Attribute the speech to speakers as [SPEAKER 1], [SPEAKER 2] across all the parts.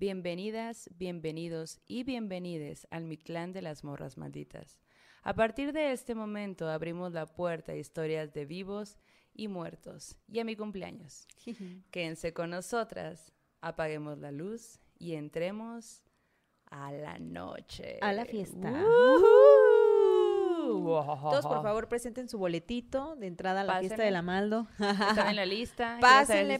[SPEAKER 1] Bienvenidas, bienvenidos y bienvenides al mi clan de las morras malditas. A partir de este momento abrimos la puerta a historias de vivos y muertos y a mi cumpleaños. Quédense con nosotras, apaguemos la luz y entremos a la noche.
[SPEAKER 2] A la fiesta.
[SPEAKER 1] Woohoo.
[SPEAKER 2] Todos, por favor, presenten su boletito de entrada a la fiesta
[SPEAKER 1] Pásenle.
[SPEAKER 2] de la Maldo.
[SPEAKER 1] Están en la lista. si
[SPEAKER 2] Pásenle,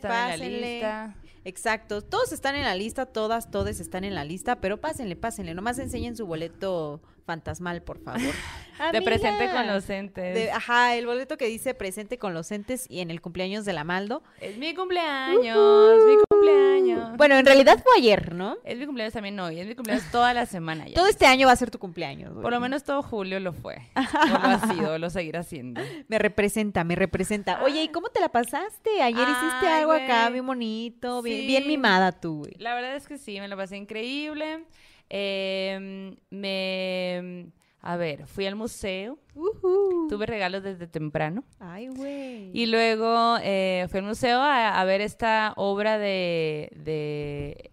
[SPEAKER 2] Exacto. Todos están en la lista, todas, todos están en la lista, pero pásenle, pásenle. Nomás enseñen su boleto fantasmal, por favor.
[SPEAKER 1] De presente con los entes.
[SPEAKER 2] De- ajá, el boleto que dice presente con los entes y en el cumpleaños de la Maldo.
[SPEAKER 1] Es mi cumpleaños, mi cumpleaños.
[SPEAKER 2] Bueno, en realidad fue ayer, ¿no?
[SPEAKER 1] Es mi cumpleaños también hoy, es mi cumpleaños toda la semana ya.
[SPEAKER 2] Todo este año va a ser tu cumpleaños. güey.
[SPEAKER 1] Por lo menos todo julio lo fue. O lo ha sido, lo seguirá siendo.
[SPEAKER 2] Me representa, me representa. Oye, ¿y cómo te la pasaste? Ayer hiciste algo acá bien bonito, bien,
[SPEAKER 1] Sí.
[SPEAKER 2] bien mimada tú, güey.
[SPEAKER 1] La verdad es que sí, me la pasé increíble. Eh, me... A ver, fui al museo, tuve regalos desde temprano.
[SPEAKER 2] Ay, güey.
[SPEAKER 1] Y luego eh, fui al museo a, a ver esta obra de, de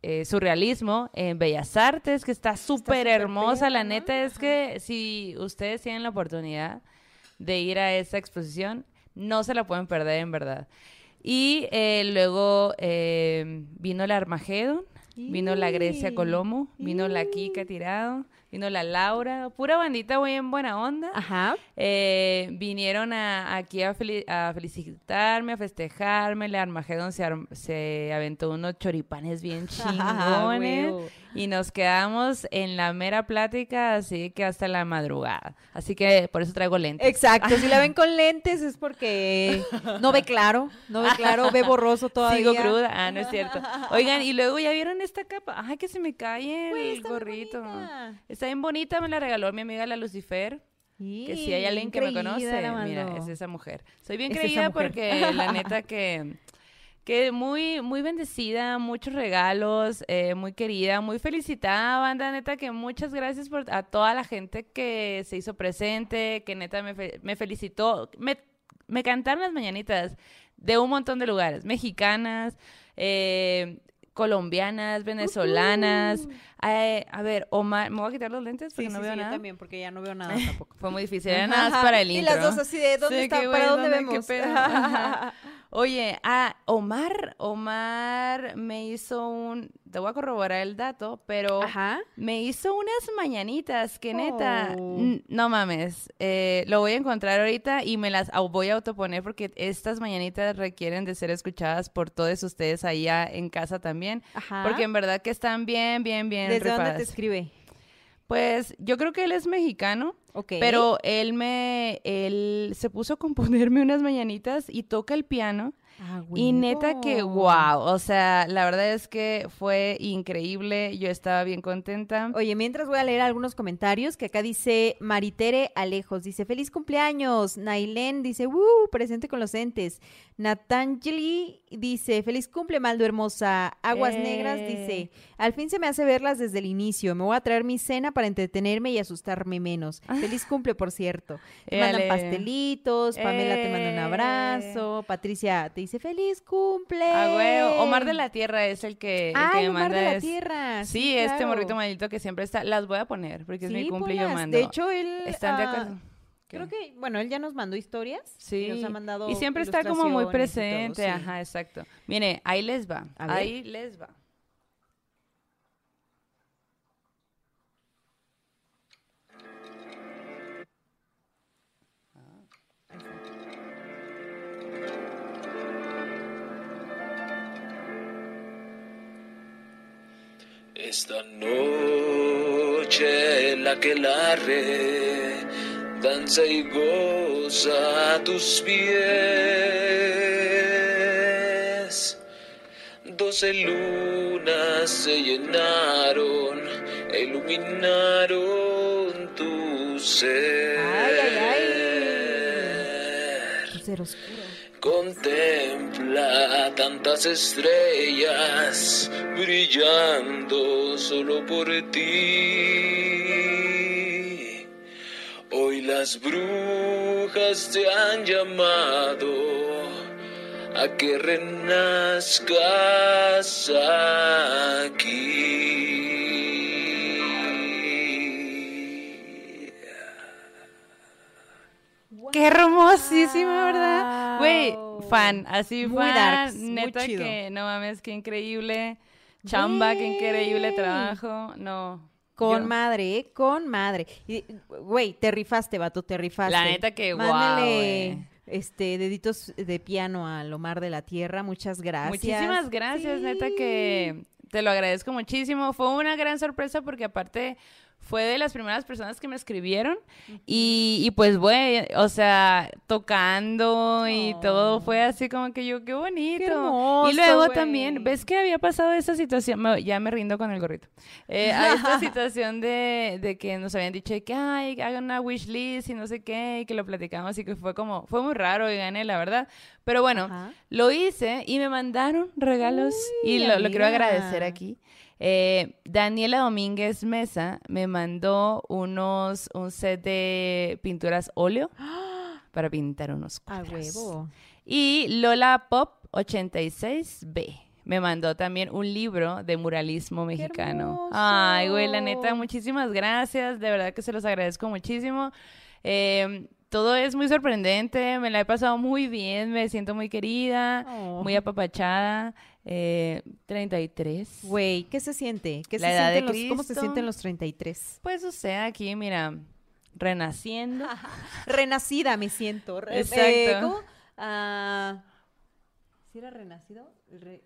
[SPEAKER 1] eh, surrealismo en Bellas Artes, que está súper hermosa. La neta es que si ustedes tienen la oportunidad de ir a esa exposición, no se la pueden perder en verdad. Y eh, luego vino la Armagedon, vino la Grecia Colomo, vino la Kika Tirado, vino la Laura, pura bandita muy en buena onda.
[SPEAKER 2] Ajá.
[SPEAKER 1] Eh, vinieron a- aquí a, feli- a felicitarme, a festejarme. La Armagedón se, se aventó unos choripanes bien chingones.
[SPEAKER 2] Huevo.
[SPEAKER 1] y nos quedamos en la mera plática, así que hasta la madrugada. Así que por eso traigo lentes.
[SPEAKER 2] Exacto, si la ven con lentes es porque no ve claro, no ve claro, ve borroso todavía.
[SPEAKER 1] Sigo cruda. Ah, no es cierto. Oigan, y luego ya vieron esta capa. Ay, que se me cae el
[SPEAKER 2] está
[SPEAKER 1] gorrito. Está bien bonita, me la regaló mi amiga la Lucifer. Que si hay alguien que me conoce, mira, es esa mujer. Soy bien
[SPEAKER 2] Es
[SPEAKER 1] creída porque la neta que, que muy, muy bendecida, muchos regalos, eh, muy querida, muy felicitada, banda, neta que muchas gracias por a toda la gente que se hizo presente, que neta me, fe- me felicitó, me, me cantaron las mañanitas de un montón de lugares, mexicanas, eh, colombianas, venezolanas. Eh, a ver, Omar, me voy a quitar los lentes porque
[SPEAKER 2] Sí,
[SPEAKER 1] no
[SPEAKER 2] sí,
[SPEAKER 1] veo
[SPEAKER 2] sí, yo
[SPEAKER 1] nada.
[SPEAKER 2] también, porque ya no veo nada tampoco.
[SPEAKER 1] Fue muy difícil, era nada más para el
[SPEAKER 2] Y
[SPEAKER 1] intro.
[SPEAKER 2] las dos así de, ¿dónde está? ¿Para dónde
[SPEAKER 1] ¿qué
[SPEAKER 2] vemos?
[SPEAKER 1] pedo? Oye, ah, Omar, Omar me hizo un, te voy a corroborar el dato, pero
[SPEAKER 2] Ajá.
[SPEAKER 1] me hizo unas mañanitas que neta,
[SPEAKER 2] Oh.
[SPEAKER 1] no mames, eh, lo voy a encontrar ahorita y me las voy a autoponer porque estas mañanitas requieren de ser escuchadas por todos ustedes allá en casa también,
[SPEAKER 2] Ajá.
[SPEAKER 1] porque en verdad que están bien, bien, bien
[SPEAKER 2] ¿Desde dónde te escribe?
[SPEAKER 1] Pues yo creo que él es mexicano.
[SPEAKER 2] Ok.
[SPEAKER 1] Pero él me, él se puso a componerme unas mañanitas y toca el piano.
[SPEAKER 2] Ah,
[SPEAKER 1] Y neta que wow, o sea, la verdad es que fue increíble, yo estaba bien contenta.
[SPEAKER 2] Oye, mientras voy a leer algunos comentarios, que acá dice Maritere Alejos, dice, feliz cumpleaños. Nailén dice, uh, presente con los entes. Natangeli dice, feliz cumple, Maldo hermosa. Aguas
[SPEAKER 1] Eh.
[SPEAKER 2] Negras dice, al fin se me hace verlas desde el inicio. Me voy a traer mi cena para entretenerme y asustarme menos. Feliz cumple, por cierto. Te mandan pastelitos, Pamela te manda un
[SPEAKER 1] Eh.
[SPEAKER 2] abrazo, Patricia te dice, feliz cumple.
[SPEAKER 1] Ah, güey, Omar de la Tierra es el que, el que
[SPEAKER 2] Ay,
[SPEAKER 1] me
[SPEAKER 2] Omar
[SPEAKER 1] manda
[SPEAKER 2] de la
[SPEAKER 1] es-
[SPEAKER 2] Tierra.
[SPEAKER 1] Sí, este
[SPEAKER 2] claro.
[SPEAKER 1] morrito maldito que siempre está, las voy a poner porque es mi
[SPEAKER 2] Sí,
[SPEAKER 1] cumple y yo mando.
[SPEAKER 2] De hecho, él.
[SPEAKER 1] ¿Están de
[SPEAKER 2] ah,
[SPEAKER 1] acuerdo?
[SPEAKER 2] Creo que, bueno, él ya nos mandó historias.
[SPEAKER 1] Sí.
[SPEAKER 2] Y nos ha mandado.
[SPEAKER 1] Y siempre está como muy
[SPEAKER 2] todo,
[SPEAKER 1] presente,
[SPEAKER 2] sí.
[SPEAKER 1] ajá, exacto. Mire, ahí les va, ahí les va.
[SPEAKER 3] Esta noche la que larre danza y goza a tus pies. Doce lunas se llenaron e iluminaron tu ser.
[SPEAKER 2] Ay, ay, ay. Tu ser oscuro.
[SPEAKER 3] Contempla tantas estrellas brillando solo por ti. Hoy las brujas te han llamado a que renazcas aquí.
[SPEAKER 1] Qué hermosísima, ¿verdad? Güey,
[SPEAKER 2] Wow.
[SPEAKER 1] fan, así
[SPEAKER 2] Muy
[SPEAKER 1] fan,
[SPEAKER 2] darks, muy
[SPEAKER 1] neta
[SPEAKER 2] chido.
[SPEAKER 1] que no mames, qué increíble chamba, qué increíble trabajo. No.
[SPEAKER 2] Con
[SPEAKER 1] yo-
[SPEAKER 2] madre, ¿eh? con madre. Güey, te rifaste, vato, te rifaste.
[SPEAKER 1] La neta que guau,
[SPEAKER 2] Mándale,
[SPEAKER 1] güey.
[SPEAKER 2] este, deditos de piano a Lomar de la Tierra. Muchas gracias.
[SPEAKER 1] Muchísimas gracias, neta que te lo agradezco muchísimo. Fue una gran sorpresa porque aparte fue de las primeras personas que me escribieron y, y pues güey, o sea, tocando y todo fue así como que yo, qué bonito.
[SPEAKER 2] hermoso,
[SPEAKER 1] y luego también, ¿ves que había pasado esa situación? Me- ya me rindo con el gorrito. Eh, a esta situación de, de que nos habían dicho que, ay, hagan una wish list y no sé qué, y que lo platicamos y que fue como, fue muy raro y gané, la verdad. Pero bueno,
[SPEAKER 2] Ajá.
[SPEAKER 1] lo hice y me mandaron regalos y lo, lo quiero agradecer aquí. Eh, Daniela Domínguez Mesa me mandó unos un set de pinturas óleo para pintar unos
[SPEAKER 2] A
[SPEAKER 1] cuadros.
[SPEAKER 2] huevo.
[SPEAKER 1] Y Lola Pop 86B me mandó también un libro de muralismo mexicano. Ay, güey, la neta, muchísimas gracias. De verdad que se los agradezco muchísimo. Eh, todo es muy sorprendente, me la he pasado muy bien, me siento muy querida,
[SPEAKER 2] Oh.
[SPEAKER 1] muy apapachada. Eh, 33.
[SPEAKER 2] Güey, ¿qué se siente? ¿Qué
[SPEAKER 1] La
[SPEAKER 2] se
[SPEAKER 1] edad de
[SPEAKER 2] los, ¿Cómo se sienten los 33?
[SPEAKER 1] Pues, o sea, aquí, mira, renaciendo.
[SPEAKER 2] Renacida me siento. Re-
[SPEAKER 1] Exacto.
[SPEAKER 2] eh, ¿Cómo? Ah, ¿Sí era renacido? Re- re-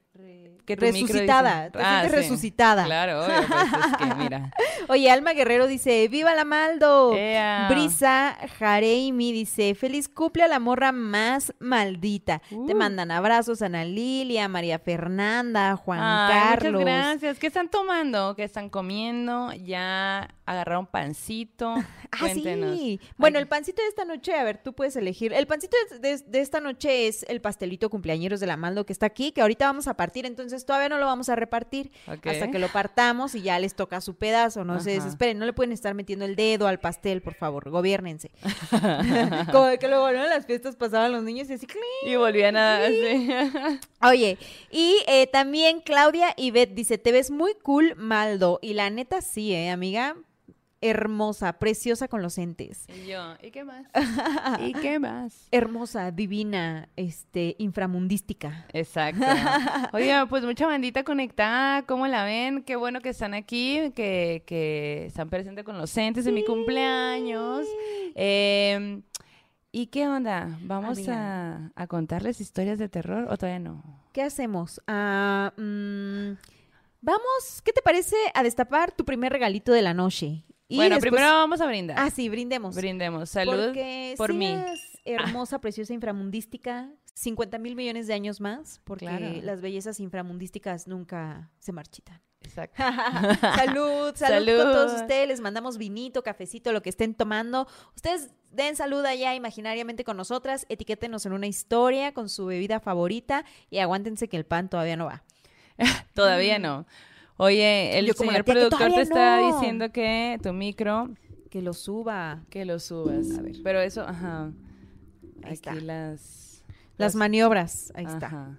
[SPEAKER 1] Que
[SPEAKER 2] resucitada. Te
[SPEAKER 1] Ah, sí.
[SPEAKER 2] resucitada.
[SPEAKER 1] Claro, obvio, pues es que mira.
[SPEAKER 2] Oye, Alma Guerrero dice, ¡Viva la Maldo!
[SPEAKER 1] Ea.
[SPEAKER 2] Brisa Jareimi dice, feliz cumple a la morra más maldita. Te
[SPEAKER 1] Uh.
[SPEAKER 2] mandan abrazos Ana Lilia, María Fernanda, Juan
[SPEAKER 1] Ay,
[SPEAKER 2] Carlos.
[SPEAKER 1] Muchas gracias. ¿Qué están tomando? ¿Qué están comiendo? ¿Ya agarraron pancito?
[SPEAKER 2] Ah,
[SPEAKER 1] Cuéntenos.
[SPEAKER 2] sí. Bueno,
[SPEAKER 1] Ay,
[SPEAKER 2] el pancito de esta noche, a ver, tú puedes elegir. El pancito de, de- de esta noche es el pastelito cumpleañeros de la Maldo que está aquí, que ahorita vamos a partir, entonces todavía no lo vamos a repartir hasta que lo partamos y ya les toca su pedazo. No se
[SPEAKER 1] Ajá.
[SPEAKER 2] desesperen, no le pueden estar metiendo el dedo al pastel, por favor, gobiernense. Como de que luego, ¿no? En las fiestas pasaban los niños y así.
[SPEAKER 1] Y volvían a... sí.
[SPEAKER 2] Oye, y eh, también Claudia Ivette dice, te ves muy cool, Maldo. Y la neta sí, ¿eh, amiga? Hermosa, preciosa con los entes.
[SPEAKER 1] Y yo, ¿y qué más? ¿Y qué más?
[SPEAKER 2] Hermosa, divina, este, inframundística.
[SPEAKER 1] Exacto. Oiga, pues mucha bandita conectada, ¿cómo la ven? Qué bueno que están aquí, que, que están presentes con los entes de mi cumpleaños. Eh, ¿Y qué onda? ¿Vamos a, a contarles historias de terror o todavía no?
[SPEAKER 2] ¿Qué hacemos? Ah, mm, vamos, ¿qué te parece a destapar tu primer regalito de la noche? Y
[SPEAKER 1] bueno,
[SPEAKER 2] después-
[SPEAKER 1] primero vamos a brindar.
[SPEAKER 2] Ah, sí, brindemos.
[SPEAKER 1] Brindemos. Salud
[SPEAKER 2] Porque
[SPEAKER 1] por mí.
[SPEAKER 2] seas hermosa, preciosa, inframundística, 50 mil millones de años más, porque
[SPEAKER 1] Claro.
[SPEAKER 2] las bellezas inframundísticas nunca se marchitan.
[SPEAKER 1] Exacto.
[SPEAKER 2] salud, salud,
[SPEAKER 1] Salud.
[SPEAKER 2] con todos ustedes. Les mandamos vinito, cafecito, lo que estén tomando. Ustedes den salud allá imaginariamente con nosotras. Etiquétenos en una historia con su bebida favorita y aguántense que el pan todavía no va.
[SPEAKER 1] Todavía no. Oye, el
[SPEAKER 2] Yo
[SPEAKER 1] señor productor te está
[SPEAKER 2] no.
[SPEAKER 1] diciendo que tu micro,
[SPEAKER 2] Que lo suba.
[SPEAKER 1] que lo subas.
[SPEAKER 2] A ver.
[SPEAKER 1] Pero eso, ajá.
[SPEAKER 2] Ahí
[SPEAKER 1] Aquí
[SPEAKER 2] está.
[SPEAKER 1] las...
[SPEAKER 2] Las maniobras. Ahí está.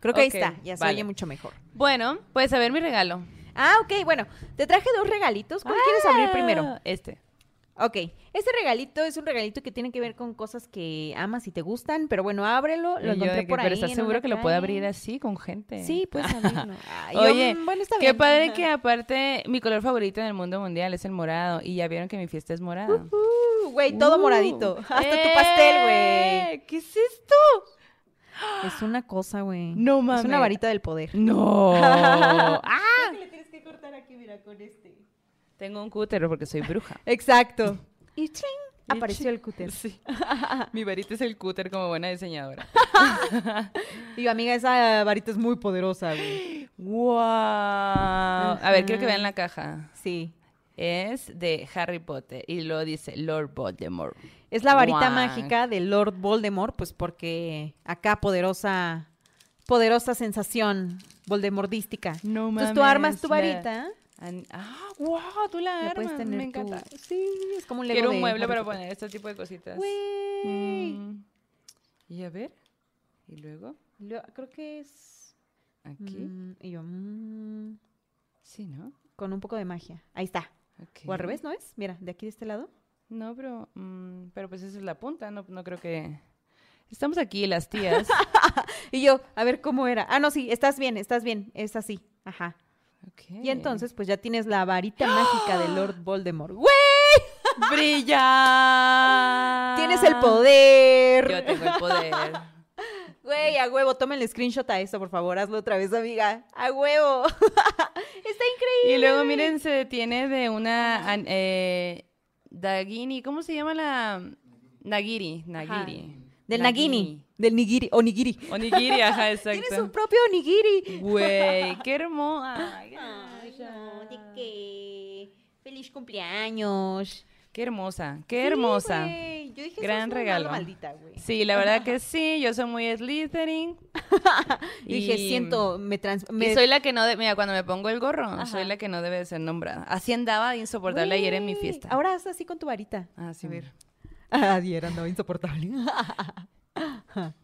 [SPEAKER 2] Creo que ahí está. Ya se
[SPEAKER 1] vale.
[SPEAKER 2] oye mucho mejor.
[SPEAKER 1] Bueno, pues a ver mi regalo.
[SPEAKER 2] Ah, ok. Bueno, te traje dos regalitos. ¿Cuál quieres abrir primero?
[SPEAKER 1] Ah, Este.
[SPEAKER 2] Ok, este regalito es un regalito que tiene que ver con cosas que amas y te gustan, pero bueno, ábrelo, lo encontré por ahí.
[SPEAKER 1] pero ¿estás seguro que lo puede abrir así con gente?
[SPEAKER 2] Sí, puedes abrirlo. Yo,
[SPEAKER 1] Oye,
[SPEAKER 2] mm, bueno, está
[SPEAKER 1] Qué
[SPEAKER 2] bien.
[SPEAKER 1] padre que aparte mi color favorito en el mundo mundial es el morado y ya vieron que mi fiesta es morada.
[SPEAKER 2] Uh, Güey, todo
[SPEAKER 1] Uh,
[SPEAKER 2] moradito. Hasta tu pastel, güey.
[SPEAKER 1] ¡Eh! ¿Qué es esto?
[SPEAKER 2] Es una cosa, güey.
[SPEAKER 1] No
[SPEAKER 2] Es
[SPEAKER 1] mames.
[SPEAKER 2] una varita del poder.
[SPEAKER 1] No. ¡Ah!
[SPEAKER 2] le tienes que cortar aquí, mira, con este.
[SPEAKER 1] Tengo un cúter porque soy bruja.
[SPEAKER 2] Exacto. Y apareció el cúter.
[SPEAKER 1] Sí. Mi varita es el cúter como buena diseñadora.
[SPEAKER 2] Digo, amiga, esa varita es muy poderosa, güey.
[SPEAKER 1] ¡Wow! A ver, quiero que vean la caja.
[SPEAKER 2] Sí.
[SPEAKER 1] Es de Harry Potter y lo dice Lord Voldemort.
[SPEAKER 2] Es la varita mágica de Lord Voldemort, pues porque acá poderosa, poderosa sensación voldemordística.
[SPEAKER 1] No
[SPEAKER 2] Entonces tú
[SPEAKER 1] mames,
[SPEAKER 2] armas tu varita,
[SPEAKER 1] Ah, wow, tú la
[SPEAKER 2] la
[SPEAKER 1] armas.
[SPEAKER 2] puedes tener
[SPEAKER 1] Me encanta.
[SPEAKER 2] Sí, es como un Lego
[SPEAKER 1] Quiero un
[SPEAKER 2] de
[SPEAKER 1] mueble para poner este tipo de cositas. Mm. Y a ver. Y luego.
[SPEAKER 2] Lo- creo que es...
[SPEAKER 1] Aquí.
[SPEAKER 2] mm, y yo, mm,
[SPEAKER 1] Sí, ¿no?
[SPEAKER 2] con un poco de magia. Ahí está. O al revés, ¿no es? Mira, de aquí de este lado.
[SPEAKER 1] No, pero, mm, pero pues esa es la punta, no, no creo que... Estamos aquí, las tías.
[SPEAKER 2] Y yo, a ver cómo era. Ah, no, sí, estás bien, estás bien. Es así. Ajá. Y entonces, pues ya tienes la varita mágica de Lord Voldemort. ¡Güey!
[SPEAKER 1] ¡Brilla!
[SPEAKER 2] Tienes el poder.
[SPEAKER 1] Yo tengo el poder.
[SPEAKER 2] Güey, a huevo, tómenle screenshot a eso, por favor, hazlo otra vez, amiga. A huevo. Está increíble.
[SPEAKER 1] Y luego, miren, se detiene de una... eh, Dagini, ¿cómo se llama la...? Nagiri, Nagiri.
[SPEAKER 2] Del Nagini. Del Nigiri. O Nigiri.
[SPEAKER 1] Onigiri, ajá,
[SPEAKER 2] Tiene su
[SPEAKER 1] exacto.
[SPEAKER 2] propio Nigiri.
[SPEAKER 1] Güey, qué hermosa.
[SPEAKER 2] Ay, no, ¿de qué? Feliz cumpleaños.
[SPEAKER 1] Qué hermosa, qué hermosa.
[SPEAKER 2] Yo dije,
[SPEAKER 1] Gran regalo.
[SPEAKER 2] maldita.
[SPEAKER 1] Sí, la verdad que sí, yo soy muy Slytherin.
[SPEAKER 2] Dije,
[SPEAKER 1] Y-
[SPEAKER 2] siento, me trans...
[SPEAKER 1] Y
[SPEAKER 2] me-
[SPEAKER 1] soy la que no, de- mira, cuando me pongo el gorro,
[SPEAKER 2] Ajá.
[SPEAKER 1] soy la que no debe de ser nombrada. Así andaba de insoportable ayer en mi fiesta.
[SPEAKER 2] Ahora haz así con tu varita.
[SPEAKER 1] Ah, sí,
[SPEAKER 2] Ah, ayer andaba insoportable.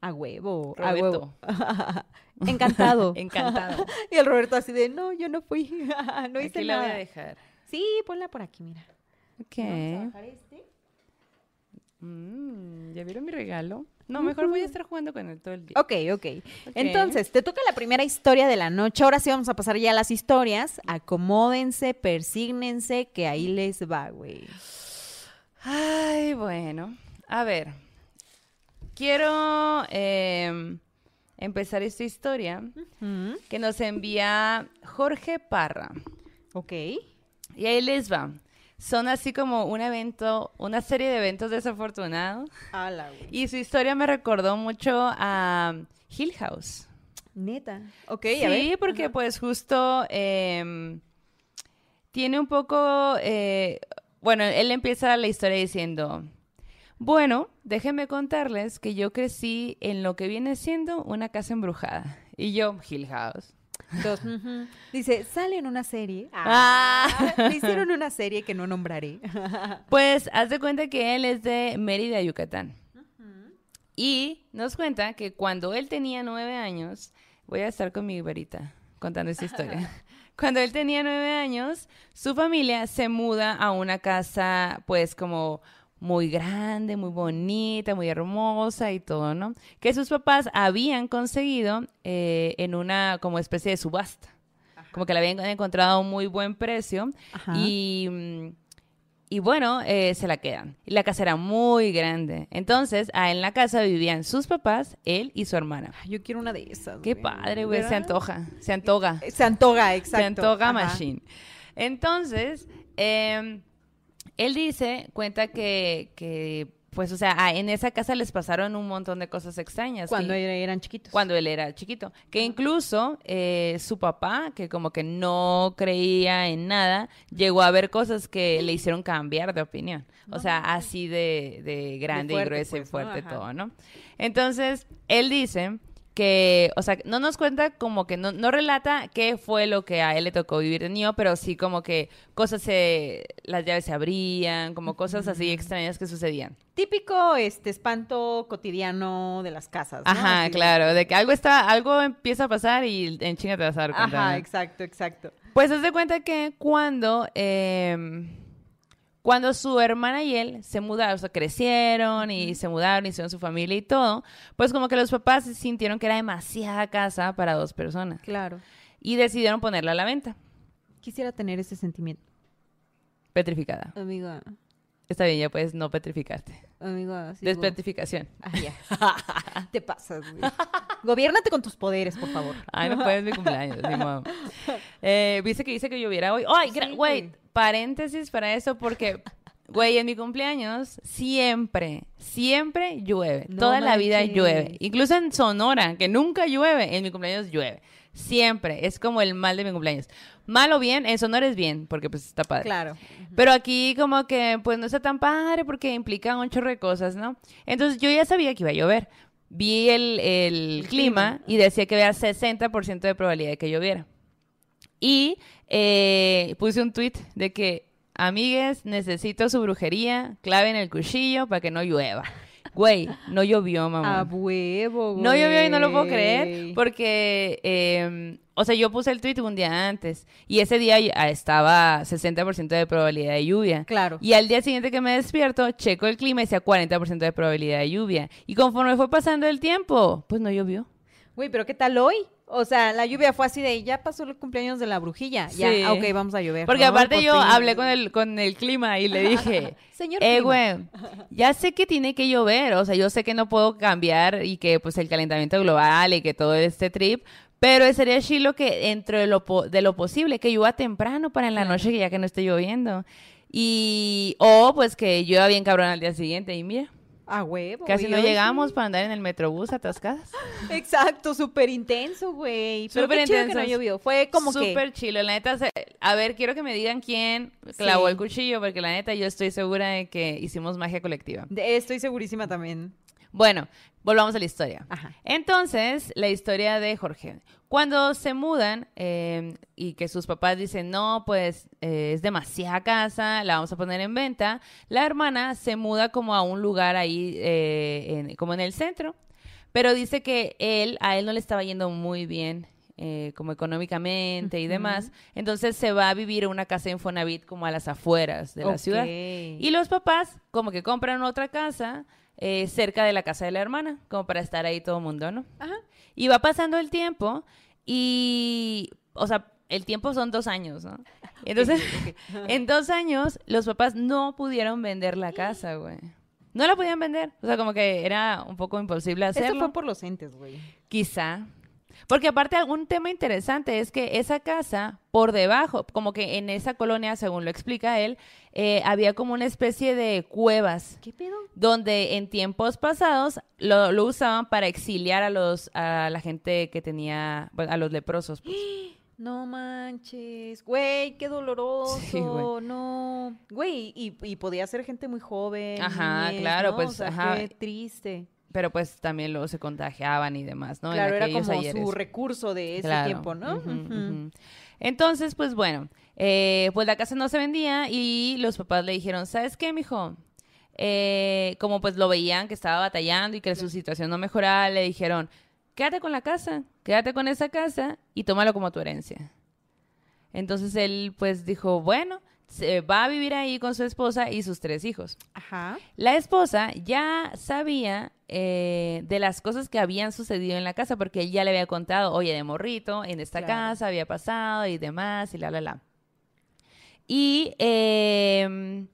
[SPEAKER 2] A huevo, a huevo. Encantado.
[SPEAKER 1] Encantado.
[SPEAKER 2] y el Roberto así de, no, yo no fui, no hice
[SPEAKER 1] Aquí la voy a
[SPEAKER 2] nada.
[SPEAKER 1] dejar.
[SPEAKER 2] Sí, ponla por aquí, mira.
[SPEAKER 1] Ok.
[SPEAKER 2] Vamos a bajar este.
[SPEAKER 1] Mm, ¿Ya vieron mi regalo? No, mejor voy a estar jugando con él todo el día.
[SPEAKER 2] Ok, ok. Entonces, te toca la primera historia de la noche. Ahora sí vamos a pasar ya a las historias. Acomódense, persígnense, que ahí les va, güey.
[SPEAKER 1] Ay, bueno. A ver. Quiero em, empezar esta historia que nos envía Jorge Parra.
[SPEAKER 2] Ok.
[SPEAKER 1] Y ahí les va. Son así como un evento, una serie de eventos desafortunados.
[SPEAKER 2] Ala, güey.
[SPEAKER 1] Y su historia me recordó mucho a Hill House.
[SPEAKER 2] Neta. Ok,
[SPEAKER 1] sí,
[SPEAKER 2] a ver.
[SPEAKER 1] porque pues justo em, tiene un poco, eh, bueno, él empieza la historia diciendo, bueno, déjenme contarles que yo crecí en lo que viene siendo una casa embrujada. Y yo, Hill House.
[SPEAKER 2] Dos. Dice, sale en una serie.
[SPEAKER 1] Ah.
[SPEAKER 2] Le hicieron una serie que no nombraré.
[SPEAKER 1] Pues haz de cuenta que él es de Mérida, Yucatán. Y nos cuenta que cuando él tenía nueve años, voy a estar con mi varita contando esta historia. Cuando él tenía nueve años, su familia se muda a una casa, pues como muy grande, muy bonita, muy hermosa y todo, ¿no? Que sus papás habían conseguido eh, en una como especie de subasta. Como que la habían encontrado a un muy buen precio.
[SPEAKER 2] Ajá.
[SPEAKER 1] Y, mm, y bueno, eh, se la quedan. Y la casa era muy grande. Entonces, ah, en la casa vivían sus papás, él y su hermana.
[SPEAKER 2] Yo quiero una de esas.
[SPEAKER 1] Qué padre, güey. Se antoja. Se antoja.
[SPEAKER 2] Se antoja, exacto.
[SPEAKER 1] Se antoja
[SPEAKER 2] Ajá.
[SPEAKER 1] machine. Entonces, eh, él dice, cuenta que, que, pues, o sea, en esa casa les pasaron un montón de cosas extrañas.
[SPEAKER 2] Cuando
[SPEAKER 1] que-
[SPEAKER 2] eran chiquitos.
[SPEAKER 1] cuando él era chiquito. Que incluso eh, su papá, que como que no creía en nada, llegó a ver cosas que le hicieron cambiar de opinión. O sea, así de, de grande
[SPEAKER 2] fuerte,
[SPEAKER 1] y grueso y
[SPEAKER 2] pues,
[SPEAKER 1] fuerte todo, ¿no? Entonces, él dice que, o sea, no nos cuenta como que, no, no relata qué fue lo que a él le tocó vivir de niño, pero sí como que cosas se, las llaves se abrían, como cosas así extrañas que sucedían.
[SPEAKER 2] Típico este espanto cotidiano de las casas. ¿no?
[SPEAKER 1] Ajá,
[SPEAKER 2] Así de-
[SPEAKER 1] claro, de que algo está, algo empieza a pasar y en chinga te vas a dar cuenta.
[SPEAKER 2] Ajá,
[SPEAKER 1] ¿no?
[SPEAKER 2] exacto, exacto.
[SPEAKER 1] Pues haz de cuenta que cuando, eh, cuando su hermana y él se mudaron, o sea, crecieron y se mudaron, hicieron su familia y todo, pues como que los papás sintieron que era demasiada casa para dos personas
[SPEAKER 2] Claro.
[SPEAKER 1] y decidieron ponerla a la venta,
[SPEAKER 2] Quisiera tener ese sentimiento.
[SPEAKER 1] petrificada.
[SPEAKER 2] Amiga,
[SPEAKER 1] Está bien, ya puedes no petrificarte.
[SPEAKER 2] amiga. sí,
[SPEAKER 1] Despetrificación.
[SPEAKER 2] Ah, ya. Te pasas, güey. Gobiérnate con tus poderes, por favor.
[SPEAKER 1] Ay, no puedes mi cumpleaños, ni modo. Eh, ¿Viste que dice que lloviera hoy? ¡Ay,
[SPEAKER 2] Sí,
[SPEAKER 1] güey! Paréntesis para eso porque, güey, en mi cumpleaños siempre, siempre llueve.
[SPEAKER 2] No
[SPEAKER 1] Toda la vida llueve. Incluso en Sonora, que nunca llueve, en mi cumpleaños llueve. Siempre. Es como el mal de mi cumpleaños. Mal o bien, en Sonora es bien, porque pues está padre.
[SPEAKER 2] Claro.
[SPEAKER 1] Pero aquí como que pues no está tan padre porque implica un chorro de cosas, ¿no? Entonces yo ya sabía que iba a llover. Vi el, el clima y decía que había 60% de probabilidad de que lloviera. Y eh, puse un tweet de que, amigues, necesito su brujería, claven el cuchillo para que no llueva. Güey, no llovió,
[SPEAKER 2] A
[SPEAKER 1] mamá.
[SPEAKER 2] huevo, güey.
[SPEAKER 1] No llovió y no lo puedo creer porque, eh, o sea, yo puse el tweet un día antes y ese día estaba 60% de probabilidad de lluvia.
[SPEAKER 2] Claro.
[SPEAKER 1] Y al día siguiente que me despierto, checo el clima y decía 40% de probabilidad de lluvia. Y conforme fue pasando el tiempo, pues no llovió.
[SPEAKER 2] Güey, pero ¿qué tal hoy? O sea, la lluvia fue así de, ya pasó el cumpleaños de la brujilla.
[SPEAKER 1] Sí.
[SPEAKER 2] Ya, ah, ok, vamos a llover.
[SPEAKER 1] Porque
[SPEAKER 2] ¿no?
[SPEAKER 1] aparte
[SPEAKER 2] Por
[SPEAKER 1] yo
[SPEAKER 2] fin.
[SPEAKER 1] hablé con el, con el clima y le dije,
[SPEAKER 2] Señor
[SPEAKER 1] eh, güey, ya sé que tiene que llover, o sea, yo sé que no puedo cambiar y que pues el calentamiento global y que todo este trip, pero sería chilo que dentro de lo, po- de lo posible, que llueva temprano para en la noche que ya que no esté lloviendo. Y, o pues que llueva bien cabrón al día siguiente y mira,
[SPEAKER 2] A huevo.
[SPEAKER 1] casi
[SPEAKER 2] güey,
[SPEAKER 1] no
[SPEAKER 2] sí.
[SPEAKER 1] llegamos para andar en el metrobús atascadas.
[SPEAKER 2] Exacto, súper intenso, güey. Pero
[SPEAKER 1] Súper
[SPEAKER 2] chido que no llovió. Fue como que...
[SPEAKER 1] Súper chilo, la neta. A ver, quiero que me digan quién clavó
[SPEAKER 2] Sí.
[SPEAKER 1] el cuchillo, porque la neta yo estoy segura de que hicimos magia colectiva.
[SPEAKER 2] de- Estoy segurísima también.
[SPEAKER 1] Bueno, volvamos a la historia.
[SPEAKER 2] Ajá.
[SPEAKER 1] Entonces, la historia de Jorge. Cuando se mudan eh, y que sus papás dicen, no, pues eh, es demasiada casa, la vamos a poner en venta, la hermana se muda como a un lugar ahí, eh, en- como en el centro, pero dice que él, a él no le estaba yendo muy bien. eh, como económicamente y demás, entonces se va a vivir a una casa en Fonavit como a las afueras de la ciudad. Y los papás como que compran otra casa eh, cerca de la casa de la hermana, como para estar ahí todo el mundo, ¿no?
[SPEAKER 2] Ajá.
[SPEAKER 1] Y va pasando el tiempo y, o sea, el tiempo son dos años, ¿no? Entonces, en dos años los papás no pudieron vender la casa, güey. No la podían vender. O sea, como que era un poco imposible hacerlo.
[SPEAKER 2] Esto fue por los entes, güey.
[SPEAKER 1] Quizá. Porque aparte algún tema interesante es que esa casa por debajo, como que en esa colonia, según lo explica él, eh, había como una especie de cuevas
[SPEAKER 2] ¿Qué pedo?
[SPEAKER 1] donde en tiempos pasados lo, lo usaban para exiliar a los a la gente que tenía, bueno, a los leprosos. pues.
[SPEAKER 2] No manches, güey, qué doloroso,
[SPEAKER 1] Sí, güey.
[SPEAKER 2] no, güey, y, y podía ser gente muy joven.
[SPEAKER 1] Ajá,
[SPEAKER 2] niñez,
[SPEAKER 1] claro,
[SPEAKER 2] ¿no?
[SPEAKER 1] pues,
[SPEAKER 2] O sea,
[SPEAKER 1] ajá.
[SPEAKER 2] qué triste.
[SPEAKER 1] Pero pues también luego se contagiaban y demás, ¿no? En
[SPEAKER 2] claro, era como
[SPEAKER 1] ayeres.
[SPEAKER 2] su recurso de ese
[SPEAKER 1] Claro.
[SPEAKER 2] tiempo, ¿no?
[SPEAKER 1] Entonces, pues bueno, eh, pues la casa no se vendía y los papás le dijeron, ¿sabes qué, mijo? Eh, como pues lo veían que estaba batallando y que su situación no mejoraba, le dijeron, quédate con la casa, quédate con esa casa y tómalo como tu herencia. Entonces él pues dijo, bueno, se va a vivir ahí con su esposa y sus tres hijos.
[SPEAKER 2] Ajá.
[SPEAKER 1] La esposa ya sabía eh, de las cosas que habían sucedido en la casa porque él ya le había contado, oye, de morrito, en esta
[SPEAKER 2] Claro.
[SPEAKER 1] casa había pasado y demás y la, la, la. Y eh,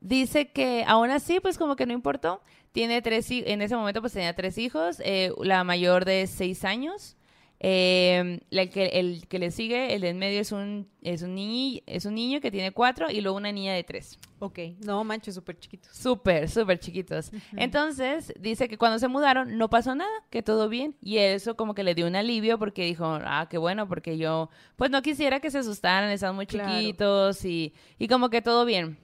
[SPEAKER 1] dice que aún así, pues como que no importó. Tiene tres, en ese momento pues tenía tres hijos, eh, la mayor de seis años. Eh, la que, el que le sigue, el de en medio es un, es un niño, es un niño que tiene cuatro y luego una niña de tres.
[SPEAKER 2] Ok. No manches, súper chiquitos.
[SPEAKER 1] Súper, súper chiquitos. Entonces, dice que cuando se mudaron no pasó nada, que todo bien. Y eso como que le dio un alivio porque dijo, ah, qué bueno, porque yo, pues no quisiera que se asustaran, están muy
[SPEAKER 2] Claro.
[SPEAKER 1] chiquitos y, y como que todo bien.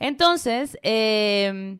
[SPEAKER 1] Entonces, eh,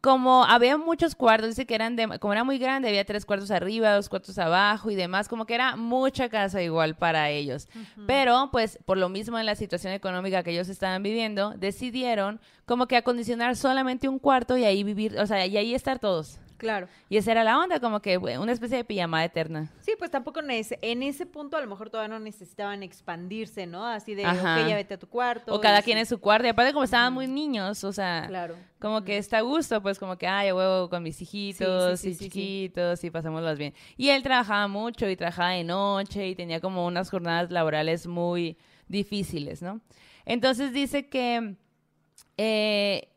[SPEAKER 1] como había muchos cuartos, dice que eran de, como era muy grande, había tres cuartos arriba, dos cuartos abajo y demás, como que era mucha casa igual para ellos. Pero, pues, por lo mismo en la situación económica que ellos estaban viviendo, decidieron como que acondicionar solamente un cuarto y ahí vivir, o sea, y ahí estar todos.
[SPEAKER 2] Claro.
[SPEAKER 1] Y esa era la onda, como que una especie de pijamada eterna.
[SPEAKER 2] Sí, pues tampoco en ese, en ese punto a lo mejor todavía no necesitaban expandirse, ¿no? Así de,
[SPEAKER 1] Ajá.
[SPEAKER 2] ok, ya vete a tu cuarto.
[SPEAKER 1] O cada quien en su cuarto. Y aparte, como estaban muy niños, o sea,
[SPEAKER 2] Claro.
[SPEAKER 1] como que está a gusto, pues como que, ay, huevo con mis hijitos
[SPEAKER 2] sí,
[SPEAKER 1] y
[SPEAKER 2] sí,
[SPEAKER 1] chiquitos y bien. Y él trabajaba mucho y trabajaba de noche y tenía como unas jornadas laborales muy difíciles, ¿no? Entonces dice que eh,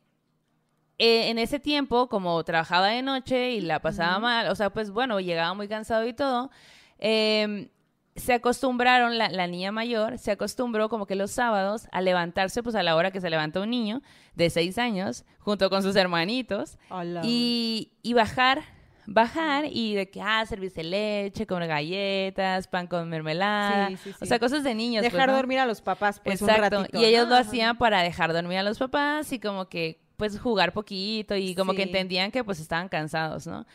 [SPEAKER 1] eh, en ese tiempo, como trabajaba de noche y la pasaba mal, o sea, pues bueno, llegaba muy cansado y todo, eh, se acostumbraron, la, la niña mayor se acostumbró como que los sábados a levantarse pues a la hora que se levanta un niño de seis años junto con sus hermanitos y, y bajar, bajar y de que, ah, servirse leche, comer galletas, pan con mermelada,
[SPEAKER 2] Sí, sí, sí.
[SPEAKER 1] o sea, cosas de niños. pues,
[SPEAKER 2] Dejar
[SPEAKER 1] ¿no?
[SPEAKER 2] dormir a los papás, pues
[SPEAKER 1] Exacto.
[SPEAKER 2] un ratito.
[SPEAKER 1] y ellos lo
[SPEAKER 2] Ajá.
[SPEAKER 1] hacían para dejar dormir a los papás y como que pues jugar poquito y como que
[SPEAKER 2] Sí.
[SPEAKER 1] entendían que pues estaban cansados, ¿no?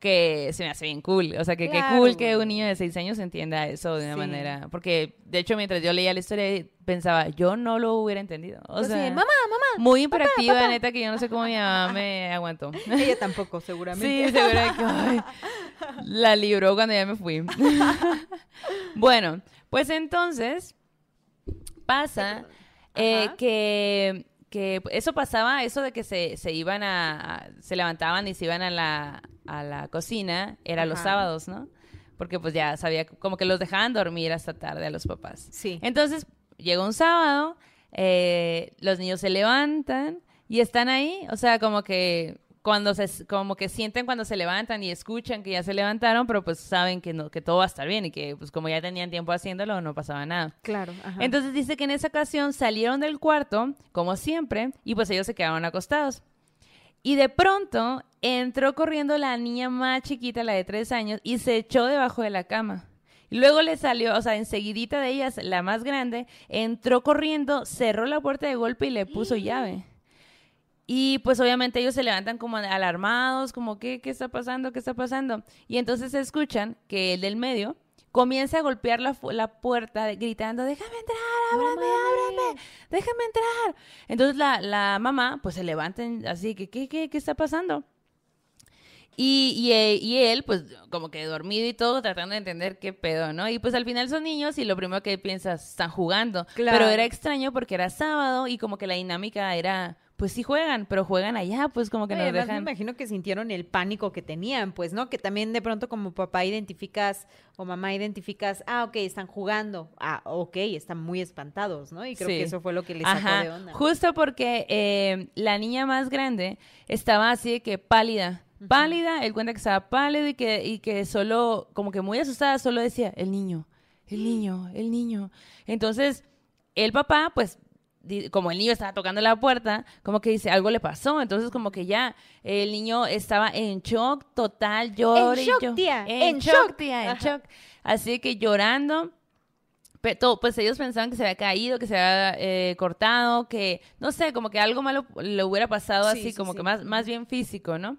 [SPEAKER 1] que se me hace bien cool. O sea, que qué cool que un niño de seis años entienda eso de una
[SPEAKER 2] Sí.
[SPEAKER 1] manera. Porque, de hecho, mientras yo leía la historia, pensaba, yo no lo hubiera entendido. O sea,
[SPEAKER 2] mamá, mamá.
[SPEAKER 1] muy imperactiva, neta, que yo no sé cómo mi mamá me aguantó.
[SPEAKER 2] Ella tampoco, seguramente.
[SPEAKER 1] Sí, seguro que ay, la libró cuando ya me fui. bueno, pues entonces pasa eh, que, que eso pasaba, eso de que se, se iban a, se levantaban y se iban a la, a la cocina, era los sábados, ¿no? Porque pues ya sabía, como que los dejaban dormir hasta tarde a los papás.
[SPEAKER 2] Sí.
[SPEAKER 1] Entonces, llega un sábado, eh, los niños se levantan y están ahí, o sea, como que cuando se, como que sienten cuando se levantan y escuchan que ya se levantaron, pero pues saben que no, que todo va a estar bien y que pues como ya tenían tiempo haciéndolo, no pasaba nada.
[SPEAKER 2] Claro. Ajá.
[SPEAKER 1] Entonces dice que en esa ocasión salieron del cuarto, como siempre, y pues ellos se quedaron acostados. Y de pronto entró corriendo la niña más chiquita, la de tres años, y se echó debajo de la cama. Y luego le salió, o sea, enseguidita de ellas, la más grande, entró corriendo, cerró la puerta de golpe y le puso llave. Y pues obviamente ellos se levantan como alarmados, como ¿qué, qué está pasando? ¿Qué está pasando? Y entonces escuchan que el del medio comienza a golpear la, la puerta gritando, déjame entrar, ábrame, ábrame, déjame entrar. Entonces la, la mamá pues se levanta así, que ¿qué, qué, qué está pasando? Y, y, eh, y él, pues, como que dormido y todo, tratando de entender qué pedo, ¿no? Y pues al final son niños y lo primero que piensas, están jugando.
[SPEAKER 2] Claro.
[SPEAKER 1] Pero era extraño porque era sábado y como que la dinámica era, pues sí juegan, pero juegan allá, pues como que
[SPEAKER 2] No, y
[SPEAKER 1] nos dejan...
[SPEAKER 2] me imagino que sintieron el pánico que tenían, pues, ¿no? Que también de pronto como papá identificas o mamá identificas, ah, ok, están jugando, ah, ok, están muy espantados, ¿no? Y creo
[SPEAKER 1] Sí.
[SPEAKER 2] que eso fue lo que les sacó
[SPEAKER 1] Ajá,
[SPEAKER 2] de onda.
[SPEAKER 1] justo porque eh, la niña más grande estaba así de que pálida, pálida, él cuenta que estaba pálido y que, y que solo, como que muy asustada, solo decía, el niño, el niño, el niño. Entonces, el papá, pues, como el niño estaba tocando la puerta, como que dice, algo le pasó, entonces como que ya el niño estaba en shock total, llore y
[SPEAKER 2] shock, tía,
[SPEAKER 1] en,
[SPEAKER 2] en
[SPEAKER 1] shock,
[SPEAKER 2] shock.
[SPEAKER 1] tía, en
[SPEAKER 2] Ajá.
[SPEAKER 1] shock. Así que llorando, Pe- todo, pues ellos pensaban que se había caído, que se había eh, cortado, que no sé, como que algo malo le hubiera pasado
[SPEAKER 2] Sí,
[SPEAKER 1] así,
[SPEAKER 2] sí,
[SPEAKER 1] como
[SPEAKER 2] sí.
[SPEAKER 1] que más, más bien físico, ¿no?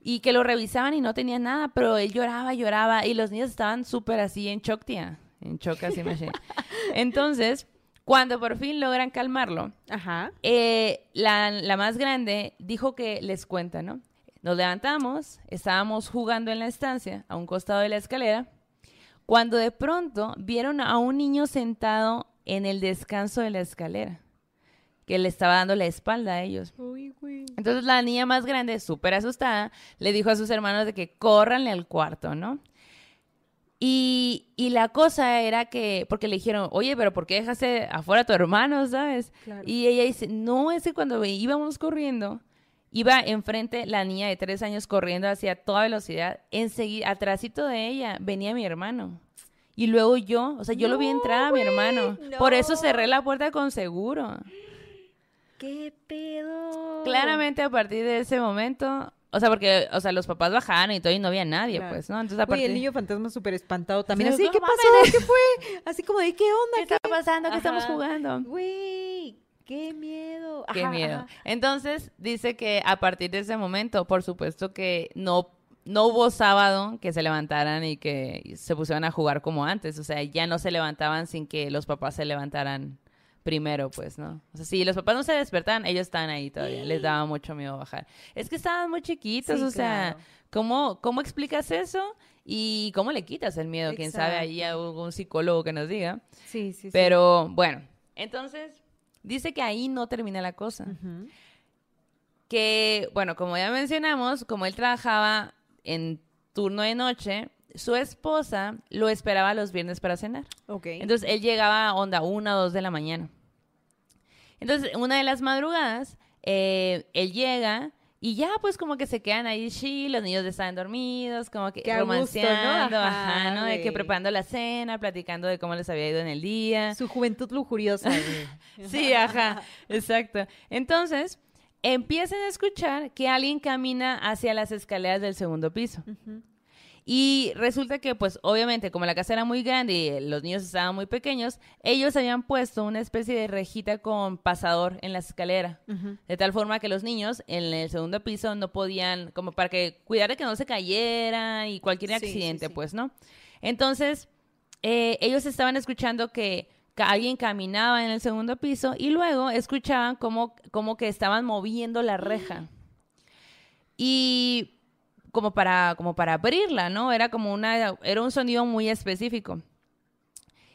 [SPEAKER 1] Y que lo revisaban y no tenía nada, pero él lloraba, lloraba, y los niños estaban súper así en shock, tía, en shock así. Entonces, cuando por fin logran calmarlo,
[SPEAKER 2] Ajá.
[SPEAKER 1] eh, la, la más grande dijo que les cuenta, ¿no? Nos levantamos, estábamos jugando en la estancia, a un costado de la escalera, cuando de pronto vieron a un niño sentado en el descanso de la escalera, que le estaba dando la espalda a ellos.
[SPEAKER 2] Uy.
[SPEAKER 1] Entonces la niña más grande, súper asustada, le dijo a sus hermanos de que córranle al cuarto, ¿no? Y, y la cosa era que, porque le dijeron, oye, pero ¿por qué dejaste afuera a tu hermano, sabes?
[SPEAKER 2] Claro.
[SPEAKER 1] Y ella dice, no, es que cuando íbamos corriendo, iba enfrente la niña de tres años corriendo hacia toda velocidad, enseguida, atrásito de ella, venía mi hermano. Y luego yo, o sea, yo lo vi entrar a mi hermano. Por eso cerré la puerta con seguro.
[SPEAKER 2] ¿Qué pedo?
[SPEAKER 1] Claramente a partir de ese momento, o sea, porque, o sea, los papás bajaron y todo y no había nadie,
[SPEAKER 2] Claro.
[SPEAKER 1] pues, ¿no? Entonces
[SPEAKER 2] el niño fantasma súper espantado también.
[SPEAKER 1] Sí,
[SPEAKER 2] así, ¿qué
[SPEAKER 1] mames.
[SPEAKER 2] pasó? ¿Qué fue? Así como de, ¿qué onda?
[SPEAKER 1] ¿qué está pasando? ¿Qué estamos jugando?
[SPEAKER 2] Güey, qué miedo.
[SPEAKER 1] Qué
[SPEAKER 2] Ajá,
[SPEAKER 1] miedo.
[SPEAKER 2] ajá.
[SPEAKER 1] Entonces, dice que a partir de ese momento, por supuesto que no, no hubo sábado que se levantaran y que se pusieran a jugar como antes. O sea, ya no se levantaban sin que los papás se levantaran primero, pues, ¿no? O sea, si los papás no se despertaban, ellos estaban ahí todavía. Les daba mucho miedo bajar. Es que estaban muy chiquitos,
[SPEAKER 2] Sí,
[SPEAKER 1] o sea. ¿cómo, ¿cómo explicas eso? Y cómo le quitas el miedo, quién sabe, ahí algún psicólogo que nos diga.
[SPEAKER 2] Sí, sí, sí.
[SPEAKER 1] Pero bueno, entonces dice que ahí no termina la cosa. Que, bueno, como ya mencionamos, como él trabajaba en turno de noche, su esposa lo esperaba los viernes para cenar.
[SPEAKER 2] Ok.
[SPEAKER 1] Entonces él llegaba a onda una o dos de la mañana. Entonces, una de las madrugadas, eh, él llega y ya pues como que se quedan ahí, sí, los niños estaban dormidos, como que
[SPEAKER 2] Qué gusto, ¿no?
[SPEAKER 1] romanceando,
[SPEAKER 2] Ajá,
[SPEAKER 1] ajá, ¿no? De que preparando la cena, platicando de cómo les había ido en el día.
[SPEAKER 2] Su juventud lujuriosa.
[SPEAKER 1] Sí, ajá, exacto. Entonces, empiezan a escuchar que alguien camina hacia las escaleras del segundo piso. Y resulta que, pues, obviamente, como la casa era muy grande y los niños estaban muy pequeños, ellos habían puesto una especie de rejita con pasador en la escalera. De tal forma que los niños en el segundo piso no podían, como para que cuidar de que no se cayera y cualquier
[SPEAKER 2] Sí, sí,
[SPEAKER 1] accidente,
[SPEAKER 2] sí.
[SPEAKER 1] pues, ¿no? Entonces, eh, ellos estaban escuchando que alguien caminaba en el segundo piso y luego escuchaban como, como que estaban moviendo la reja. Y como para, como para abrirla, ¿no? Era como una, era un sonido muy específico.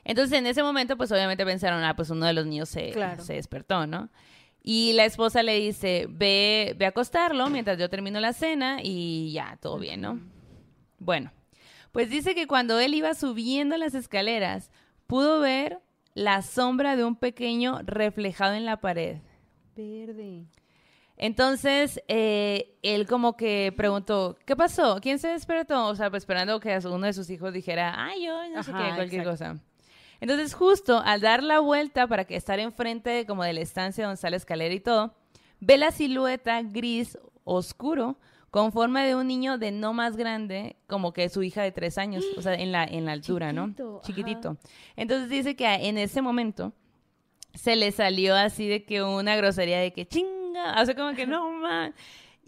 [SPEAKER 1] Entonces, en ese momento, pues obviamente pensaron, ah, pues uno de los niños se,
[SPEAKER 2] Claro.
[SPEAKER 1] se despertó, ¿no? Y la esposa le dice, ve, ve a acostarlo mientras yo termino la cena y ya, todo bien, ¿no? Bueno, pues dice que cuando él iba subiendo las escaleras, pudo ver la sombra de un pequeño reflejado en la pared.
[SPEAKER 2] Verde.
[SPEAKER 1] Entonces, eh, él como que preguntó, ¿qué pasó? ¿Quién se despertó? O sea, pues esperando que uno de sus hijos dijera, ay, yo, no sé qué, cualquier
[SPEAKER 2] exacto.
[SPEAKER 1] cosa. Entonces, justo al dar la vuelta para que estar enfrente como de la estancia donde está la escalera y todo, ve la silueta gris oscuro con forma de un niño de no más grande, como que su hija de tres años, o sea, en la, en la altura,
[SPEAKER 2] Chiquito,
[SPEAKER 1] ¿no?
[SPEAKER 2] ajá.
[SPEAKER 1] Chiquitito. Entonces dice que en ese momento se le salió así de que una grosería de que chinga, o sea, como que no, man.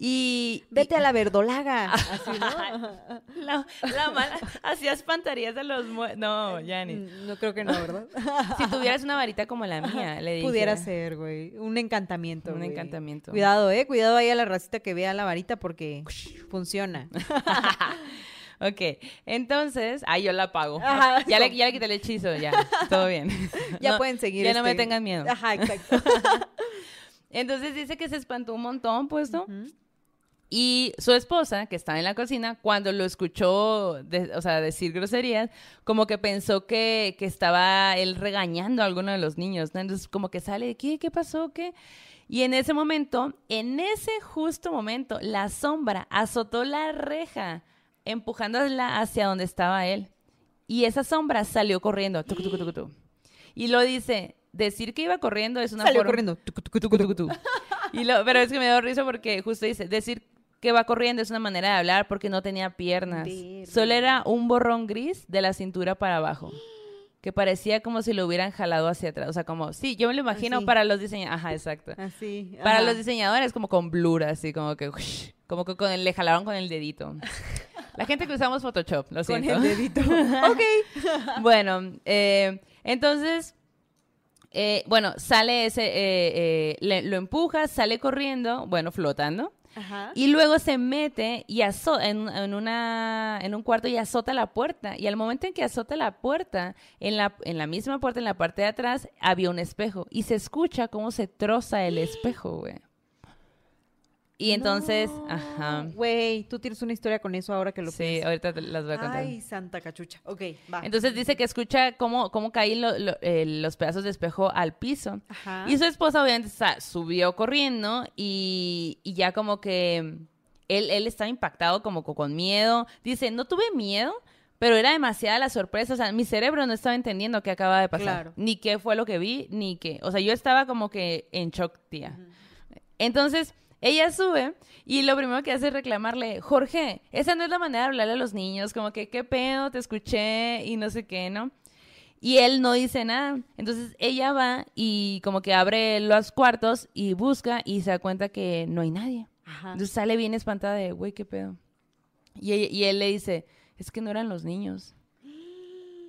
[SPEAKER 1] Y,
[SPEAKER 2] Vete a la verdolaga. Así, ¿no?
[SPEAKER 1] la, la mala hacía espantarías a los muertos. No, Yanni.
[SPEAKER 2] Mm, No creo que no, ¿verdad?
[SPEAKER 1] Si tuvieras una varita como la mía, le dije.
[SPEAKER 2] Pudiera ser, güey. Un encantamiento.
[SPEAKER 1] Un
[SPEAKER 2] güey.
[SPEAKER 1] encantamiento.
[SPEAKER 2] Cuidado, eh. Cuidado ahí a la racita que vea la varita porque funciona.
[SPEAKER 1] Ok, entonces, ay, yo la apago.
[SPEAKER 2] Ajá,
[SPEAKER 1] ya, le, ya le quité el hechizo, ya, todo bien.
[SPEAKER 2] Ya
[SPEAKER 1] No,
[SPEAKER 2] pueden seguir.
[SPEAKER 1] Ya no me
[SPEAKER 2] este-
[SPEAKER 1] tengan miedo.
[SPEAKER 2] Ajá, exacto.
[SPEAKER 1] Entonces dice que se espantó un montón, pues, ¿no? Y su esposa, que estaba en la cocina, cuando lo escuchó, de- o sea, decir groserías, como que pensó que, que estaba él regañando a alguno de los niños, ¿no? Entonces, como que sale, ¿qué? ¿Qué pasó? ¿Qué? Y en ese momento, en ese justo momento, la sombra azotó la reja, empujándola hacia donde estaba él. Y esa sombra salió corriendo. Y lo dice, decir que iba corriendo es una
[SPEAKER 2] Salió
[SPEAKER 1] forma-
[SPEAKER 2] corriendo.
[SPEAKER 1] Y lo- pero es que me dio risa porque justo dice, decir que va corriendo es una manera de hablar porque no tenía piernas. Solo era un borrón gris de la cintura para abajo. Que parecía como si lo hubieran jalado hacia atrás. O sea, como, sí, yo me lo imagino
[SPEAKER 2] Así.
[SPEAKER 1] para los diseñadores. Ajá, exacto.
[SPEAKER 2] Así.
[SPEAKER 1] Para los diseñadores, como con blur, así como que, como que con el- le jalaron con el dedito. La gente que usamos Photoshop, lo
[SPEAKER 2] Con
[SPEAKER 1] siento.
[SPEAKER 2] el dedito. ok.
[SPEAKER 1] bueno, eh, entonces, eh, bueno, sale ese, eh, eh, le- lo empuja, sale corriendo, bueno, flotando,
[SPEAKER 2] Ajá.
[SPEAKER 1] y luego se mete y en una, en un cuarto y azota la puerta. Y al momento en que azota la puerta, en la, en la misma puerta, en la parte de atrás, había un espejo. Y se escucha cómo se troza el espejo, güey. Y entonces,
[SPEAKER 2] No,
[SPEAKER 1] ajá.
[SPEAKER 2] Güey, tú tienes una historia con eso ahora que lo
[SPEAKER 1] Sí,
[SPEAKER 2] pienso.
[SPEAKER 1] ahorita te las voy a contar.
[SPEAKER 2] Ay, santa cachucha. Ok, va.
[SPEAKER 1] Entonces dice que escucha cómo, cómo lo- lo- eh, los pedazos de espejo al piso.
[SPEAKER 2] Ajá.
[SPEAKER 1] Y su esposa obviamente sa- subió corriendo y, y ya como que él, él estaba impactado como co- con miedo. Dice, no tuve miedo, pero era demasiada la sorpresa. O sea, mi cerebro no estaba entendiendo qué acaba de pasar.
[SPEAKER 2] Claro.
[SPEAKER 1] Ni qué fue lo que vi, ni qué. O sea, yo estaba como que en shock, tía. Entonces, ella sube y lo primero que hace es reclamarle, Jorge, esa no es la manera de hablarle a los niños, como que, qué pedo, te escuché y no sé qué, ¿no? Y él no dice nada. Entonces ella va y como que abre los cuartos y busca y se da cuenta que no hay nadie.
[SPEAKER 2] Ajá.
[SPEAKER 1] Entonces sale bien espantada de, güey, qué pedo. Y, ella- y él le dice, es que no eran los niños.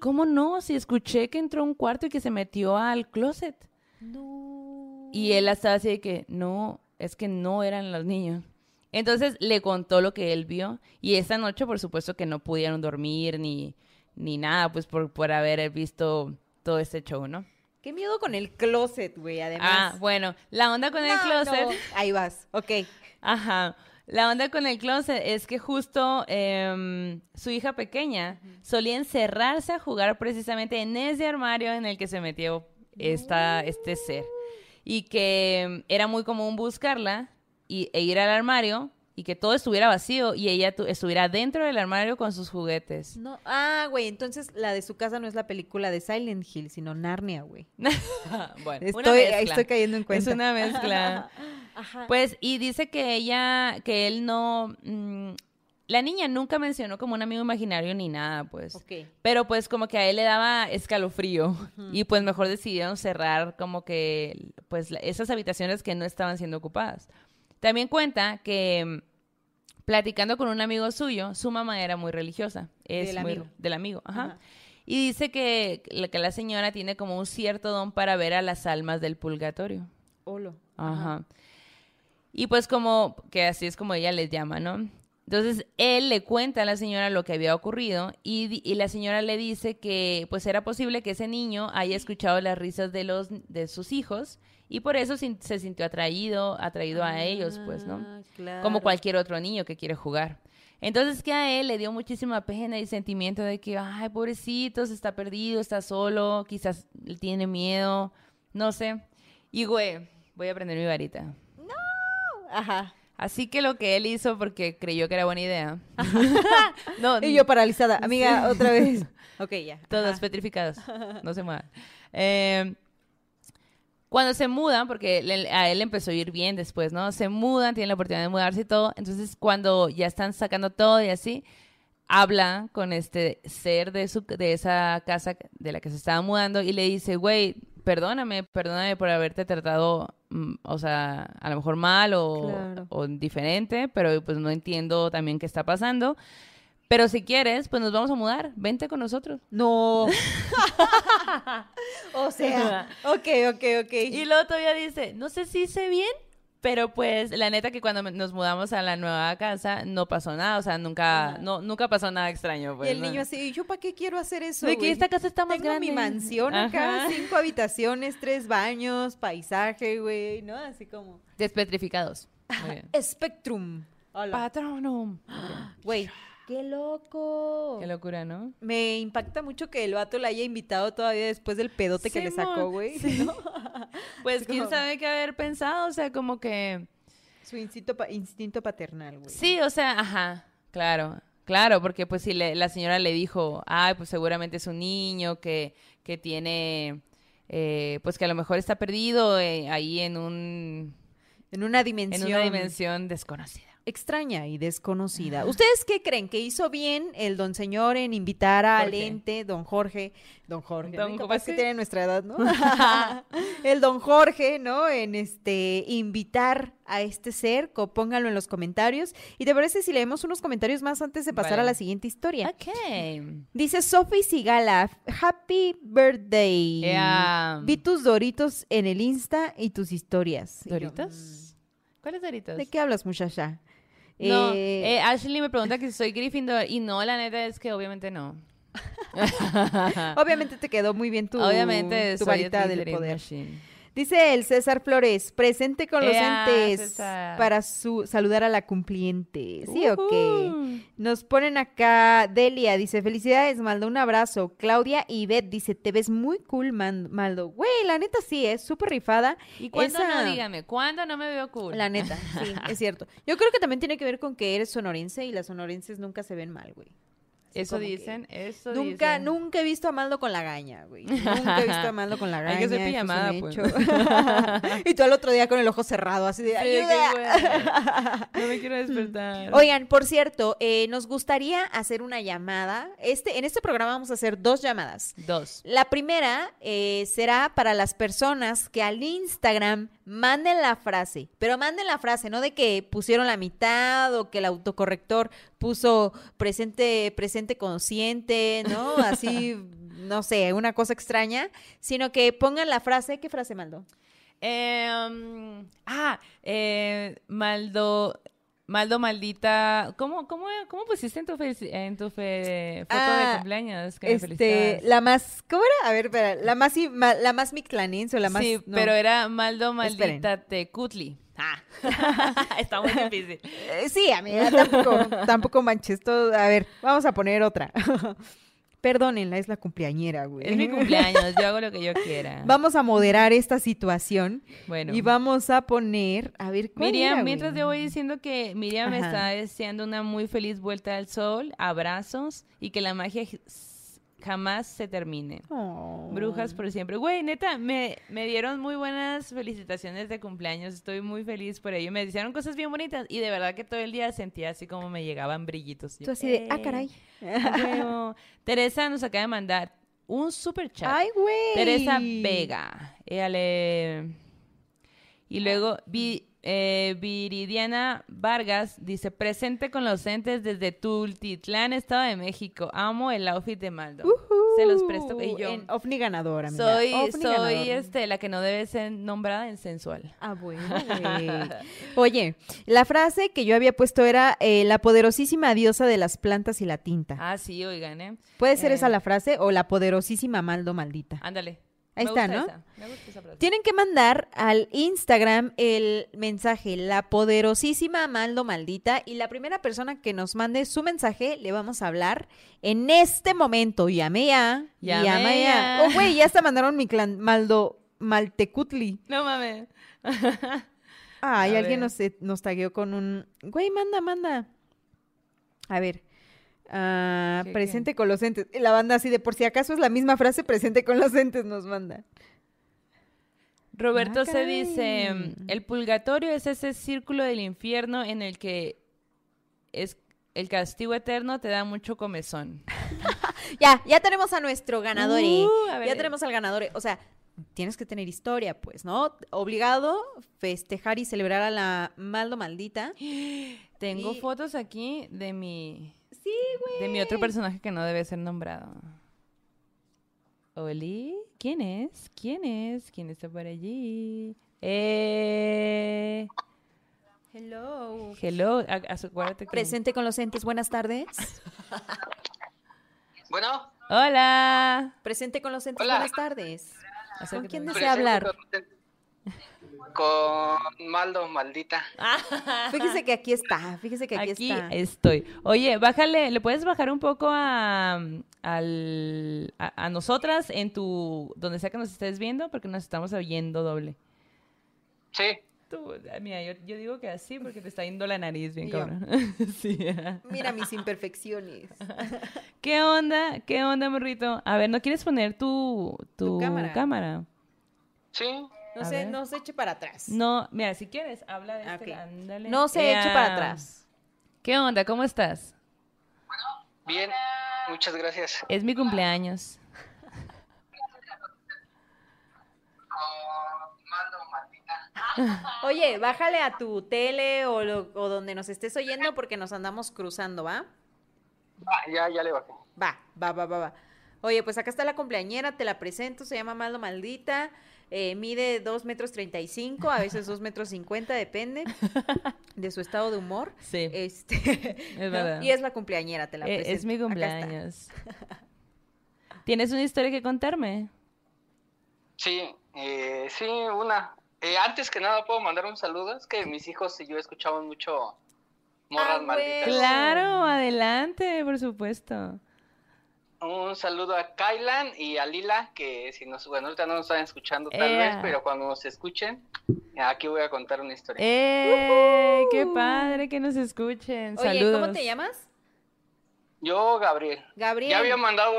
[SPEAKER 1] ¿Cómo no? Si escuché que entró a un cuarto y que se metió al closet.
[SPEAKER 2] No.
[SPEAKER 1] Y él estaba así de que, no, es que no eran los niños. Entonces le contó lo que él vio y esa noche por supuesto que no pudieron dormir ni, ni nada, pues por, por haber visto todo este show, ¿no?
[SPEAKER 2] Qué miedo con el closet, güey, además.
[SPEAKER 1] Ah, bueno, la onda con el closet,
[SPEAKER 2] no. Ahí vas. Ok.
[SPEAKER 1] ajá, la onda con el closet es que justo em, su hija pequeña solía encerrarse a jugar precisamente en ese armario en el que se metió esta, este ser. Y que era muy común buscarla y, e ir al armario y que todo estuviera vacío y ella tu- estuviera dentro del armario con sus juguetes.
[SPEAKER 2] No. Ah, güey, entonces la de su casa no es la película de Silent Hill, sino Narnia, güey.
[SPEAKER 1] bueno, una
[SPEAKER 2] Estoy,
[SPEAKER 1] mezcla.
[SPEAKER 2] estoy cayendo en
[SPEAKER 1] Es
[SPEAKER 2] cuenta.
[SPEAKER 1] una mezcla.
[SPEAKER 2] Ajá.
[SPEAKER 1] Pues, y dice que ella, que él no, mm, la niña nunca mencionó como un amigo imaginario ni nada, pues.
[SPEAKER 2] Ok.
[SPEAKER 1] Pero pues como que a él le daba escalofrío y pues mejor decidieron cerrar como que pues esas habitaciones que no estaban siendo ocupadas. También cuenta que mm, platicando con un amigo suyo, su mamá era muy religiosa. Es
[SPEAKER 2] Del
[SPEAKER 1] muy-
[SPEAKER 2] amigo.
[SPEAKER 1] del amigo, ajá.
[SPEAKER 2] Ajá.
[SPEAKER 1] Y dice que la, que la señora tiene como un cierto don para ver a las almas del purgatorio.
[SPEAKER 2] Olo.
[SPEAKER 1] Ajá. Y pues como, que así es como ella les llama, ¿no? Entonces él le cuenta a la señora lo que había ocurrido y, la señora le dice que pues era posible que ese niño haya escuchado las risas de los de sus hijos y por eso se sintió atraído, atraído a ellos, pues, ¿no?
[SPEAKER 2] Ah, claro.
[SPEAKER 1] Como cualquier otro niño que quiere jugar. Entonces que a él le dio muchísima pena y sentimiento de que, ay, pobrecito, se está perdido, está solo, quizás tiene miedo, no sé. Y güey, voy a prender mi varita.
[SPEAKER 2] Ajá.
[SPEAKER 1] Así que lo que él hizo porque creyó que era buena idea. no,
[SPEAKER 2] Y yo paralizada. Amiga, otra vez. Ok, ya.
[SPEAKER 1] todos
[SPEAKER 2] Ajá.
[SPEAKER 1] petrificados. No se muevan. Eh, cuando se mudan, porque le- a él empezó a ir bien después, ¿no? Se mudan, tienen la oportunidad de mudarse y todo. Entonces, cuando ya están sacando todo y así, habla con este ser de, su, de esa casa de la que se estaba mudando y le dice, güey, perdóname, perdóname por haberte tratado, mm, o sea, a lo mejor mal o,
[SPEAKER 2] Claro.
[SPEAKER 1] o diferente, pero pues no entiendo también qué está pasando. Pero si quieres, pues nos vamos a mudar. Vente con nosotros.
[SPEAKER 2] No. o sea. Ok, ok, ok.
[SPEAKER 1] Y luego todavía dice, no sé si hice bien, pero pues la neta que cuando nos mudamos a la nueva casa no pasó nada, o sea, nunca,
[SPEAKER 2] Ajá.
[SPEAKER 1] no, nunca pasó nada extraño.
[SPEAKER 2] Y
[SPEAKER 1] Pues,
[SPEAKER 2] el
[SPEAKER 1] ¿no?
[SPEAKER 2] niño así, ¿yo para qué quiero hacer eso?
[SPEAKER 1] De que esta casa está más
[SPEAKER 2] Tengo
[SPEAKER 1] grande.
[SPEAKER 2] mi mansión acá,
[SPEAKER 1] Ajá.
[SPEAKER 2] cinco habitaciones, tres baños, paisaje, güey, ¿no? Así como...
[SPEAKER 1] Despetrificados. Muy bien.
[SPEAKER 2] Spectrum. Hola.
[SPEAKER 1] Patronum.
[SPEAKER 2] Güey, qué loco.
[SPEAKER 1] Qué locura, ¿no?
[SPEAKER 2] Me impacta mucho que el vato la haya invitado todavía después del pedote que le sacó, güey.
[SPEAKER 1] sí.
[SPEAKER 2] ¿no?
[SPEAKER 1] Pues
[SPEAKER 2] Es
[SPEAKER 1] quién sabe qué haber pensado, o sea, como que...
[SPEAKER 2] Su instinto, pa- instinto paternal, güey.
[SPEAKER 1] Sí, o sea, ajá, claro, claro, porque pues si le- la señora le dijo, ay, pues seguramente es un niño que, que tiene, eh, pues que a lo mejor está perdido eh, ahí en un,
[SPEAKER 2] En una
[SPEAKER 1] en
[SPEAKER 2] dimensión.
[SPEAKER 1] una dimensión desconocida.
[SPEAKER 2] Extraña y desconocida. ¿Ustedes qué creen? ¿Que hizo bien el don señor en invitar al
[SPEAKER 1] Jorge.
[SPEAKER 2] ente, don Jorge, don Jorge,
[SPEAKER 1] Don
[SPEAKER 2] ¿no? Capaz que tiene nuestra edad, ¿no? el don Jorge, ¿no? En este, invitar a este ser, pónganlo en los comentarios. ¿Y te parece si leemos unos comentarios más antes de pasar
[SPEAKER 1] Vale.
[SPEAKER 2] a la siguiente historia?
[SPEAKER 1] Ok.
[SPEAKER 2] Dice Sophie Sigala, Happy Birthday.
[SPEAKER 1] Ea.
[SPEAKER 2] Vi tus doritos en el Insta y tus historias.
[SPEAKER 1] ¿Doritos? ¿Cuáles Doritos?
[SPEAKER 2] mm, ¿De qué hablas, muchacha?
[SPEAKER 1] No,
[SPEAKER 2] Eh,
[SPEAKER 1] eh, Ashley me pregunta que si soy Gryffindor y no, la neta es que obviamente no.
[SPEAKER 2] Obviamente te quedó muy bien tu,
[SPEAKER 1] obviamente
[SPEAKER 2] tu varita del poder.
[SPEAKER 1] machine.
[SPEAKER 2] Dice el César Flores, presente con los
[SPEAKER 1] Ea,
[SPEAKER 2] entes
[SPEAKER 1] César.
[SPEAKER 2] para su, saludar a la cumpliente. Sí, ok.
[SPEAKER 1] Ujú.
[SPEAKER 2] Nos ponen acá, Delia dice, felicidades, Maldo, un abrazo. Claudia y Beth dice, te ves muy cool, Man- Maldo. Güey, la neta sí, es súper rifada.
[SPEAKER 1] ¿Y cuándo
[SPEAKER 2] Esa-
[SPEAKER 1] no? Dígame, ¿cuándo no me veo cool?
[SPEAKER 2] La neta, sí, es cierto. Yo creo que también tiene que ver con que eres sonorense y las sonorenses nunca se ven mal, güey.
[SPEAKER 1] Eso dicen, eso
[SPEAKER 2] Nunca,
[SPEAKER 1] dicen.
[SPEAKER 2] nunca he visto a Maldo con la gaña, güey. Nunca he visto a Maldo con la gaña.
[SPEAKER 1] Hay que
[SPEAKER 2] un
[SPEAKER 1] pijamada, pues.
[SPEAKER 2] y tú al otro día con el ojo cerrado, así de ¡ayuda!
[SPEAKER 1] No me quiero despertar.
[SPEAKER 2] Oigan, por cierto, eh, nos gustaría hacer una llamada. Este, en este programa vamos a hacer dos llamadas.
[SPEAKER 1] Dos.
[SPEAKER 2] La primera eh, será para las personas que al Instagram manden la frase, pero manden la frase, no de que pusieron la mitad o que el autocorrector puso presente, presente consciente, ¿no? Así, no sé, una cosa extraña, sino que pongan la frase, ¿qué frase mandó?
[SPEAKER 1] Em, ah, eh, Maldo, Maldo maldita. ¿Cómo, cómo, cómo pusiste en tu, felici- en tu fe- foto
[SPEAKER 2] Ah,
[SPEAKER 1] de cumpleaños? Que
[SPEAKER 2] Este, la más, ¿cómo era? A ver, espera, la más, ma- la más o la más...
[SPEAKER 1] sí,
[SPEAKER 2] no.
[SPEAKER 1] pero era Maldo maldita tecutli. Ah. Está muy difícil.
[SPEAKER 2] Eh, Sí, amiga, tampoco, tampoco manches todo. A ver, vamos a poner otra. Perdónenla, es la cumpleañera, güey.
[SPEAKER 1] Es mi cumpleaños, yo hago lo que yo quiera.
[SPEAKER 2] Vamos a moderar esta situación
[SPEAKER 1] Bueno.
[SPEAKER 2] y vamos a poner, a ver, ¿cuál
[SPEAKER 1] Miriam,
[SPEAKER 2] era,
[SPEAKER 1] mientras yo voy diciendo que Miriam me está deseando una muy feliz vuelta al sol, abrazos y que la magia gi- jamás se termine.
[SPEAKER 2] Oh.
[SPEAKER 1] Brujas por siempre. Güey, neta, me, me dieron muy buenas felicitaciones de cumpleaños. Estoy muy feliz por ello. Me hicieron cosas bien bonitas y de verdad que todo el día sentía así como me llegaban brillitos.
[SPEAKER 2] Tú así de, ah,
[SPEAKER 1] "Eh,
[SPEAKER 2] caray.
[SPEAKER 1] a huevo". Teresa nos acaba de mandar un super chat.
[SPEAKER 2] Ay, güey.
[SPEAKER 1] Teresa Vega. Ella le- Y luego Vi- eh, Viridiana Vargas dice, presente con los entes desde Tultitlán, Estado de México. Amo el outfit de Maldo. Se los presto. Y yo
[SPEAKER 2] En OVNI ganadora,
[SPEAKER 1] soy,
[SPEAKER 2] OVNI
[SPEAKER 1] soy
[SPEAKER 2] ganador.
[SPEAKER 1] este, la que no debe ser nombrada en sensual.
[SPEAKER 2] Ah, bueno. Oye, la frase que yo había puesto era eh, la poderosísima diosa de las plantas y la tinta.
[SPEAKER 1] Ah, sí, oigan, ¿eh?
[SPEAKER 2] ¿Puede ser
[SPEAKER 1] eh.
[SPEAKER 2] esa la frase o la poderosísima maldo maldita?
[SPEAKER 1] Ándale.
[SPEAKER 2] Ahí
[SPEAKER 1] Me
[SPEAKER 2] está,
[SPEAKER 1] gusta
[SPEAKER 2] ¿no?
[SPEAKER 1] esa, Me gusta esa frase.
[SPEAKER 2] Tienen que mandar al Instagram el mensaje, la poderosísima Maldo Maldita, y la primera persona que nos mande su mensaje le vamos a hablar en este momento. Llame ya.
[SPEAKER 1] Llame
[SPEAKER 2] llame
[SPEAKER 1] ya.
[SPEAKER 2] Oh, güey, ya hasta mandaron mi clan Maldo Maltecutli.
[SPEAKER 1] No mames.
[SPEAKER 2] Ay,
[SPEAKER 1] A
[SPEAKER 2] alguien
[SPEAKER 1] ver.
[SPEAKER 2] nos, eh, nos tagueó con un. Güey, manda, manda. A ver. Ah,
[SPEAKER 1] ¿Qué,
[SPEAKER 2] presente con los entes. La banda así de por si acaso es la misma frase, presente con los entes nos manda.
[SPEAKER 1] Roberto
[SPEAKER 2] Ah,
[SPEAKER 1] se
[SPEAKER 2] caray.
[SPEAKER 1] dice, el purgatorio es ese círculo del infierno en el que es el castigo eterno te da mucho comezón.
[SPEAKER 2] Ya, ya tenemos a nuestro ganador.
[SPEAKER 1] Uh, a.
[SPEAKER 2] Ya tenemos al ganador. O sea, tienes que tener historia, pues, ¿no? Obligado festejar y celebrar a la Maldo Maldita.
[SPEAKER 1] Tengo
[SPEAKER 2] Y-
[SPEAKER 1] fotos aquí de mi
[SPEAKER 2] Sí, güey.
[SPEAKER 1] de mi otro personaje que no debe ser nombrado. Oli, ¿quién es? ¿Quién es? ¿Quién está por allí? Eh,
[SPEAKER 2] Hello.
[SPEAKER 1] hello, a- a- acuérdate que-
[SPEAKER 2] Presente con los entes, buenas tardes.
[SPEAKER 4] Bueno,
[SPEAKER 1] Hola.
[SPEAKER 2] Presente con los entes,
[SPEAKER 4] Hola.
[SPEAKER 2] buenas tardes. ¿Con quién desea hablar?
[SPEAKER 4] Con Maldo, maldita.
[SPEAKER 2] Fíjese que aquí está, fíjese que aquí,
[SPEAKER 1] Aquí
[SPEAKER 2] está.
[SPEAKER 1] estoy. Oye, bájale, ¿le puedes bajar un poco a, al- a, a nosotras en tu, donde sea que nos estés viendo? Porque nos estamos oyendo doble.
[SPEAKER 4] Sí,
[SPEAKER 1] Tú, ah, mira, yo, yo digo que así porque te está yendo la nariz bien cabrón. sí.
[SPEAKER 2] Mira mis imperfecciones.
[SPEAKER 1] ¿Qué onda? ¿Qué onda, morrito? A ver, ¿no quieres poner tu, tu,
[SPEAKER 2] Tu cámara.
[SPEAKER 1] cámara?
[SPEAKER 4] sí.
[SPEAKER 2] No se, no se eche para atrás.
[SPEAKER 1] No, mira, si quieres, habla de este,
[SPEAKER 2] ok.
[SPEAKER 1] ándale.
[SPEAKER 2] No se eche para atrás.
[SPEAKER 1] ¿Qué onda? ¿Cómo estás?
[SPEAKER 4] Bien, muchas gracias.
[SPEAKER 1] Es mi cumpleaños.
[SPEAKER 4] Maldo, maldita.
[SPEAKER 2] Oye, bájale a tu tele o, lo- o donde nos estés oyendo porque nos andamos cruzando, ¿va?
[SPEAKER 4] Ah, ya, ya le bajé.
[SPEAKER 2] Va, va, va, va, va. Oye, pues acá está la cumpleañera, te la presento, se llama Maldo Maldita, eh, mide 2 metros 35, a veces 2 metros 50, depende de su estado de humor.
[SPEAKER 1] Sí,
[SPEAKER 2] Este,
[SPEAKER 1] es
[SPEAKER 2] ¿no?
[SPEAKER 1] verdad.
[SPEAKER 2] Y es la cumpleañera, te la
[SPEAKER 1] Eh,
[SPEAKER 2] presento.
[SPEAKER 1] es mi cumpleaños. ¿Tienes una historia que contarme?
[SPEAKER 4] Sí, eh, sí, una. Eh, antes que nada, ¿puedo mandar un saludo? Es que mis hijos y yo escuchamos mucho Morras
[SPEAKER 2] Ah,
[SPEAKER 4] Malditas.
[SPEAKER 1] Claro, adelante, por supuesto.
[SPEAKER 4] Un saludo a Kailan y a Lila, que si nos, bueno, ahorita no nos están escuchando tal
[SPEAKER 1] Ea.
[SPEAKER 4] vez, pero cuando nos escuchen, aquí voy a contar una historia.
[SPEAKER 1] ¡Eh! ¡Qué padre que nos escuchen!
[SPEAKER 2] Oye,
[SPEAKER 1] Saludos.
[SPEAKER 2] ¿cómo te llamas?
[SPEAKER 4] Yo, Gabriel.
[SPEAKER 2] Gabriel.
[SPEAKER 4] Ya había mandado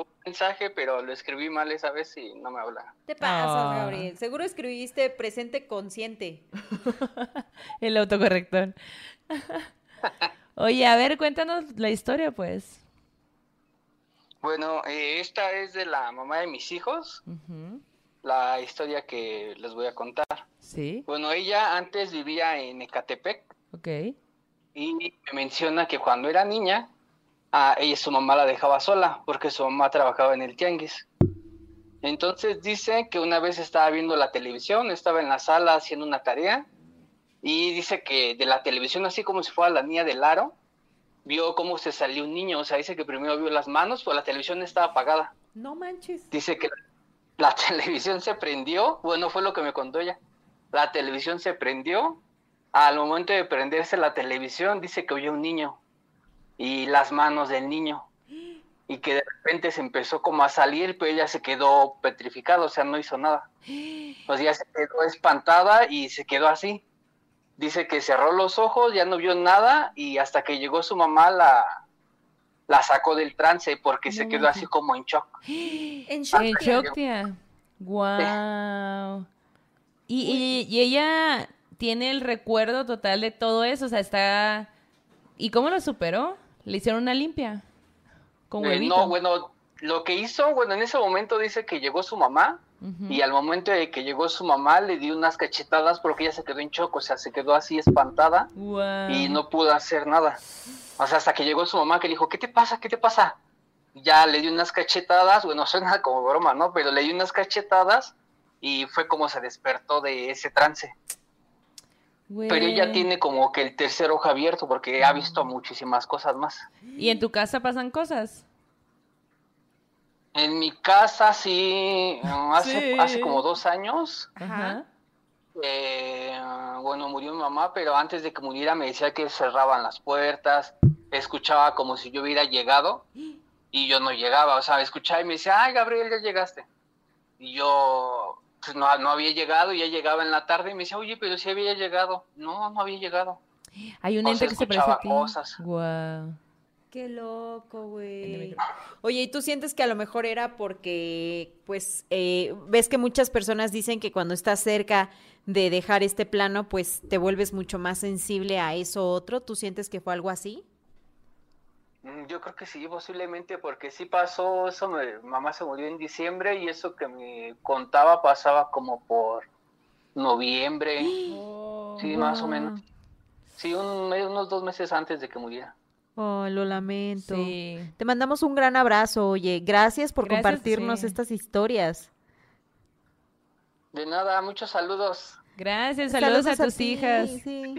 [SPEAKER 4] un mensaje, pero lo escribí mal esa vez y no me habla.
[SPEAKER 2] Te pasas,
[SPEAKER 1] Ah.
[SPEAKER 2] Gabriel. Seguro escribiste presente consciente.
[SPEAKER 1] El autocorrector. Oye, a ver, cuéntanos la historia, pues.
[SPEAKER 4] Bueno, eh, esta es de la mamá de mis hijos, la historia que les voy a contar.
[SPEAKER 1] Sí,
[SPEAKER 4] Bueno, ella antes vivía en Ecatepec
[SPEAKER 1] ok.
[SPEAKER 4] y me menciona que cuando era niña, a ella su mamá la dejaba sola porque su mamá trabajaba en el tianguis. Entonces dice que una vez estaba viendo la televisión, estaba en la sala haciendo una tarea y dice que de la televisión, así como si fuera la niña del aro, vio cómo se salió un niño. O sea, dice que primero vio las manos, pues la televisión estaba apagada.
[SPEAKER 2] No manches.
[SPEAKER 4] Dice que la televisión se prendió, bueno, fue lo que me contó ella. La televisión se prendió, al momento de prenderse la televisión, dice que oyó un niño y las manos del niño. Y que de repente se empezó como a salir, pero ella se quedó petrificada, o sea, no hizo nada. O sea, ella se quedó espantada y se quedó así. Dice que cerró los ojos, ya no vio nada y hasta que llegó su mamá la, la sacó del trance porque se
[SPEAKER 2] No
[SPEAKER 4] quedó así como en shock.
[SPEAKER 2] En shock.
[SPEAKER 1] En shock, tía. Wow. Y, y- y ella tiene el recuerdo total de todo eso, o sea, está... ¿Y cómo lo superó? Le hicieron una limpia. Con
[SPEAKER 4] Eh, no, bueno, lo que hizo, bueno, en ese momento dice que llegó su mamá Y al momento de que llegó su mamá le dio unas cachetadas porque ella se quedó en shock, o sea, se quedó así espantada y no pudo hacer nada. O sea, hasta que llegó su mamá que le dijo, ¿qué te pasa? ¿Qué te pasa? Ya le dio unas cachetadas, bueno, suena como broma, ¿no? Pero le dio unas cachetadas y fue como se despertó de ese trance. Pero ella tiene como que el tercer ojo abierto porque ha visto muchísimas cosas más.
[SPEAKER 1] ¿Y en tu casa pasan cosas?
[SPEAKER 4] En mi casa sí, uh, hace,
[SPEAKER 1] Sí.
[SPEAKER 4] hace como dos años,
[SPEAKER 1] Ajá.
[SPEAKER 4] eh, bueno, murió mi mamá, pero antes de que muriera me decía que cerraban las puertas, escuchaba como si yo hubiera llegado y yo no llegaba, o sea, escuchaba y me decía, ay, Gabriel, ya llegaste. Y yo pues, no, no había llegado, ya llegaba en la tarde y me decía, oye, pero sí había llegado. No, no había llegado.
[SPEAKER 1] Hay un
[SPEAKER 4] O
[SPEAKER 1] ente que se parece a ti.
[SPEAKER 4] cosas.
[SPEAKER 1] Guau.
[SPEAKER 2] Qué loco, güey. Oye, ¿y tú sientes que a lo mejor era porque, pues, eh, ves que muchas personas dicen que cuando estás cerca de dejar este plano, pues te vuelves mucho más sensible a eso otro? ¿Tú sientes que fue algo así?
[SPEAKER 4] Mm, Yo creo que sí, posiblemente, porque sí pasó, eso me, mamá se murió en diciembre y eso que me contaba pasaba como por noviembre, sí, más o menos. Sí, un, unos dos meses antes de que muriera.
[SPEAKER 2] Oh, lo lamento.
[SPEAKER 1] Sí.
[SPEAKER 2] Te mandamos un gran abrazo, oye. Gracias por
[SPEAKER 1] Gracias,
[SPEAKER 2] compartirnos
[SPEAKER 1] sí.
[SPEAKER 2] estas historias.
[SPEAKER 4] De nada, muchos saludos.
[SPEAKER 1] Gracias, saludos, a tus
[SPEAKER 2] ti,
[SPEAKER 1] hijas.
[SPEAKER 2] sí.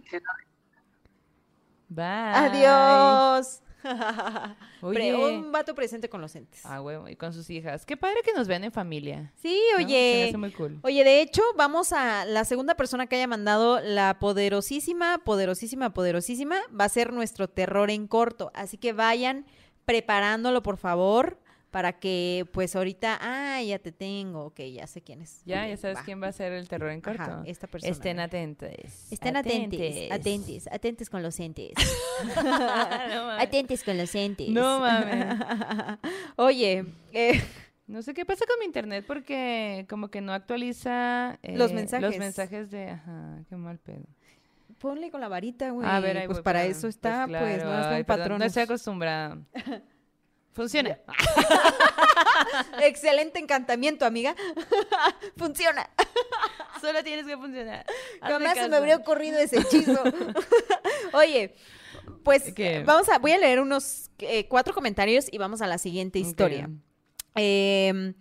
[SPEAKER 1] Bye.
[SPEAKER 2] Adiós.
[SPEAKER 1] Oye.
[SPEAKER 2] Pre- un vato presente con los entes.
[SPEAKER 1] Ah, huevo, y con sus hijas. Qué padre que nos vean en familia.
[SPEAKER 2] Sí,
[SPEAKER 1] ¿no? Se me
[SPEAKER 2] oye.
[SPEAKER 1] hace muy cool.
[SPEAKER 2] Oye, de hecho, vamos a la segunda persona que haya mandado la poderosísima, poderosísima, poderosísima, va a ser nuestro terror en corto. Así que vayan preparándolo, por favor, para que, pues ahorita, ah, ya te tengo, ok, ya sé quién es.
[SPEAKER 1] Ya, ya sabes
[SPEAKER 2] va.
[SPEAKER 1] quién va a ser el terror en corto.
[SPEAKER 2] Ajá, esta persona.
[SPEAKER 1] Estén atentos.
[SPEAKER 2] Estén atentes, atentes, atentes con los entes.
[SPEAKER 1] no
[SPEAKER 2] atentes con los entes.
[SPEAKER 1] No mames.
[SPEAKER 2] Oye, eh,
[SPEAKER 1] No sé qué pasa con mi internet porque como que no actualiza eh,
[SPEAKER 2] Los mensajes.
[SPEAKER 1] Los mensajes de, ajá, qué mal pedo.
[SPEAKER 2] ponle con la varita, güey.
[SPEAKER 1] A ver, ahí
[SPEAKER 2] pues
[SPEAKER 1] voy,
[SPEAKER 2] para eso está, pues,
[SPEAKER 1] claro,
[SPEAKER 2] no es un patrón.
[SPEAKER 1] No estoy acostumbrada. Funciona.
[SPEAKER 2] Excelente encantamiento, amiga. Funciona.
[SPEAKER 1] Solo tienes que funcionar.
[SPEAKER 2] Jamás se me habría ocurrido ese hechizo. Oye, pues
[SPEAKER 1] ¿Qué?
[SPEAKER 2] vamos a, voy a leer unos eh, cuatro comentarios y vamos a la siguiente historia.
[SPEAKER 1] Ok.
[SPEAKER 2] Eh,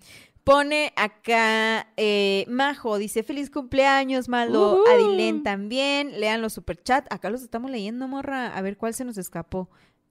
[SPEAKER 2] pone acá eh, Majo, dice feliz cumpleaños, Maldo,
[SPEAKER 1] Ujú.
[SPEAKER 2] Adilén también, lean los superchat, acá los estamos leyendo, morra, a ver cuál se nos escapó.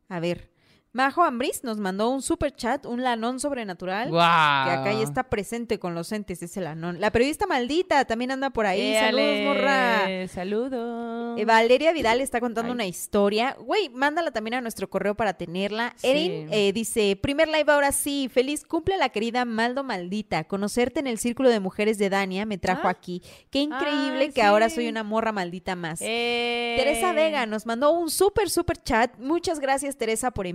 [SPEAKER 2] A ver, Majo Ambris nos mandó un superchat, un lanón sobrenatural.
[SPEAKER 1] Guau.
[SPEAKER 2] Que acá ya está presente con los entes ese lanón. La periodista maldita también anda por ahí.
[SPEAKER 1] Éale,
[SPEAKER 2] Saludos, morra.
[SPEAKER 1] Saludos.
[SPEAKER 2] Eh, Valeria Vidal está contando
[SPEAKER 1] Ay.
[SPEAKER 2] una historia. Güey, mándala también a nuestro correo para tenerla.
[SPEAKER 1] Sí.
[SPEAKER 2] Erin eh, dice, primer live ahora sí. Feliz cumple la querida Maldo Maldita. Conocerte en el círculo de mujeres de Dania me trajo
[SPEAKER 1] Ah.
[SPEAKER 2] aquí. Qué increíble
[SPEAKER 1] Ay,
[SPEAKER 2] que ahora soy una morra maldita más.
[SPEAKER 1] Eh.
[SPEAKER 2] Teresa Vega nos mandó un súper, súper chat. Muchas gracias, Teresa, por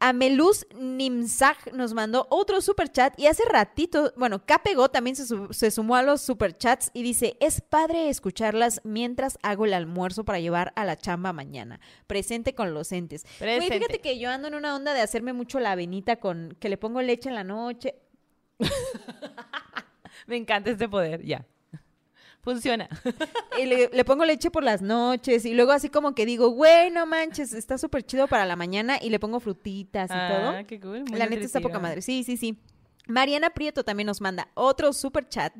[SPEAKER 2] Ameluz Nimzag nos mandó otro super chat. Y hace ratito, bueno, Capego también se, su- se sumó a los super chats y dice: Es padre escucharlas mientras hago el almuerzo para llevar a la chamba mañana. Presente con los entes.
[SPEAKER 1] Presente.
[SPEAKER 2] fíjate que yo ando en una onda de hacerme mucho la avenita con que le pongo leche en la noche.
[SPEAKER 1] Me encanta este poder, ya. Funciona.
[SPEAKER 2] Y le, le pongo leche por las noches y luego así como que digo, güey, no manches, está súper chido para la mañana y le pongo frutitas y todo.
[SPEAKER 1] Ah, qué cool. muy
[SPEAKER 2] La neta está poca madre. Sí, sí, sí. Mariana Prieto también nos manda otro super chat.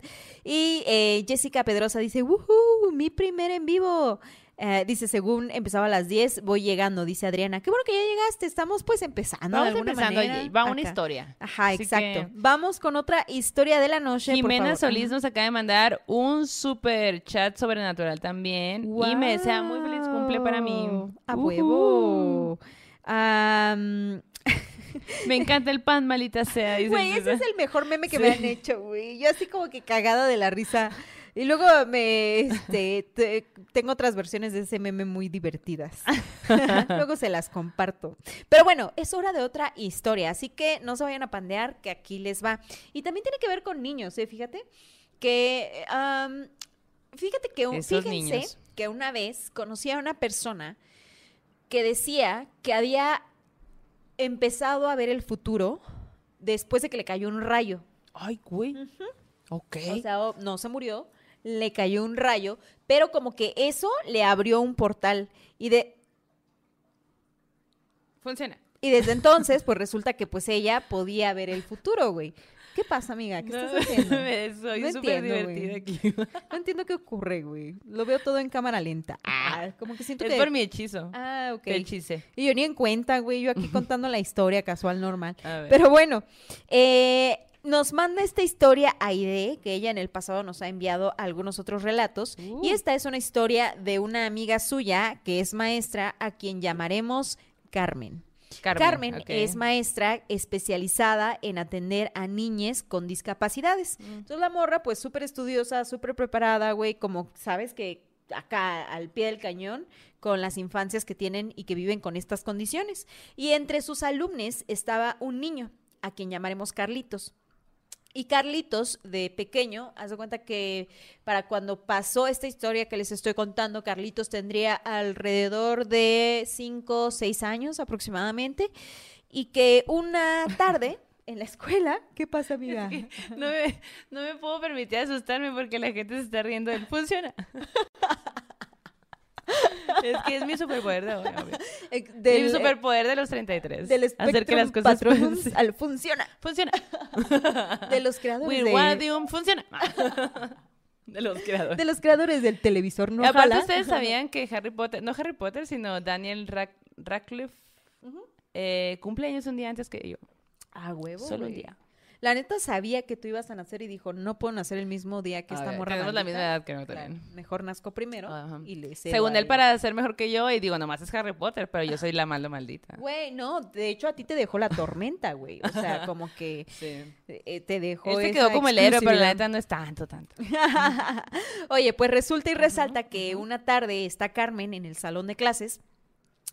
[SPEAKER 2] Y eh, Jessica Pedrosa dice, ¡Woohoo! Mi primer en vivo. Eh, dice, según empezaba a las 10, voy llegando, dice Adriana. Qué bueno que ya llegaste. Estamos pues empezando. de
[SPEAKER 1] Vamos
[SPEAKER 2] alguna
[SPEAKER 1] empezando,
[SPEAKER 2] manera.
[SPEAKER 1] va una
[SPEAKER 2] Acá.
[SPEAKER 1] historia.
[SPEAKER 2] Ajá,
[SPEAKER 1] Así
[SPEAKER 2] exacto.
[SPEAKER 1] que-
[SPEAKER 2] Vamos con otra historia de la noche. por
[SPEAKER 1] Jimena
[SPEAKER 2] favor.
[SPEAKER 1] Solís nos acaba de mandar un super chat sobrenatural también. Y me desea muy feliz cumple para mí.
[SPEAKER 2] A huevo.
[SPEAKER 1] Me encanta el pan, malita sea.
[SPEAKER 2] Güey, ese es el mejor meme que
[SPEAKER 1] Sí.
[SPEAKER 2] me han hecho, güey. Yo así como que cagada de la risa. Y luego me, este, te- tengo otras versiones de ese meme muy divertidas. luego se las comparto. Pero bueno, es hora de otra historia, así que no se vayan a pandear, que aquí les va. Y también tiene que ver con niños, ¿eh? Fíjate que, fíjate que, un- fíjense
[SPEAKER 1] niños.
[SPEAKER 2] que una vez conocí a una persona que decía que había empezado a ver el futuro después de que le cayó un rayo.
[SPEAKER 1] Ay, güey. Ok.
[SPEAKER 2] O sea, o- no se murió, le cayó un rayo, pero como que eso le abrió un portal. Y, de,
[SPEAKER 1] Funciona.
[SPEAKER 2] y desde entonces, pues resulta que pues ella podía ver el futuro, güey. ¿Qué pasa, amiga? ¿Qué estás haciendo?
[SPEAKER 1] Soy
[SPEAKER 2] No
[SPEAKER 1] súper
[SPEAKER 2] entiendo,
[SPEAKER 1] divertida aquí.
[SPEAKER 2] No entiendo qué ocurre, güey. Lo veo todo en cámara lenta. Ah, como que siento
[SPEAKER 1] Es
[SPEAKER 2] que...
[SPEAKER 1] por mi hechizo.
[SPEAKER 2] Ah, ok.
[SPEAKER 1] Te hechicé.
[SPEAKER 2] Y yo ni en cuenta, güey. Yo aquí contando la historia casual normal.
[SPEAKER 1] A ver.
[SPEAKER 2] Pero bueno, eh, nos manda esta historia Aide, que ella en el pasado nos ha enviado algunos otros relatos.
[SPEAKER 1] Uh.
[SPEAKER 2] Y esta es una historia de una amiga suya que es maestra, a quien llamaremos Carmen. Carmen, es maestra especializada en atender a niñes con discapacidades.
[SPEAKER 1] Mm.
[SPEAKER 2] Entonces la morra, pues súper estudiosa, súper preparada, güey, como sabes que acá al pie del cañón con las infancias que tienen y que viven con estas condiciones. Y entre sus alumnos estaba un niño, a quien llamaremos Carlitos. Y Carlitos, de pequeño, haz de cuenta que para cuando pasó esta historia que les estoy contando, Carlitos tendría alrededor de 5 o 6 años aproximadamente. Y que una tarde en la escuela, ¿qué pasa, amiga?
[SPEAKER 1] No me, no me puedo permitir asustarme porque la gente se está riendo del funciona. es que es mi superpoder de ahora.
[SPEAKER 2] Eh,
[SPEAKER 1] mi
[SPEAKER 2] Del,
[SPEAKER 1] superpoder de los 33.
[SPEAKER 2] del
[SPEAKER 1] Hacer que las cosas funcionen.
[SPEAKER 2] al funciona.
[SPEAKER 1] Funciona.
[SPEAKER 2] De los creadores de,
[SPEAKER 1] funciona. de los creadores.
[SPEAKER 2] de los creadores del televisor no
[SPEAKER 1] Aparte,
[SPEAKER 2] jala.
[SPEAKER 1] ustedes sabían que Harry Potter, no Harry Potter, sino Daniel Rac- Radcliffe, eh, cumple años un día antes que yo.
[SPEAKER 2] Ah, huevo.
[SPEAKER 1] Solo un
[SPEAKER 2] güey.
[SPEAKER 1] día.
[SPEAKER 2] La neta sabía que tú ibas a nacer y dijo, no puedo nacer el mismo día que
[SPEAKER 1] A
[SPEAKER 2] esta
[SPEAKER 1] ver,
[SPEAKER 2] morra.
[SPEAKER 1] tenemos la
[SPEAKER 2] maldita".
[SPEAKER 1] misma edad que no
[SPEAKER 2] Claro,
[SPEAKER 1] también.
[SPEAKER 2] mejor nazco primero y le
[SPEAKER 1] Según él, para ser mejor que yo, y digo, nomás es Harry Potter, pero yo soy la malo maldita.
[SPEAKER 2] Güey, no, de hecho a ti te dejó la tormenta, güey. O sea, como que
[SPEAKER 1] Sí.
[SPEAKER 2] eh, te dejó
[SPEAKER 1] Él se quedó como el héroe, pero la neta no es tanto, tanto.
[SPEAKER 2] Oye, pues resulta y resalta que una tarde está Carmen en el salón de clases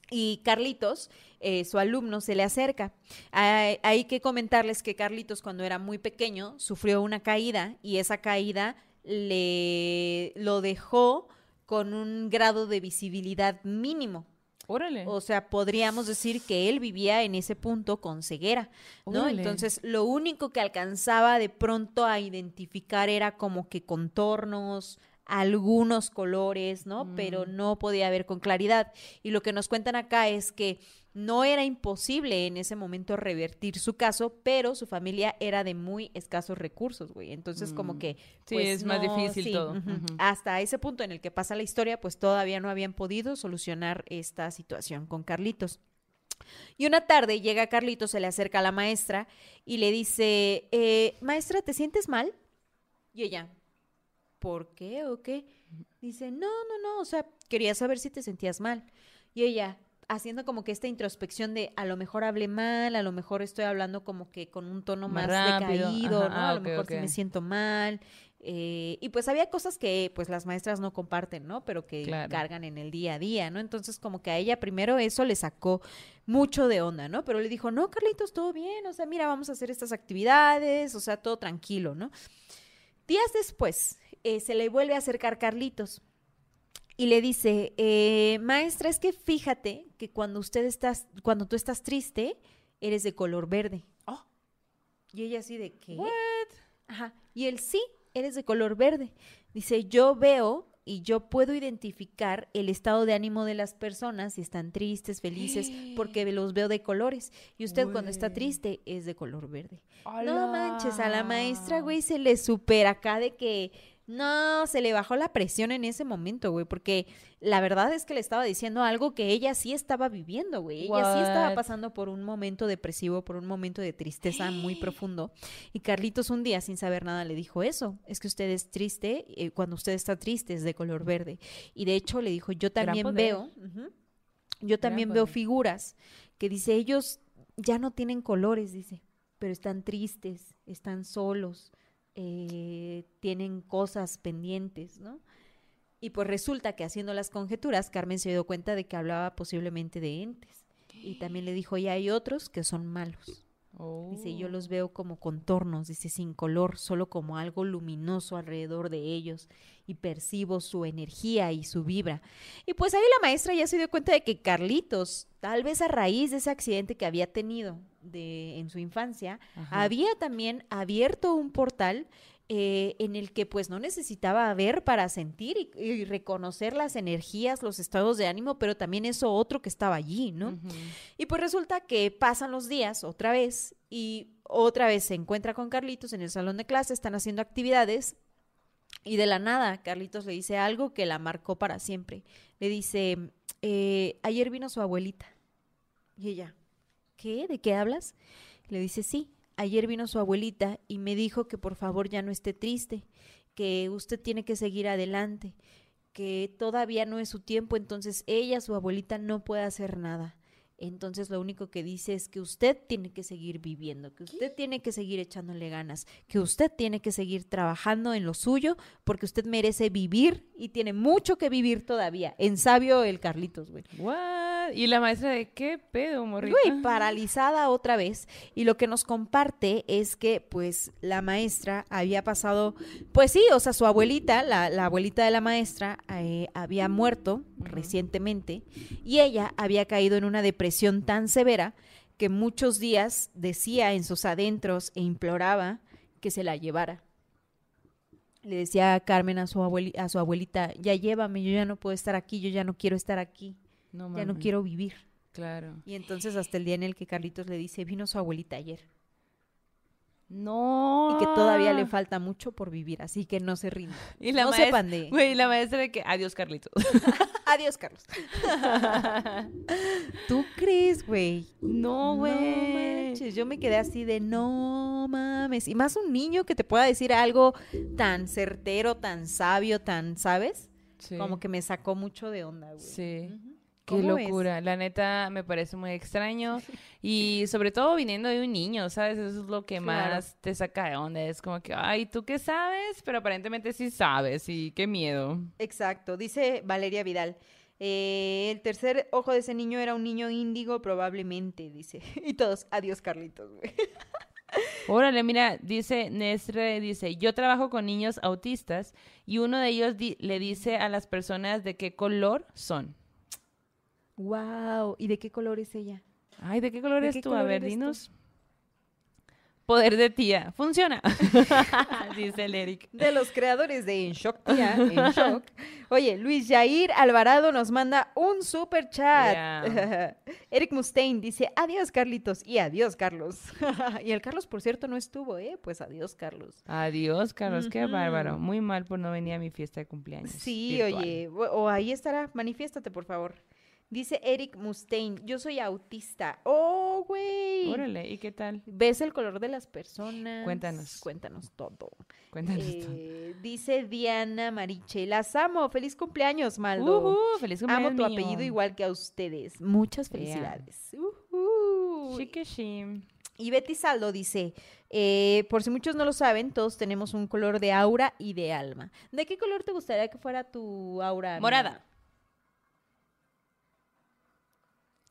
[SPEAKER 2] y Carlitos, eh, su alumno, se le acerca. Hay, hay que comentarles que Carlitos cuando era muy pequeño sufrió una caída y esa caída le lo dejó con un grado de visibilidad mínimo.
[SPEAKER 1] Órale.
[SPEAKER 2] O sea, podríamos decir que él vivía en ese punto con ceguera, ¿no?
[SPEAKER 1] Órale.
[SPEAKER 2] Entonces, lo único que alcanzaba de pronto a identificar era como que contornos, algunos colores, ¿no? Pero
[SPEAKER 1] Mm.
[SPEAKER 2] no podía ver con claridad. Y lo que nos cuentan acá es que no era imposible en ese momento revertir su caso, pero su familia era de muy escasos recursos, güey. Entonces, como
[SPEAKER 1] Mm.
[SPEAKER 2] que...
[SPEAKER 1] Sí,
[SPEAKER 2] pues,
[SPEAKER 1] es más difícil
[SPEAKER 2] sí,
[SPEAKER 1] todo.
[SPEAKER 2] Hasta ese punto en el que pasa la historia, pues todavía no habían podido solucionar esta situación con Carlitos. Y una tarde llega Carlitos, se le acerca a la maestra y le dice, eh, maestra, ¿te sientes mal? Y ella, ¿por qué o qué? Dice, no, no, no, o sea, quería saber si te sentías mal. Y ella, haciendo como que esta introspección de a lo mejor hablé mal, a lo mejor estoy hablando como que con un tono
[SPEAKER 1] Más
[SPEAKER 2] más, decaído,
[SPEAKER 1] ajá,
[SPEAKER 2] ¿no? A lo mejor sí me siento mal. eh, y pues había cosas que pues las maestras no comparten, ¿no? Pero que
[SPEAKER 1] Claro.
[SPEAKER 2] cargan en el día a día, ¿no? Entonces como que a ella primero eso le sacó mucho de onda, ¿no? Pero le dijo, no, Carlitos, todo bien, o sea, mira, vamos a hacer estas actividades, o sea, todo tranquilo, ¿no? Días después, eh, se le vuelve a acercar Carlitos y le dice, eh, maestra, es que fíjate que cuando usted estás, cuando tú estás triste, eres de color verde.
[SPEAKER 1] Oh.
[SPEAKER 2] Y ella así de qué?
[SPEAKER 1] What?
[SPEAKER 2] Ajá. Y él sí, eres de color verde. Dice, yo veo y yo puedo identificar el estado de ánimo de las personas, si están tristes, felices, porque los veo de colores. Y usted cuando está triste es de color verde. No manches, a la maestra, güey, se le supera acá de que no, se le bajó la presión en ese momento, güey, porque la verdad es que le estaba diciendo algo que ella sí estaba viviendo, güey. Ella sí estaba pasando por un momento depresivo, por un momento de tristeza muy profundo. Y Carlitos un día, sin saber nada, le dijo eso. Es que usted es triste, eh, cuando usted está triste es de color verde. Y de hecho le dijo, yo también veo, yo también veo figuras que dice, ellos ya no tienen colores, dice, pero están tristes, están solos, eh, tienen cosas pendientes, ¿no? Y pues resulta que haciendo las conjeturas, Carmen se dio cuenta de que hablaba posiblemente de entes. Y también le dijo, y hay otros que son malos. Dice, yo los veo como contornos, dice, sin color, solo como algo luminoso alrededor de ellos y percibo su energía y su vibra. Y pues ahí la maestra ya se dio cuenta de que Carlitos, tal vez a raíz de ese accidente que había tenido de, en su infancia,
[SPEAKER 1] Ajá.
[SPEAKER 2] había también abierto un portal eh, en el que pues no necesitaba ver para sentir y, y reconocer las energías, los estados de ánimo, pero también eso otro que estaba allí, ¿no? Y pues resulta que pasan los días otra vez y otra vez se encuentra con Carlitos en el salón de clase, están haciendo actividades y de la nada Carlitos le dice algo que la marcó para siempre. Le dice, eh, ayer vino su abuelita. Y ella, ¿qué? ¿De qué hablas? Le dice, sí, ayer vino su abuelita y me dijo que por favor ya no esté triste, que usted tiene que seguir adelante, que todavía no es su tiempo, entonces ella, su abuelita, no puede hacer nada. Entonces lo único que dice es que usted tiene que seguir viviendo, que usted tiene que seguir echándole ganas, que usted tiene que seguir trabajando en lo suyo, porque usted merece vivir y tiene mucho que vivir todavía. En sabio el Carlitos, güey.
[SPEAKER 1] What? ¿Y la maestra de qué pedo, morrita?
[SPEAKER 2] Güey, paralizada otra vez. Y lo que nos comparte es que, pues, la maestra había pasado, pues sí, o sea, su abuelita, la, la abuelita de la maestra, eh, había muerto recientemente y ella había caído en una depresión tan severa que muchos días decía en sus adentros e imploraba que se la llevara. Le decía a Carmen a su, abueli- a su abuelita, ya llévame, yo ya no puedo estar aquí, yo ya no quiero estar aquí,
[SPEAKER 1] No
[SPEAKER 2] ya no quiero vivir.
[SPEAKER 1] Claro.
[SPEAKER 2] Y entonces hasta el día en el que Carlitos le dice, vino su abuelita ayer.
[SPEAKER 1] No.
[SPEAKER 2] Y que todavía le falta mucho por vivir, así que no se rinda.
[SPEAKER 1] Y la
[SPEAKER 2] no
[SPEAKER 1] maestra,
[SPEAKER 2] sepan de...
[SPEAKER 1] Güey, la maestra de que adiós, Carlitos.
[SPEAKER 2] Adiós, Carlos. ¿Tú crees, güey?
[SPEAKER 1] no,
[SPEAKER 2] No
[SPEAKER 1] güey.
[SPEAKER 2] manches, yo me quedé así de no mames. Y más un niño que te pueda decir algo tan certero, tan sabio, tan, ¿sabes?
[SPEAKER 1] Sí.
[SPEAKER 2] Como que me sacó mucho de onda, güey.
[SPEAKER 1] Sí. Qué locura. La neta me parece muy extraño. Y sobre todo viniendo de un niño, ¿sabes? Eso es lo que
[SPEAKER 2] Claro.
[SPEAKER 1] más te saca de onda. Es como que, ay, ¿tú qué sabes? Pero aparentemente sí sabes. Y qué miedo.
[SPEAKER 2] Exacto, dice Valeria Vidal. eh, el tercer ojo de ese niño era un niño índigo, probablemente, dice. Y todos, adiós, Carlitos, güey.
[SPEAKER 1] Órale, mira, dice Nestre, dice, yo trabajo con niños autistas y uno de ellos di- le dice a las personas de qué color son.
[SPEAKER 2] Wow, ¿y de qué color es ella?
[SPEAKER 1] Ay, ¿de qué color
[SPEAKER 2] ¿De
[SPEAKER 1] eres
[SPEAKER 2] qué
[SPEAKER 1] tú? A ver,
[SPEAKER 2] tú?
[SPEAKER 1] dinos. Poder de tía. Funciona. dice el Eric.
[SPEAKER 2] De los creadores de En Shock Tía, En Shock. Oye, Luis Jair Alvarado nos manda un super chat. Eric Mustaine dice, adiós Carlitos y adiós Carlos. y el Carlos, por cierto, no estuvo, ¿eh? Pues adiós Carlos.
[SPEAKER 1] Adiós, Carlos, qué bárbaro. Muy mal por no venir a mi fiesta de cumpleaños.
[SPEAKER 2] Sí,
[SPEAKER 1] virtual.
[SPEAKER 2] oye, o, o ahí estará, manifiéstate por favor. Dice Eric Mustaine, yo soy autista. ¡Oh, güey!
[SPEAKER 1] Órale, ¿y qué tal?
[SPEAKER 2] ¿Ves el color de las personas?
[SPEAKER 1] Cuéntanos.
[SPEAKER 2] Cuéntanos todo.
[SPEAKER 1] Cuéntanos.
[SPEAKER 2] Eh, dice Diana Mariche, las amo, feliz cumpleaños, Maldo.
[SPEAKER 1] Ujú, feliz
[SPEAKER 2] amo
[SPEAKER 1] cumpleaños
[SPEAKER 2] tu
[SPEAKER 1] mío.
[SPEAKER 2] apellido igual que a ustedes. Muchas felicidades. Ujú.
[SPEAKER 1] Chiquishim.
[SPEAKER 2] Y Betty Saldo dice, eh, por si muchos no lo saben, todos tenemos un color de aura y de alma. ¿De qué color te gustaría que fuera tu aura?
[SPEAKER 1] Morada.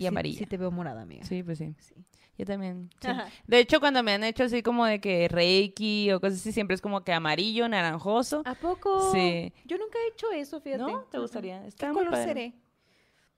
[SPEAKER 1] Y amarilla.
[SPEAKER 2] Sí, te veo morada, amiga.
[SPEAKER 1] Sí, pues sí.
[SPEAKER 2] Sí.
[SPEAKER 1] Yo también. sí. De hecho, cuando me han hecho así como de que Reiki o cosas así, siempre es como que amarillo, naranjoso.
[SPEAKER 2] ¿A poco?
[SPEAKER 1] Sí.
[SPEAKER 2] Yo nunca he hecho eso, fíjate.
[SPEAKER 1] ¿No? ¿Te gustaría?
[SPEAKER 2] ¿Qué
[SPEAKER 1] Está muy
[SPEAKER 2] color
[SPEAKER 1] padre.
[SPEAKER 2] seré?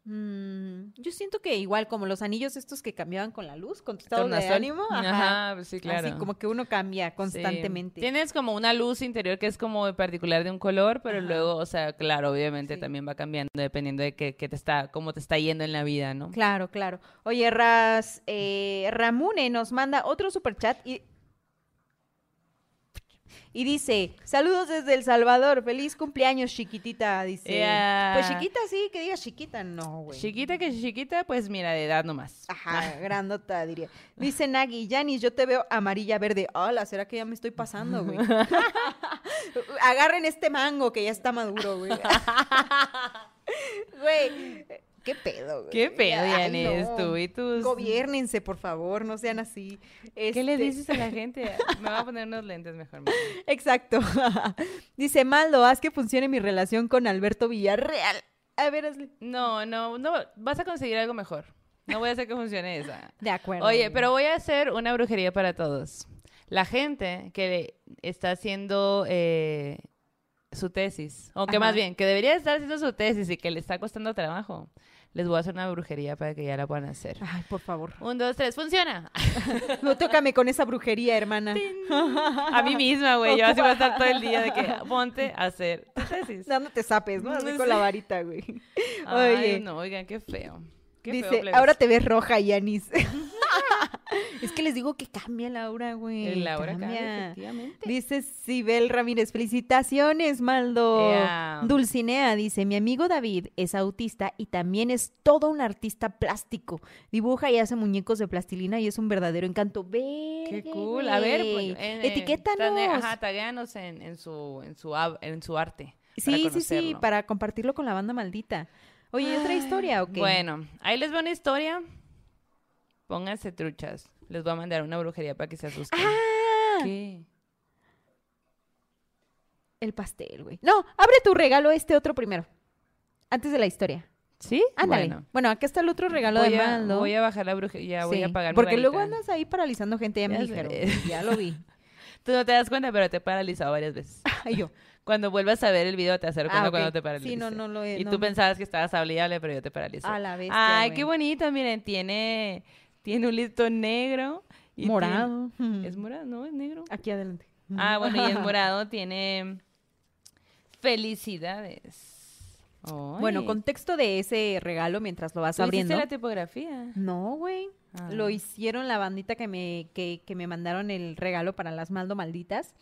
[SPEAKER 2] Mm, yo siento que igual como los anillos estos que cambiaban con la luz, con tu estado de ánimo.
[SPEAKER 1] Ajá, pues sí, claro.
[SPEAKER 2] Así como que uno cambia
[SPEAKER 1] Sí.
[SPEAKER 2] constantemente.
[SPEAKER 1] Tienes como una luz interior que es como particular de un color, pero
[SPEAKER 2] Ajá.
[SPEAKER 1] luego, o sea, claro, obviamente
[SPEAKER 2] Sí.
[SPEAKER 1] también va cambiando dependiendo de qué, qué te está, cómo te está yendo en la vida, ¿no?
[SPEAKER 2] Claro, claro. Oye, Ras, eh, Ramune nos manda otro superchat y, y dice, saludos desde El Salvador, feliz cumpleaños, chiquitita, dice. Pues chiquita, sí, que digas chiquita, no, güey.
[SPEAKER 1] Chiquita que chiquita, pues mira, de edad nomás.
[SPEAKER 2] Ajá, grandota, diría. Dice Nagui, Yanis, yo te veo amarilla verde. Hola, ¿será que ya me estoy pasando, güey? Agarren este mango que ya está maduro, güey. Güey, qué pedo, güey.
[SPEAKER 1] ¿Qué pedo, Yanis?
[SPEAKER 2] no.
[SPEAKER 1] Tú y tus...
[SPEAKER 2] Gobiérnense, por favor, no sean así.
[SPEAKER 1] ¿Qué le
[SPEAKER 2] Este,
[SPEAKER 1] dices a la gente? Me voy a poner unos lentes mejor. mejor.
[SPEAKER 2] Exacto. Dice, Maldo, haz que funcione mi relación con Alberto Villarreal. A ver, hazle.
[SPEAKER 1] No, no, no. Vas a conseguir algo mejor. No voy a hacer que funcione esa.
[SPEAKER 2] De acuerdo.
[SPEAKER 1] Oye, pero voy a hacer una brujería para todos. La gente que está haciendo eh, su tesis, o que
[SPEAKER 2] Ajá.
[SPEAKER 1] más bien, que debería estar haciendo su tesis y que le está costando trabajo, les voy a hacer una brujería para que ya la puedan hacer.
[SPEAKER 2] Ay, por favor.
[SPEAKER 1] Un, dos, tres, funciona.
[SPEAKER 2] No tócame con esa brujería, hermana.
[SPEAKER 1] A mí misma, güey. Yo así voy a estar todo el día de que ponte a hacer tu tesis.
[SPEAKER 2] Dándote zapes, ¿no? Así
[SPEAKER 1] Sí.
[SPEAKER 2] con la varita, güey.
[SPEAKER 1] Ay,
[SPEAKER 2] Oye.
[SPEAKER 1] no, oigan, qué feo. Qué
[SPEAKER 2] Dice, ahora te ves roja, Yanis. es que les digo que cambia Laura, güey.
[SPEAKER 1] El Laura cambia,
[SPEAKER 2] cambia.
[SPEAKER 1] efectivamente.
[SPEAKER 2] Dice Sibel Ramírez, felicitaciones, Maldo.
[SPEAKER 1] Ea.
[SPEAKER 2] Dulcinea dice, mi amigo David es autista y también es todo un artista plástico. Dibuja y hace muñecos de plastilina y es un verdadero encanto. Ve.
[SPEAKER 1] Qué cool. A ver, pues, en-
[SPEAKER 2] etiquétanos.
[SPEAKER 1] tane- Ajá, taguéanos en, en su, en, su, en su arte.
[SPEAKER 2] sí, sí, sí, para compartirlo con la banda maldita. Oye, ¿y otra historia o qué?
[SPEAKER 1] Bueno, ahí les va una historia. Pónganse truchas. Les voy a mandar una brujería para que se asusten.
[SPEAKER 2] ¡Ah!
[SPEAKER 1] ¿Qué?
[SPEAKER 2] El pastel, güey. No, abre tu regalo este otro primero. Antes de la historia.
[SPEAKER 1] ¿Sí?
[SPEAKER 2] Ándale.
[SPEAKER 1] Bueno,
[SPEAKER 2] Bueno, acá está el otro regalo
[SPEAKER 1] voy,
[SPEAKER 2] de
[SPEAKER 1] a,
[SPEAKER 2] Maldo.
[SPEAKER 1] voy a bajar la brujería. Voy
[SPEAKER 2] Sí,
[SPEAKER 1] a apagar mi
[SPEAKER 2] Porque luego andas ahí paralizando gente, ya me dijeron. Ya lo vi.
[SPEAKER 1] Tú no te das cuenta, pero te he paralizado varias veces.
[SPEAKER 2] Ay, yo.
[SPEAKER 1] Cuando vuelvas a ver el video te a cuenta
[SPEAKER 2] Ah,
[SPEAKER 1] cuando te paralice.
[SPEAKER 2] Sí, no, no lo he.
[SPEAKER 1] Y
[SPEAKER 2] no,
[SPEAKER 1] tú
[SPEAKER 2] no.
[SPEAKER 1] pensabas que estabas hablable, pero yo te paralicé.
[SPEAKER 2] A la bestia,
[SPEAKER 1] Ay, qué bonito, miren, tiene, tiene un listón negro. y
[SPEAKER 2] Morado.
[SPEAKER 1] tiene- Es morado, ¿no? Es negro.
[SPEAKER 2] Aquí adelante.
[SPEAKER 1] Ah, bueno, y el morado tiene felicidades.
[SPEAKER 2] Bueno, contexto de ese regalo mientras lo vas
[SPEAKER 1] ¿Tú
[SPEAKER 2] abriendo.
[SPEAKER 1] la tipografía?
[SPEAKER 2] No, güey.
[SPEAKER 1] Ah.
[SPEAKER 2] Lo hicieron la bandita que me, que, que me mandaron el regalo para las Maldo malditas.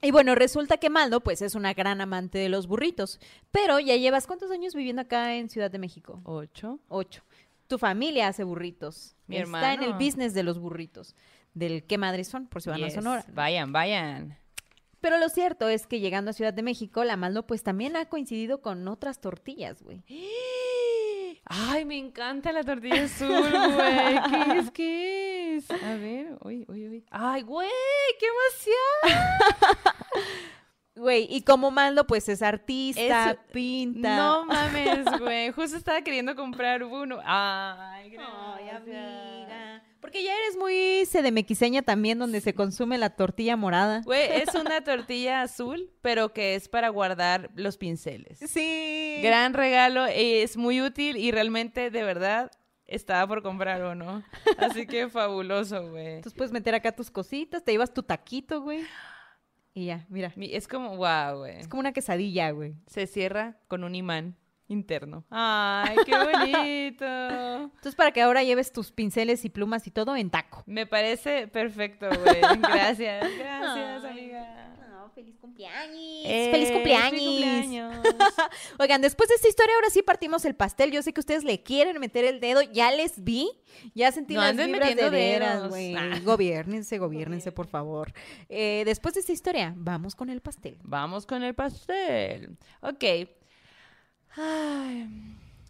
[SPEAKER 2] Y bueno, resulta que Maldo, pues, es una gran amante de los burritos. Pero ya llevas cuántos años viviendo acá en Ciudad de México?
[SPEAKER 1] Ocho.
[SPEAKER 2] Ocho. Tu familia hace burritos.
[SPEAKER 1] Mi
[SPEAKER 2] Está en el business de los burritos. Del qué madres son, por si van a. Sonora.
[SPEAKER 1] Vayan, vayan.
[SPEAKER 2] Pero lo cierto es que llegando a Ciudad de México, la Maldo, pues, también ha coincidido con otras tortillas, güey.
[SPEAKER 1] Ay, me encanta la tortilla azul, güey. ¿Qué es? ¿Qué es? A ver, uy, uy, uy. Ay, güey, qué emoción.
[SPEAKER 2] Güey, y como Maldo, pues, es artista,
[SPEAKER 1] Es-
[SPEAKER 2] pinta.
[SPEAKER 1] No mames, güey. Justo estaba queriendo comprar uno. Ay,
[SPEAKER 2] Ay,
[SPEAKER 1] gracias.
[SPEAKER 2] amiga. Porque ya eres muy sedemequiseña también, donde se consume la tortilla morada.
[SPEAKER 1] Güey, es una tortilla azul, pero que es para guardar los pinceles.
[SPEAKER 2] Sí.
[SPEAKER 1] Gran regalo, es muy útil y realmente, de verdad, estaba por comprar uno. Así que fabuloso, güey.
[SPEAKER 2] Entonces puedes meter acá tus cositas, te llevas tu taquito, güey. Y ya, mira.
[SPEAKER 1] Mi- Es como, wow, güey.
[SPEAKER 2] Es como una quesadilla, güey.
[SPEAKER 1] Se cierra con un imán interno. Ay, qué bonito.
[SPEAKER 2] Entonces, para que ahora lleves tus pinceles y plumas y todo en taco.
[SPEAKER 1] Me parece perfecto, güey. Gracias, gracias,
[SPEAKER 2] Ay.
[SPEAKER 1] amiga.
[SPEAKER 2] Feliz cumpleaños.
[SPEAKER 1] Eh,
[SPEAKER 2] feliz cumpleaños.
[SPEAKER 1] feliz cumpleaños.
[SPEAKER 2] Oigan, después de esta historia, ahora sí partimos el pastel. Yo sé que ustedes le quieren meter el dedo. Ya les vi. Ya sentí
[SPEAKER 1] No
[SPEAKER 2] las vibras de veras, güey.
[SPEAKER 1] Ah.
[SPEAKER 2] Gobiernense, gobiernense, por favor. Eh, después de esta historia, vamos con el pastel.
[SPEAKER 1] Vamos con el pastel. Ok. Ay,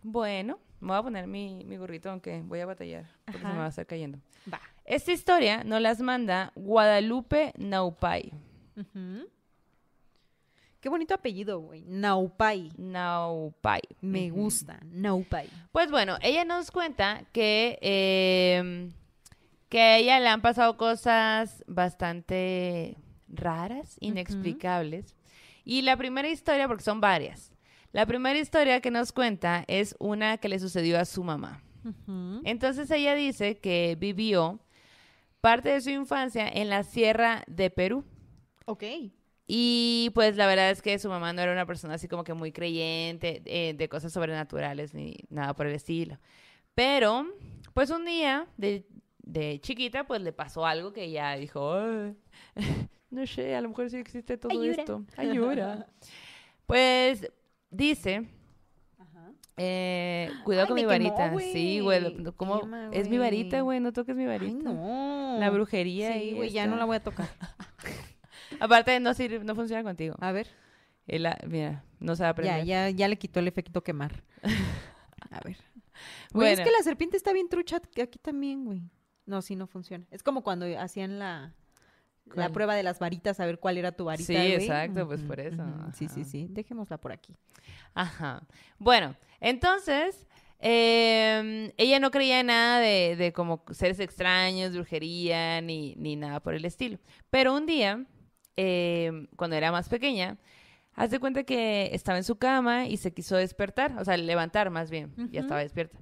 [SPEAKER 1] bueno, me voy a poner mi, mi gorrito, aunque voy a batallar, porque se me va a estar cayendo.
[SPEAKER 2] Va.
[SPEAKER 1] Esta historia nos las manda Guadalupe Naupay.
[SPEAKER 2] Qué bonito apellido, güey. Naupay.
[SPEAKER 1] Naupay.
[SPEAKER 2] Me gusta. Naupay.
[SPEAKER 1] Pues bueno, ella nos cuenta que, eh, que a ella le han pasado cosas bastante raras, inexplicables. Y la primera historia, porque son varias, la primera historia que nos cuenta es una que le sucedió a su mamá. Entonces ella dice que vivió parte de su infancia en la sierra de Perú.
[SPEAKER 2] Ok.
[SPEAKER 1] Y pues la verdad es que su mamá no era una persona así como que muy creyente eh, de cosas sobrenaturales ni nada por el estilo. Pero, pues un día de, de chiquita, pues le pasó algo que ella dijo, "Ay, no sé, a lo mejor sí existe todo
[SPEAKER 2] Ayuda.
[SPEAKER 1] esto. Ayuda. pues dice, eh, cuidado
[SPEAKER 2] Ay,
[SPEAKER 1] con mi
[SPEAKER 2] quemó,
[SPEAKER 1] varita.
[SPEAKER 2] güey.
[SPEAKER 1] Sí, güey. ¿Cómo?
[SPEAKER 2] Quema,
[SPEAKER 1] es mi varita,
[SPEAKER 2] güey.
[SPEAKER 1] No toques mi varita.
[SPEAKER 2] Ay, no.
[SPEAKER 1] La brujería.
[SPEAKER 2] Sí,
[SPEAKER 1] ahí
[SPEAKER 2] güey, ya no la voy a tocar.
[SPEAKER 1] Aparte, no sirve, no funciona contigo.
[SPEAKER 2] A ver.
[SPEAKER 1] Ah, mira, no se va a
[SPEAKER 2] Ya,
[SPEAKER 1] aprender.
[SPEAKER 2] ya, ya le quitó el efecto quemar. A ver. Güey, es que la serpiente está bien trucha aquí también, güey. No, sí, no funciona. Es como cuando hacían la, la prueba de las varitas, a ver cuál era tu varita,
[SPEAKER 1] Sí,
[SPEAKER 2] güey.
[SPEAKER 1] exacto, pues, por eso.
[SPEAKER 2] Sí, sí, sí. Dejémosla por aquí.
[SPEAKER 1] Ajá. Bueno, entonces, eh, ella no creía en nada de, de como seres extraños, brujería, ni, ni nada por el estilo. Pero un día, eh, cuando era más pequeña, haz de cuenta que estaba en su cama y se quiso despertar, o sea, levantar más bien, ya estaba despierta.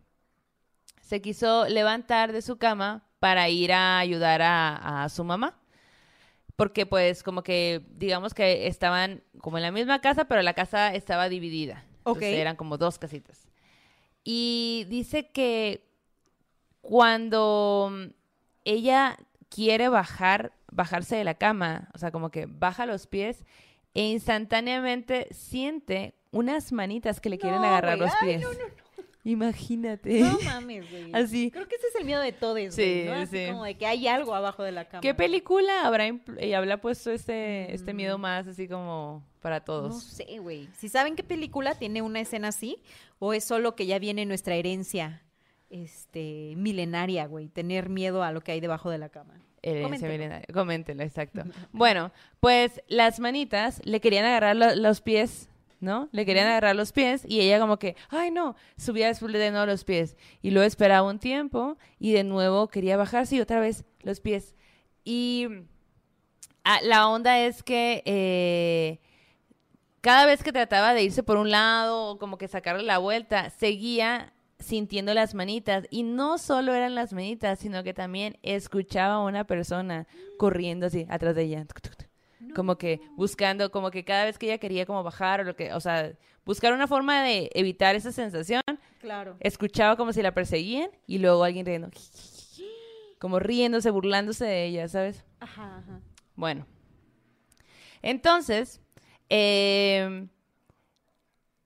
[SPEAKER 1] Se quiso levantar de su cama para ir a ayudar a, a su mamá. Porque pues como que digamos que estaban como en la misma casa, pero la casa estaba dividida. Entonces,
[SPEAKER 2] Ok.
[SPEAKER 1] eran como dos casitas. Y dice que cuando ella quiere bajar, bajarse de la cama, o sea, como que baja los pies e instantáneamente siente unas manitas que le quieren
[SPEAKER 2] No,
[SPEAKER 1] agarrar
[SPEAKER 2] güey.
[SPEAKER 1] los
[SPEAKER 2] Ay,
[SPEAKER 1] pies.
[SPEAKER 2] no, no,
[SPEAKER 1] Imagínate.
[SPEAKER 2] No mames, güey.
[SPEAKER 1] Así.
[SPEAKER 2] Creo que ese es el miedo de todos, güey.
[SPEAKER 1] Sí,
[SPEAKER 2] ¿no? Así
[SPEAKER 1] sí.
[SPEAKER 2] como de que hay algo abajo de la cama.
[SPEAKER 1] ¿Qué película habrá, ella habrá puesto este, este miedo
[SPEAKER 2] Mm.
[SPEAKER 1] más así como para todos?
[SPEAKER 2] No sé, güey. Si saben qué película tiene una escena así, o es solo que ya viene nuestra herencia este milenaria, güey, tener miedo a lo que hay debajo de la cama. Coméntenlo.
[SPEAKER 1] exacto. Bueno, pues las manitas le querían agarrar lo- los pies, ¿no? Le querían agarrar los pies y ella como que, ay no, subía después de nuevo los pies. Y luego esperaba un tiempo y de nuevo quería bajarse y otra vez los pies. Y ah, la onda es que eh, cada vez que trataba de irse por un lado o como que sacarle la vuelta, seguía sintiendo las manitas. Y no solo eran las manitas, sino que también escuchaba a una persona corriendo así atrás de ella. Como que buscando, como que cada vez que ella quería como bajar o lo que, o sea, buscar una forma de evitar esa sensación,
[SPEAKER 2] Claro.
[SPEAKER 1] escuchaba como si la perseguían y luego alguien riendo. Como riéndose, burlándose de ella, ¿sabes?
[SPEAKER 2] Ajá, ajá.
[SPEAKER 1] Bueno, entonces, eh,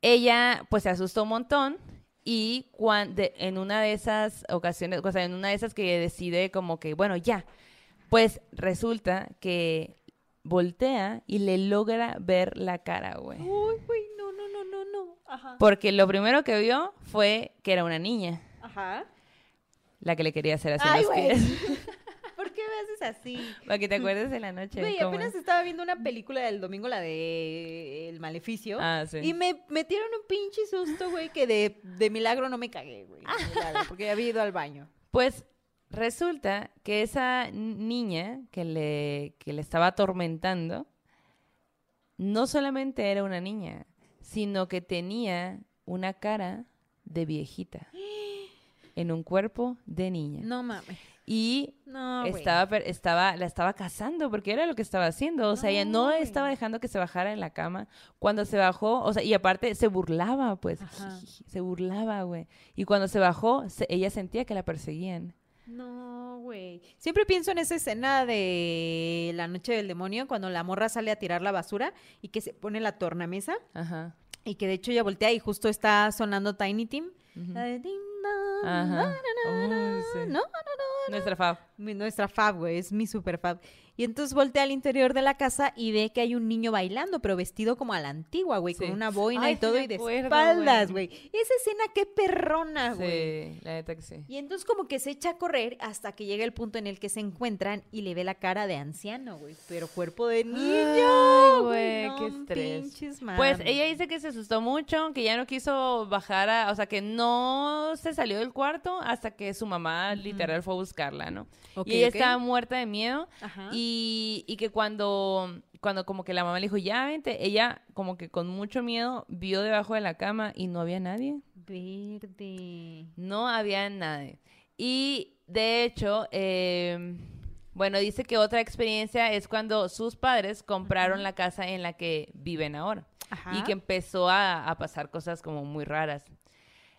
[SPEAKER 1] ella pues se asustó un montón y cuando, en una de esas ocasiones, o sea, en una de esas que decide como que, bueno, ya, pues resulta que voltea y le logra ver la cara, güey.
[SPEAKER 2] Uy, güey, no, no, no, no, no. Ajá.
[SPEAKER 1] Porque lo primero que vio fue que era una niña
[SPEAKER 2] Ajá.
[SPEAKER 1] la que le quería hacer así
[SPEAKER 2] Ay,
[SPEAKER 1] los pies.
[SPEAKER 2] ¿Por qué me haces así?
[SPEAKER 1] Para que te acuerdes de la noche.
[SPEAKER 2] Güey, apenas
[SPEAKER 1] es.
[SPEAKER 2] estaba viendo una película del domingo, la de El Maleficio.
[SPEAKER 1] Ah, sí.
[SPEAKER 2] Y me metieron un pinche susto, güey, que de, de milagro no me cagué, güey. Porque había ido al baño.
[SPEAKER 1] Pues resulta que esa niña que le, que le estaba atormentando no solamente era una niña, sino que tenía una cara de viejita en un cuerpo de niña.
[SPEAKER 2] No mames.
[SPEAKER 1] Y
[SPEAKER 2] No,
[SPEAKER 1] estaba, estaba, la estaba cazando porque era lo que estaba haciendo. O sea, ella no estaba dejando que se bajara en la cama. Cuando se bajó, o sea, y aparte se burlaba, pues.
[SPEAKER 2] Ajá.
[SPEAKER 1] Se burlaba, güey. Y cuando se bajó, se- ella sentía que la perseguían.
[SPEAKER 2] No, güey. Siempre pienso en esa escena de La Noche del Demonio, cuando la morra sale a tirar la basura y que se pone la tornamesa
[SPEAKER 1] Ajá.
[SPEAKER 2] y que de hecho ella voltea y justo está sonando Tiny Tim. La de
[SPEAKER 1] Ajá. Uy, sí.
[SPEAKER 2] No, no, no,
[SPEAKER 1] Nuestra fab.
[SPEAKER 2] Nuestra fab, güey, es mi super fab. Y entonces voltea al interior de la casa y ve que hay un niño bailando, pero vestido como a la antigua, güey,
[SPEAKER 1] Sí.
[SPEAKER 2] con una boina
[SPEAKER 1] Ay,
[SPEAKER 2] y todo y de
[SPEAKER 1] acuerdo,
[SPEAKER 2] espaldas,
[SPEAKER 1] güey.
[SPEAKER 2] Esa escena qué perrona, güey.
[SPEAKER 1] Sí, la neta que sí.
[SPEAKER 2] Y entonces como que se echa a correr hasta que llega el punto en el que se encuentran y le ve la cara de anciano, güey, pero cuerpo de niño.
[SPEAKER 1] Güey,
[SPEAKER 2] No
[SPEAKER 1] qué estrés. Pues ella dice que se asustó mucho, que ya no quiso bajar a, o sea, que no se salió del cuarto hasta que su mamá literal fue a buscarla, ¿no? Y ella estaba muerta de miedo
[SPEAKER 2] Ajá.
[SPEAKER 1] y, y que cuando, cuando como que la mamá le dijo, ya vente, ella como que con mucho miedo vio debajo de la cama y no había nadie.
[SPEAKER 2] Verde.
[SPEAKER 1] No había nadie. Y de hecho, eh, bueno, dice que otra experiencia es cuando sus padres compraron la casa en la que viven ahora
[SPEAKER 2] Ajá.
[SPEAKER 1] y que empezó a, a pasar cosas como muy raras.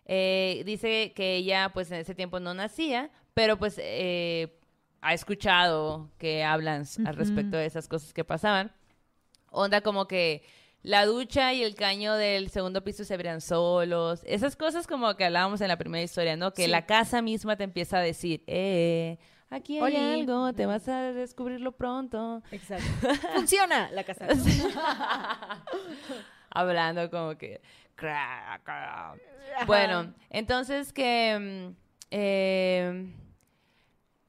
[SPEAKER 1] Eh, dice que ella pues en ese tiempo no nacía, pero pues eh, ha escuchado que hablan al respecto de esas cosas que pasaban. Onda como que la ducha y el caño del segundo piso se abrían solos. Esas cosas como que hablábamos en la primera historia, ¿no? Que
[SPEAKER 2] Sí.
[SPEAKER 1] la casa misma te empieza a decir, eh, aquí hay
[SPEAKER 2] Oli.
[SPEAKER 1] algo, te vas a descubrirlo pronto.
[SPEAKER 2] Exacto. Funciona la casa.
[SPEAKER 1] hablando como que... Bueno, entonces que... eh,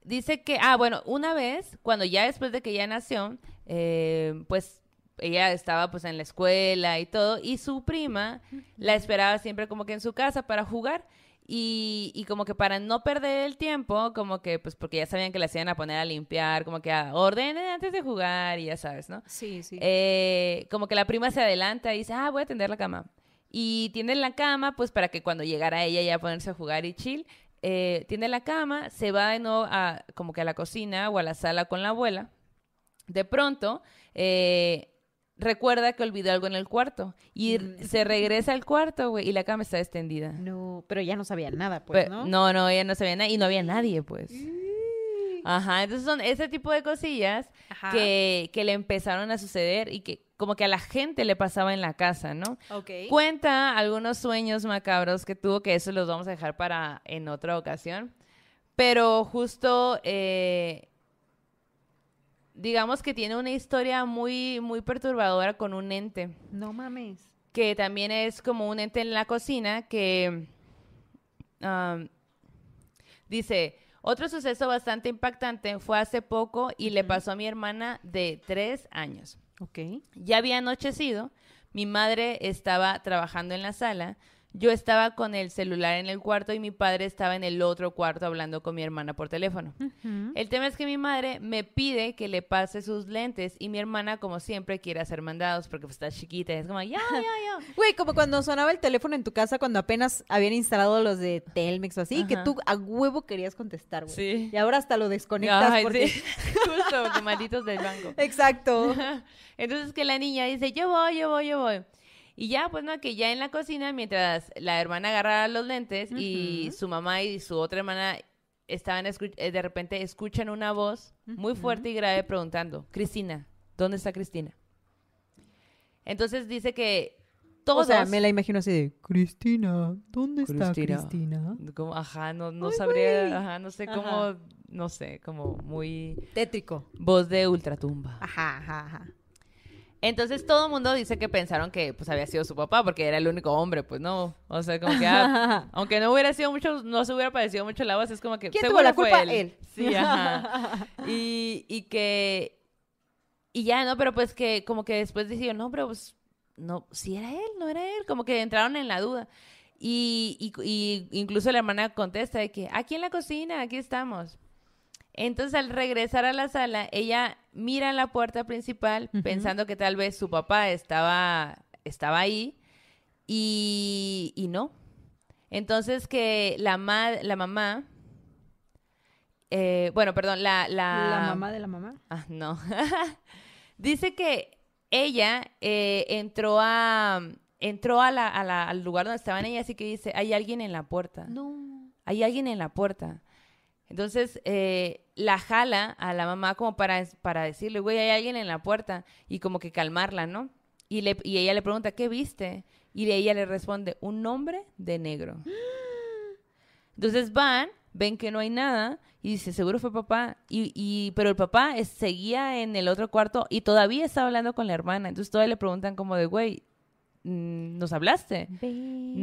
[SPEAKER 1] dice que... Ah, bueno, una vez, cuando ya después de que ella nació, eh, pues ella estaba pues en la escuela y todo, y su prima la esperaba siempre como que en su casa para jugar. Y, y como que para no perder el tiempo, como que pues porque ya sabían que la iban a poner a limpiar, como que a ordenen antes de jugar y ya sabes, ¿no?
[SPEAKER 2] Sí, sí.
[SPEAKER 1] Eh, como que la prima se adelanta y dice, ah, voy a tender la cama. Y tiende la cama, pues para que cuando llegara ella ya ponerse a jugar y chill, eh, tiende la cama, se va de nuevo a, como que a la cocina o a la sala con la abuela. De pronto, eh, recuerda que olvidó algo en el cuarto y
[SPEAKER 2] Mm.
[SPEAKER 1] se regresa al cuarto, güey, y la cama está extendida.
[SPEAKER 2] no, pero ya no sabía nada, pues, ¿no?
[SPEAKER 1] no, no, ella no sabía nada y no había nadie, pues. Ajá, entonces son ese tipo de cosillas que, que le empezaron a suceder y que como que a la gente le pasaba en la casa, ¿no?
[SPEAKER 2] Ok.
[SPEAKER 1] Cuenta algunos sueños macabros que tuvo, que eso los vamos a dejar para en otra ocasión. Pero justo, eh, digamos que tiene una historia muy, muy perturbadora con un ente
[SPEAKER 2] No mames.
[SPEAKER 1] que también es como un ente en la cocina que dice, otro suceso bastante impactante fue hace poco y le pasó a mi hermana de tres años.
[SPEAKER 2] Ok.
[SPEAKER 1] Ya había anochecido, mi madre estaba trabajando en la sala, yo estaba con el celular en el cuarto y mi padre estaba en el otro cuarto hablando con mi hermana por teléfono. El tema es que mi madre me pide que le pase sus lentes y mi hermana, como siempre, quiere hacer mandados porque pues, está chiquita y es como, ya, ya, ya.
[SPEAKER 2] Güey, como cuando sonaba el teléfono en tu casa cuando apenas habían instalado los de Telmex o así, que tú a huevo querías contestar, güey.
[SPEAKER 1] Sí.
[SPEAKER 2] Y ahora hasta lo desconectas
[SPEAKER 1] Ay,
[SPEAKER 2] porque...
[SPEAKER 1] sí. Justo, que malditos del banco.
[SPEAKER 2] Exacto.
[SPEAKER 1] Entonces que la niña dice, yo voy, yo voy, yo voy. Y ya, pues no, que ya en la cocina, mientras la hermana agarra los lentes y su mamá y su otra hermana estaban, eh, de repente escuchan una voz muy fuerte y grave preguntando, Cristina, ¿dónde está Cristina? Entonces dice que todos...
[SPEAKER 2] O sea, me la imagino así de, Cristina, ¿dónde está
[SPEAKER 1] Cristina. Como, ajá, no, no
[SPEAKER 2] Ay,
[SPEAKER 1] sabría, ajá, no sé
[SPEAKER 2] Ajá.
[SPEAKER 1] cómo, no sé, como muy...
[SPEAKER 2] Tétrico.
[SPEAKER 1] Voz de ultratumba.
[SPEAKER 2] Ajá, ajá, ajá.
[SPEAKER 1] Entonces todo el mundo dice que pensaron que pues había sido su papá porque era el único hombre, pues no. O sea, como que ah, aunque no hubiera sido mucho, no se hubiera parecido mucho la voz, es como que
[SPEAKER 2] ¿Quién
[SPEAKER 1] seguro
[SPEAKER 2] tuvo la
[SPEAKER 1] fue
[SPEAKER 2] culpa?
[SPEAKER 1] él.
[SPEAKER 2] Él.
[SPEAKER 1] Sí, ajá. Y, y que y ya, ¿no? Pero pues que como que después dijeron, no, pero pues no, si era él, no era él, como que entraron en la duda. Y, y, y incluso la hermana contesta de que aquí en la cocina, aquí estamos. Entonces al regresar a la sala, ella mira la puerta principal pensando que tal vez su papá estaba, estaba ahí y, y no. Entonces que la, ma- la mamá, eh, bueno, perdón, la, la...
[SPEAKER 2] La mamá de la mamá.
[SPEAKER 1] Ah, no. Dice que ella eh, entró a entró a la, a la- al lugar donde estaban ellas y que dice, hay alguien en la puerta.
[SPEAKER 2] No.
[SPEAKER 1] Hay alguien en la puerta. Entonces eh, la jala a la mamá como para, para decirle, güey, hay alguien en la puerta y como que calmarla, ¿no? Y, le, y ella le pregunta, ¿qué viste? Y ella le responde, un hombre de negro. Entonces van, ven que no hay nada y dice, seguro fue papá. Y, y, pero el papá es- seguía en el otro cuarto y todavía estaba hablando con la hermana. Entonces todavía le preguntan como de, güey, mm, ¿nos hablaste?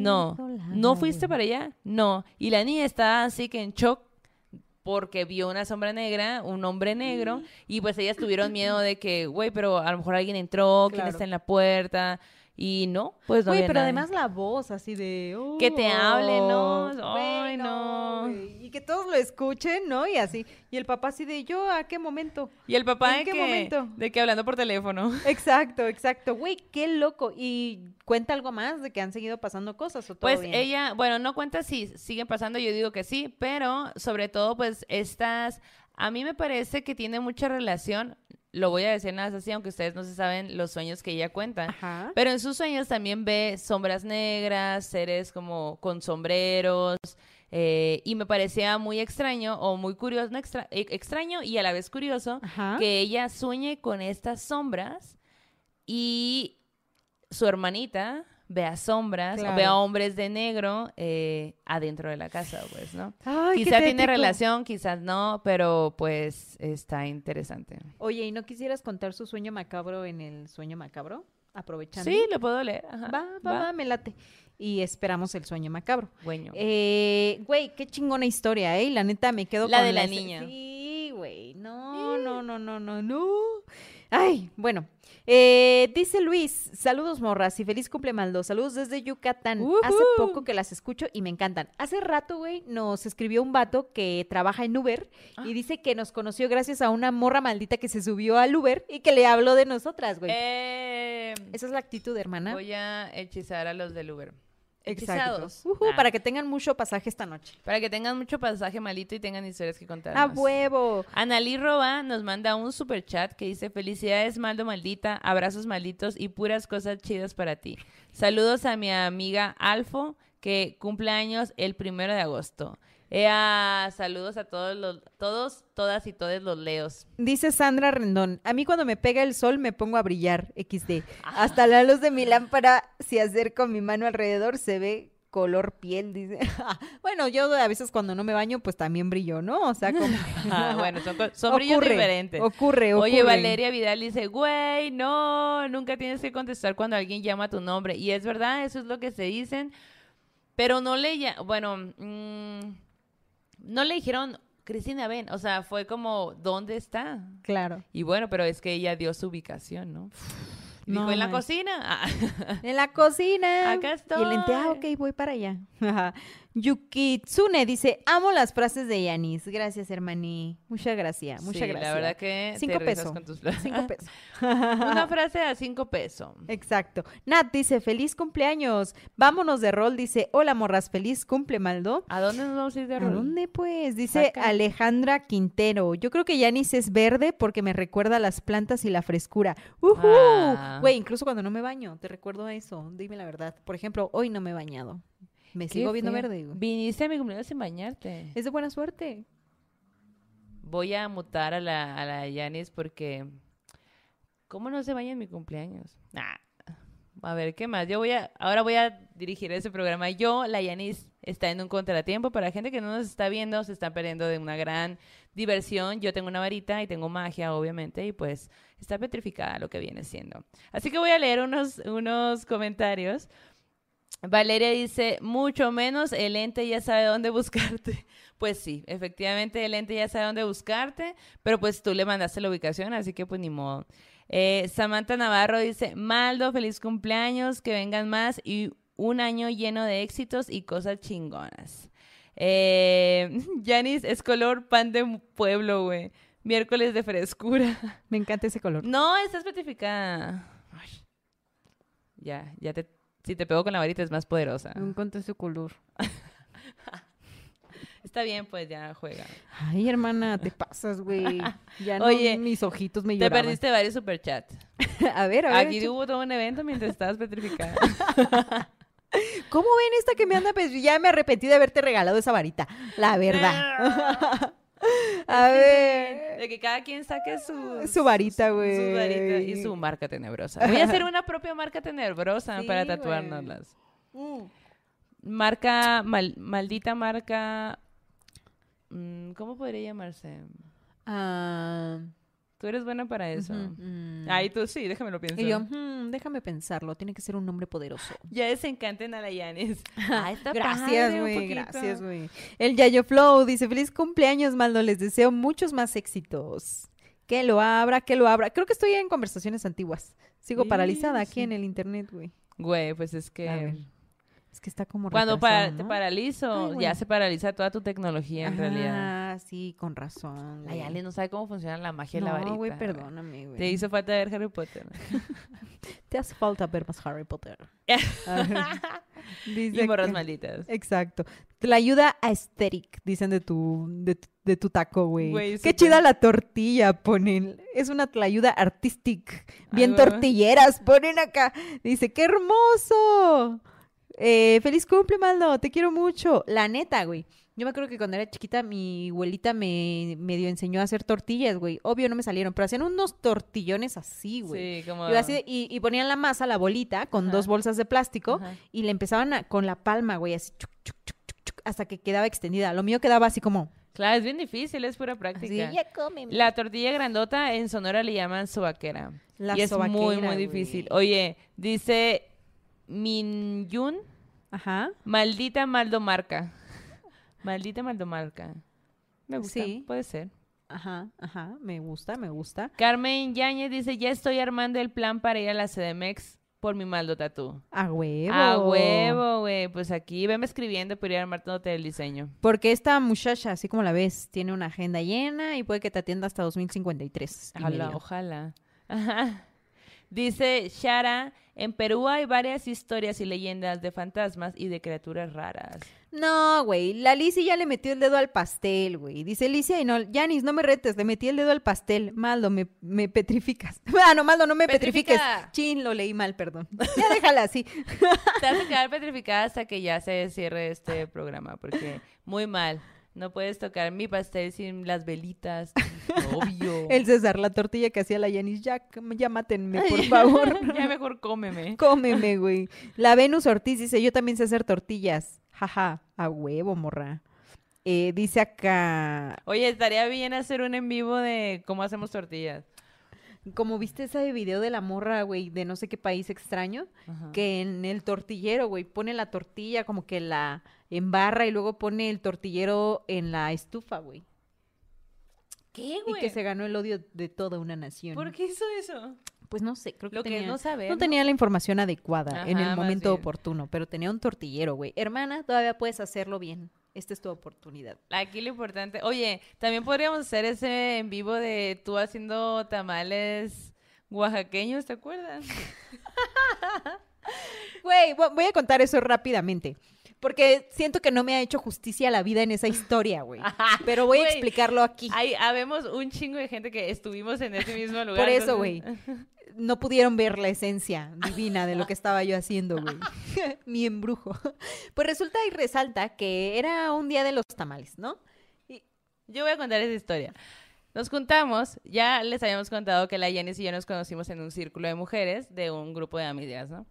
[SPEAKER 1] No. ¿No fuiste para allá? No. Y la niña está así que en shock porque vio una sombra negra, un hombre negro, y pues ellas tuvieron miedo de que, güey, pero a lo mejor alguien entró, quién
[SPEAKER 2] Claro.
[SPEAKER 1] está en la puerta, y no, pues no
[SPEAKER 2] Güey, pero
[SPEAKER 1] nadie.
[SPEAKER 2] además la voz así de...
[SPEAKER 1] Que te hable, ¿no?
[SPEAKER 2] "Oh,
[SPEAKER 1] Ay,
[SPEAKER 2] güey,
[SPEAKER 1] no.
[SPEAKER 2] güey". Y que todos lo escuchen, ¿no? Y así. Y el papá así de, ¿yo a qué momento?
[SPEAKER 1] Y el papá
[SPEAKER 2] ¿En
[SPEAKER 1] de
[SPEAKER 2] qué
[SPEAKER 1] que,
[SPEAKER 2] momento?
[SPEAKER 1] de que hablando por teléfono.
[SPEAKER 2] Exacto, exacto. Güey, qué loco. Y cuenta algo más de que han seguido pasando cosas o todo
[SPEAKER 1] Pues
[SPEAKER 2] bien?
[SPEAKER 1] ella, bueno, no cuenta si siguen pasando, yo digo que sí, pero sobre todo, pues estas, a mí me parece que tiene mucha relación, lo voy a decir nada más así, aunque ustedes no se saben los sueños que ella cuenta.
[SPEAKER 2] Ajá.
[SPEAKER 1] Pero en sus sueños también ve sombras negras, seres como con sombreros, eh, y me parecía muy extraño o muy curioso, no extra- eh, extraño y a la vez curioso,
[SPEAKER 2] Ajá.
[SPEAKER 1] que ella sueñe con estas sombras y su hermanita vea sombras
[SPEAKER 2] Claro.
[SPEAKER 1] o vea hombres de negro eh, adentro de la casa, pues, ¿no?
[SPEAKER 2] Ay,
[SPEAKER 1] Quizá tiene relación, quizás no, pero pues está interesante.
[SPEAKER 2] Oye, ¿y no quisieras contar su sueño macabro en el sueño macabro? aprovechando.
[SPEAKER 1] Sí, lo puedo leer. Ajá.
[SPEAKER 2] Va, va, va, me late. Y esperamos el sueño macabro.
[SPEAKER 1] Bueno.
[SPEAKER 2] Eh, güey, qué chingona historia, ¿eh? La neta me quedo
[SPEAKER 1] La
[SPEAKER 2] con
[SPEAKER 1] de la niña.
[SPEAKER 2] Sí, güey. No, no, no, no, no, no. Ay, bueno. Eh, dice Luis, saludos morras y feliz cumple Maldo. Saludos desde Yucatán. Hace poco que las escucho y me encantan. Hace rato, güey, nos escribió un vato que trabaja en Uber
[SPEAKER 1] Ah.
[SPEAKER 2] y dice que nos conoció gracias a una morra maldita que se subió al Uber y que le habló de nosotras, güey.
[SPEAKER 1] Eh,
[SPEAKER 2] Esa es la actitud, hermana.
[SPEAKER 1] voy a hechizar a los del Uber.
[SPEAKER 2] Exacto.
[SPEAKER 1] Hechizados. Ah,
[SPEAKER 2] Para que tengan mucho pasaje esta noche.
[SPEAKER 1] para que tengan mucho pasaje malito y tengan historias que contar.
[SPEAKER 2] ¡A huevo!
[SPEAKER 1] Analí Roba nos manda un super chat que dice felicidades Maldo maldita, abrazos malditos y puras cosas chidas para ti. Saludos a mi amiga Alfo que cumple años el primero de agosto. Ea, saludos a todos los, todos, todas y todos los leos.
[SPEAKER 2] Dice Sandra Rendón, a mí cuando me pega el sol me pongo a brillar, XD. Hasta la luz de mi lámpara, si acerco mi mano alrededor, se ve color piel, dice. bueno, yo a veces cuando no me baño, pues también brillo, ¿no? O sea, como...
[SPEAKER 1] Ah, bueno, son, son brillos
[SPEAKER 2] Ocurre,
[SPEAKER 1] diferentes.
[SPEAKER 2] Ocurre, ocurre.
[SPEAKER 1] Oye, Valeria Vidal dice, güey, no, nunca tienes que contestar cuando alguien llama tu nombre. Y es verdad, eso es lo que se dicen. Pero no le, bueno, mm, no le dijeron, Cristina, ven. O sea, fue como, ¿dónde está?
[SPEAKER 2] Claro.
[SPEAKER 1] Y bueno, pero es que ella dio su ubicación, ¿no? Dijo, en la
[SPEAKER 2] man.
[SPEAKER 1] cocina. Ah,
[SPEAKER 2] En la cocina.
[SPEAKER 1] Acá
[SPEAKER 2] Y el ente, ah,
[SPEAKER 1] estoy.
[SPEAKER 2] ok, voy para allá. Yukitsune dice, amo las frases de Yanis. Gracias, hermaní. Muchas gracias, muchas
[SPEAKER 1] sí,
[SPEAKER 2] gracias.
[SPEAKER 1] La verdad que
[SPEAKER 2] Cinco
[SPEAKER 1] te
[SPEAKER 2] pesos.
[SPEAKER 1] con tus.
[SPEAKER 2] Cinco pesos.
[SPEAKER 1] Una frase a cinco pesos.
[SPEAKER 2] Exacto. Nat dice, feliz cumpleaños. Vámonos de rol. Dice, hola morras, feliz cumple, Maldo.
[SPEAKER 1] ¿A dónde nos vamos a ir de
[SPEAKER 2] ¿A
[SPEAKER 1] rol?
[SPEAKER 2] dónde pues? Dice. Alejandra Quintero. Yo creo que Yanis es verde porque me recuerda a las plantas y la frescura. ¡Ujú!
[SPEAKER 1] Ah.
[SPEAKER 2] Güey, incluso cuando no me baño, te recuerdo a eso. Dime la verdad. Por ejemplo, hoy no me he bañado. Me
[SPEAKER 1] Qué
[SPEAKER 2] sigo viendo verde.
[SPEAKER 1] Viniste a mi cumpleaños sin bañarte.
[SPEAKER 2] Es de buena suerte.
[SPEAKER 1] Voy a mutar a la, a la Yanis porque... ¿Cómo no se baña en mi cumpleaños? Ah, a ver, ¿qué más? Yo voy a... Ahora voy a dirigir ese programa. Yo, la Yanis, está en un contratiempo. Para la gente que no nos está viendo, se está perdiendo de una gran diversión. Yo tengo una varita y tengo magia, obviamente, y pues está petrificada lo que viene siendo. Así que voy a leer unos, unos comentarios. Valeria dice, mucho menos el ente ya sabe dónde buscarte. Pues sí, efectivamente el ente ya sabe dónde buscarte, pero pues tú le mandaste la ubicación, así que pues ni modo. Eh, Samantha Navarro dice, Maldo, feliz cumpleaños, que vengan más y un año lleno de éxitos y cosas chingonas. Eh, Yanis es color pan de pueblo, güey. Miércoles de frescura.
[SPEAKER 2] Me encanta ese color.
[SPEAKER 1] No, está especificada. Ay. Ya, ya te... Si te pego con la varita es más poderosa.
[SPEAKER 2] Me encanta ese color.
[SPEAKER 1] Está bien, pues ya juega.
[SPEAKER 2] Ay, hermana, te pasas, güey. Ya no,
[SPEAKER 1] Oye,
[SPEAKER 2] mis ojitos me
[SPEAKER 1] Te
[SPEAKER 2] lloraban.
[SPEAKER 1] perdiste varios superchats.
[SPEAKER 2] a ver, a ver.
[SPEAKER 1] Aquí hubo todo un evento mientras estabas petrificada.
[SPEAKER 2] ¿Cómo ven esta que me anda? Pues ya me arrepentí de haberte regalado esa varita. La verdad. a ver.
[SPEAKER 1] De que cada quien saque su...
[SPEAKER 2] Su varita, güey.
[SPEAKER 1] Su varita y su marca tenebrosa. Voy a hacer una propia marca tenebrosa
[SPEAKER 2] Sí,
[SPEAKER 1] para tatuárnoslas.
[SPEAKER 2] Mm.
[SPEAKER 1] Marca... mal- maldita marca... mm, ¿Cómo podría llamarse?
[SPEAKER 2] Ah,
[SPEAKER 1] Tú eres buena para eso.
[SPEAKER 2] ujú, mm.
[SPEAKER 1] Ay, tú sí, déjame lo pienso.
[SPEAKER 2] Y yo, hmm, déjame pensarlo. Tiene que ser un nombre poderoso.
[SPEAKER 1] Ya desencanten a la Yanis. Ah, está
[SPEAKER 2] Gracias, güey. Gracias, güey. El Yayo Flow dice: Feliz cumpleaños, Maldo. Les deseo muchos más éxitos. Que lo abra, que lo abra. Creo que estoy en conversaciones antiguas. Sigo
[SPEAKER 1] Sí,
[SPEAKER 2] paralizada aquí en el internet, güey.
[SPEAKER 1] Güey, pues es que...
[SPEAKER 2] Es que está como.
[SPEAKER 1] Cuando te
[SPEAKER 2] ¿no?
[SPEAKER 1] paralizo,
[SPEAKER 2] Ay,
[SPEAKER 1] ya se paraliza toda tu tecnología en realidad.
[SPEAKER 2] Ah, sí, con razón.
[SPEAKER 1] La
[SPEAKER 2] güey.
[SPEAKER 1] Yali no sabe cómo funciona la magia de la varita.
[SPEAKER 2] No, güey, perdóname, güey.
[SPEAKER 1] Te hizo falta ver Harry Potter.
[SPEAKER 2] Te hace falta ver más Harry Potter.
[SPEAKER 1] y
[SPEAKER 2] Dice
[SPEAKER 1] morras
[SPEAKER 2] que-
[SPEAKER 1] malditas.
[SPEAKER 2] Exacto. La ayuda aesthetic, dicen de tu, de, tu- de tu taco, güey. Qué chida la tortilla, ponen. Es una tlayuda artistic. Bien
[SPEAKER 1] Ay,
[SPEAKER 2] tortilleras, ponen acá. Dice, qué hermoso. Eh, feliz cumple, Maldo. Te quiero mucho. La neta, güey. Yo me acuerdo que cuando era chiquita, mi abuelita me medio enseñó a hacer tortillas, güey. Obvio no me salieron, pero hacían unos tortillones así, güey.
[SPEAKER 1] Sí, como...
[SPEAKER 2] Y, así de- y- y ponían la masa, la bolita, con
[SPEAKER 1] Ajá.
[SPEAKER 2] dos bolsas de plástico
[SPEAKER 1] Ajá.
[SPEAKER 2] y le empezaban a- con la palma, güey, así chuc, chuc, chuc, chuc, chuc, hasta que quedaba extendida. Lo mío quedaba así como
[SPEAKER 1] Claro, es bien difícil, es pura práctica.
[SPEAKER 2] ya cómeme.
[SPEAKER 1] La tortilla grandota en Sonora le llaman sobaquera.
[SPEAKER 2] La
[SPEAKER 1] y es muy, muy difícil. Oye, dice Minyun,
[SPEAKER 2] Ajá.
[SPEAKER 1] maldita maldomarca. Maldita maldomarca. Me gusta,
[SPEAKER 2] Sí.
[SPEAKER 1] puede ser.
[SPEAKER 2] Ajá, ajá, me gusta, me gusta.
[SPEAKER 1] Carmen Yañez dice, ya estoy armando el plan para ir a la CDMX por mi maldo tatú.
[SPEAKER 2] A huevo.
[SPEAKER 1] A huevo, güey. Pues aquí veme escribiendo para ir armándote el diseño.
[SPEAKER 2] Porque esta muchacha, así como la ves, tiene una agenda llena y puede que te atienda hasta 2053. y
[SPEAKER 1] Ojalá, ojalá. Ajá. Dice Shara, en Perú hay varias historias y leyendas de fantasmas y de criaturas raras.
[SPEAKER 2] No, güey, la Lizzie ya le metió el dedo al pastel, güey. Dice Licia y no, Yanis, no me retes, le metí el dedo al pastel. Maldo, me, me petrificas. Ah, no, Maldo, no me petrifiques. Chin, lo leí mal, perdón. Ya déjala así.
[SPEAKER 1] Te vas a quedar petrificada hasta que ya se cierre este programa, porque muy mal. No puedes tocar mi pastel sin las velitas. Obvio.
[SPEAKER 2] El César, la tortilla que hacía la Yanis, ya, ya mátenme, por favor.
[SPEAKER 1] ya mejor cómeme.
[SPEAKER 2] Cómeme, güey. La Venus Ortiz dice, yo también sé hacer tortillas. Jaja, a huevo, morra. Eh, dice acá,
[SPEAKER 1] Oye, estaría bien hacer un en vivo de cómo hacemos tortillas.
[SPEAKER 2] como viste ese video de la morra, güey, de no sé qué país extraño,
[SPEAKER 1] Ajá.
[SPEAKER 2] que en el tortillero, güey, pone la tortilla como que la embarra y luego pone el tortillero en la estufa, güey.
[SPEAKER 1] ¿Qué,
[SPEAKER 2] Y que se ganó el odio de toda una nación.
[SPEAKER 1] ¿Por qué hizo eso?
[SPEAKER 2] Pues no sé, creo que
[SPEAKER 1] Lo
[SPEAKER 2] tenía,
[SPEAKER 1] no saber.
[SPEAKER 2] no tenía la información adecuada en el momento
[SPEAKER 1] bien.
[SPEAKER 2] oportuno, pero tenía un tortillero, güey. Hermana, todavía puedes hacerlo bien. Esta es tu oportunidad.
[SPEAKER 1] Aquí lo importante. Oye, también podríamos hacer ese en vivo de tú haciendo tamales oaxaqueños, ¿te acuerdas?
[SPEAKER 2] Güey, vo- voy a contar eso rápidamente. Porque siento que no me ha hecho justicia la vida en esa historia, güey. Pero voy a explicarlo aquí.
[SPEAKER 1] Hay, habemos un chingo de gente que estuvimos en ese mismo lugar.
[SPEAKER 2] Por eso,
[SPEAKER 1] entonces-
[SPEAKER 2] güey. No pudieron ver la esencia divina de lo que estaba yo haciendo, güey. Mi embrujo. Pues resulta y resalta que era un día de los tamales, ¿no?
[SPEAKER 1] Yo voy a contar esa historia. Nos juntamos, ya les habíamos contado que la Yanis y yo nos conocimos en un círculo de mujeres de un grupo de amigas, ¿no?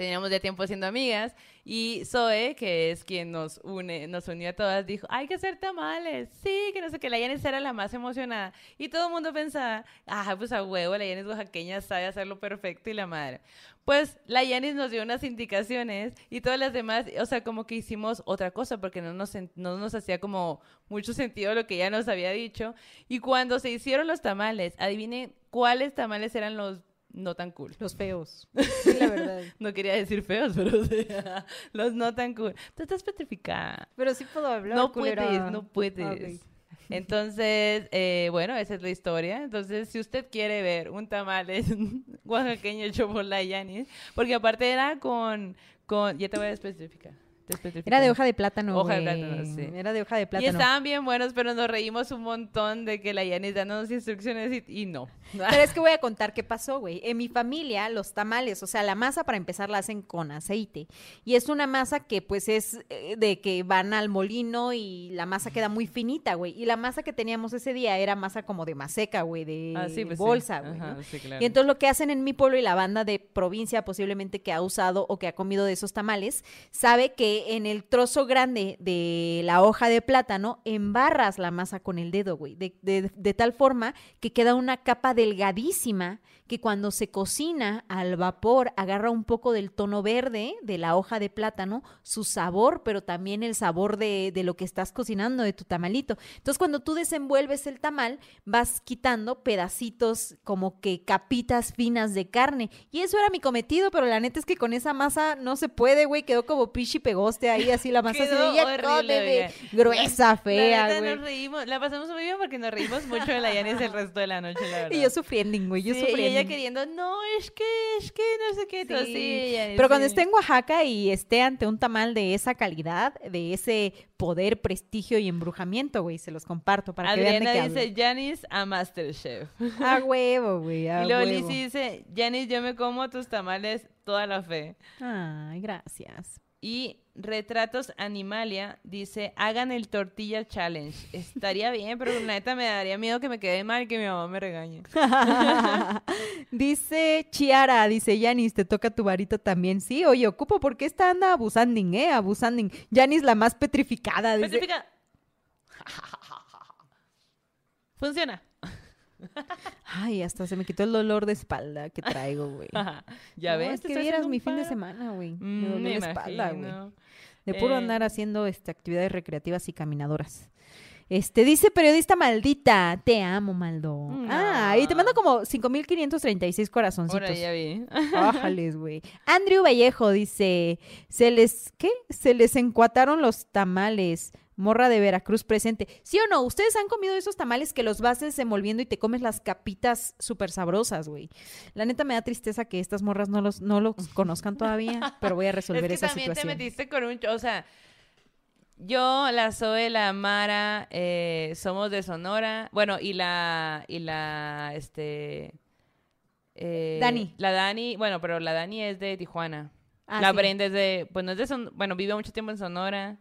[SPEAKER 1] Teníamos ya tiempo siendo amigas y Zoe, que es quien nos une, nos unió a todas, dijo, hay que hacer tamales. Sí, que no sé qué, la Yanis era la más emocionada. Y todo el mundo pensaba, ah, pues a huevo, la Yanis oaxaqueña sabe hacerlo perfecto y la madre. Pues la Yanis nos dio unas indicaciones y todas las demás, o sea, como que hicimos otra cosa porque no nos, no nos hacía como mucho sentido lo que ella nos había dicho. Y cuando se hicieron los tamales, adivinen cuáles tamales eran los no tan cool.
[SPEAKER 2] Los feos. Sí, la verdad.
[SPEAKER 1] No quería decir feos, pero los no tan cool. Tú estás petrificada.
[SPEAKER 2] Pero sí puedo hablar,
[SPEAKER 1] No
[SPEAKER 2] culera.
[SPEAKER 1] puedes, no puedes.
[SPEAKER 2] Ah.
[SPEAKER 1] Entonces, eh, bueno, esa es la historia. Entonces, si usted quiere ver un tamal oaxaqueño hecho por la Yanis, porque aparte era con, con, ya te voy a especificar.
[SPEAKER 2] Era de hoja de plátano,
[SPEAKER 1] Hoja de
[SPEAKER 2] güey.
[SPEAKER 1] plátano, sí.
[SPEAKER 2] Era de hoja de
[SPEAKER 1] Y
[SPEAKER 2] plátano.
[SPEAKER 1] estaban bien buenos, pero nos reímos un montón de que la Yanis dándonos instrucciones y, y no.
[SPEAKER 2] Pero es que voy a contar qué pasó, güey. En mi familia, los tamales, o sea, la masa para empezar la hacen con aceite. Y es una masa que pues es eh, de que van al molino y la masa queda muy finita, güey. Y la masa que teníamos ese día era masa como de maseca, güey, de
[SPEAKER 1] Ah, sí, pues
[SPEAKER 2] bolsa, güey.
[SPEAKER 1] Ajá,
[SPEAKER 2] ¿no?
[SPEAKER 1] sí, claro.
[SPEAKER 2] Y entonces lo que hacen en mi pueblo y la banda de provincia posiblemente que ha usado o que ha comido de esos tamales, sabe que en el trozo grande de la hoja de plátano embarras la masa con el dedo, güey, de, de- tal forma que queda una capa delgadísima que cuando se cocina al vapor agarra un poco del tono verde de la hoja de plátano, su sabor, pero también el sabor de, de lo que estás cocinando, de tu tamalito. Entonces cuando tú desenvuelves el tamal, vas quitando pedacitos como que capitas finas de carne. Y eso era mi cometido, pero la neta es que con esa masa no se puede, güey. Quedó como pichi pegoste ahí, así la masa así
[SPEAKER 1] Quedó
[SPEAKER 2] de, "Ya
[SPEAKER 1] horrible,
[SPEAKER 2] cómeme",
[SPEAKER 1] oiga.
[SPEAKER 2] gruesa, fea, güey.
[SPEAKER 1] nos reímos, la pasamos muy bien porque nos reímos mucho de la Yanis el resto de la noche, la verdad.
[SPEAKER 2] Y yo sufriendo, güey, yo
[SPEAKER 1] Sí,
[SPEAKER 2] sufriendo.
[SPEAKER 1] Ella queriendo, no, es que, es que, no sé qué, todo
[SPEAKER 2] Sí.
[SPEAKER 1] sí, Yanis,
[SPEAKER 2] Pero cuando esté en Oaxaca y esté ante un tamal de esa calidad, de ese poder, prestigio y embrujamiento, güey, se los comparto para que vean de qué
[SPEAKER 1] dice, Janis a Masterchef.
[SPEAKER 2] A huevo, güey, a
[SPEAKER 1] y luego
[SPEAKER 2] huevo.
[SPEAKER 1] Dice, Janis, yo me como tus tamales toda la fe.
[SPEAKER 2] Ay, gracias.
[SPEAKER 1] Y Retratos Animalia dice, hagan el tortilla challenge. Estaría bien, pero la neta me daría miedo que me quede mal y que mi mamá me regañe.
[SPEAKER 2] dice Chiara, dice Yanis, te toca tu varito también. Sí, oye, ocupo porque esta anda abusando, ¿eh? Abusando. Yanis la más petrificada. Dice,
[SPEAKER 1] Petrifica. Funciona.
[SPEAKER 2] Ay, hasta se me quitó el dolor de espalda que traigo, güey.
[SPEAKER 1] ya
[SPEAKER 2] No,
[SPEAKER 1] ves.
[SPEAKER 2] Es que vieras mi fin de semana, güey.
[SPEAKER 1] Mm,
[SPEAKER 2] me dolió la espalda, güey. De puro
[SPEAKER 1] Eh,
[SPEAKER 2] andar haciendo este, actividades recreativas y caminadoras. Este, dice periodista maldita, te amo, Maldo. Ah, y te mando como 5.536 corazoncitos.
[SPEAKER 1] Ahora ya vi.
[SPEAKER 2] Ájales, güey. Andrew Vallejo dice, se les, ¿qué? Se les encuataron los tamales. Morra de Veracruz presente. ¿Sí o no? ¿Ustedes han comido esos tamales que los vas desenvolviendo y te comes las capitas súper sabrosas, güey? La neta me da tristeza que estas morras no los, no los conozcan todavía, pero voy a resolver
[SPEAKER 1] es que
[SPEAKER 2] esa
[SPEAKER 1] también
[SPEAKER 2] situación.
[SPEAKER 1] te metiste con un... O sea, yo, la Zoe, la Mara, eh, somos de Sonora. Bueno, y la... Y la, este... eh,
[SPEAKER 2] Dani.
[SPEAKER 1] La Dani, bueno, pero la Dani es de Tijuana.
[SPEAKER 2] Ah,
[SPEAKER 1] la
[SPEAKER 2] sí.
[SPEAKER 1] Brenda es de... Pues no es de Son... Bueno, vive mucho tiempo en Sonora.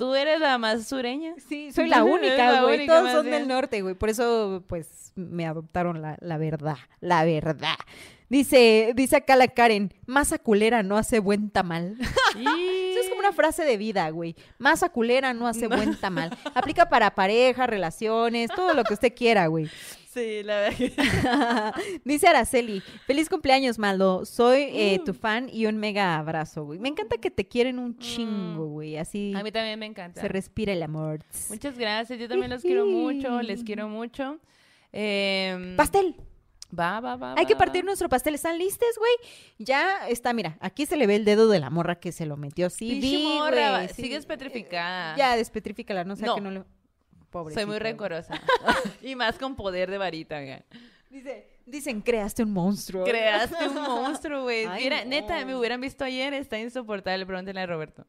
[SPEAKER 1] Tú eres la más sureña.
[SPEAKER 2] Sí, soy la única, güey. Todos son
[SPEAKER 1] bien.
[SPEAKER 2] del norte, güey. Por eso, pues, me adoptaron la, la verdad. La verdad. Dice, dice acá la Karen, masa culera no hace buen tamal. Eso es como una frase de vida, güey. Masa culera no hace buen tamal. Aplica para pareja, relaciones, todo lo que usted quiera, güey.
[SPEAKER 1] Sí, la verdad.
[SPEAKER 2] Dice Araceli, feliz cumpleaños, Maldo. Soy eh,
[SPEAKER 1] Mm.
[SPEAKER 2] tu fan y un mega abrazo, güey. Me encanta que te quieren un chingo, güey. Así
[SPEAKER 1] A mí también me encanta.
[SPEAKER 2] se respira el amor.
[SPEAKER 1] Muchas gracias. Yo también los quiero mucho. Les quiero mucho. Em,
[SPEAKER 2] Pastel.
[SPEAKER 1] Va, va, va.
[SPEAKER 2] Hay que partir
[SPEAKER 1] va.
[SPEAKER 2] nuestro pastel. ¿Están listos, güey? Ya está, mira, aquí se le ve el dedo de la morra que se lo metió. Sí, vi,
[SPEAKER 1] morra,
[SPEAKER 2] sí.
[SPEAKER 1] sigues petrificada.
[SPEAKER 2] Ya, despetrifícala, no sé
[SPEAKER 1] No.
[SPEAKER 2] que no le...
[SPEAKER 1] Soy muy rencorosa. y más con poder de varita, güey.
[SPEAKER 2] Dice, dicen, creaste un monstruo.
[SPEAKER 1] Creaste un monstruo, güey.
[SPEAKER 2] No.
[SPEAKER 1] neta, me hubieran visto ayer, está insoportable. Pregúntale a Roberto.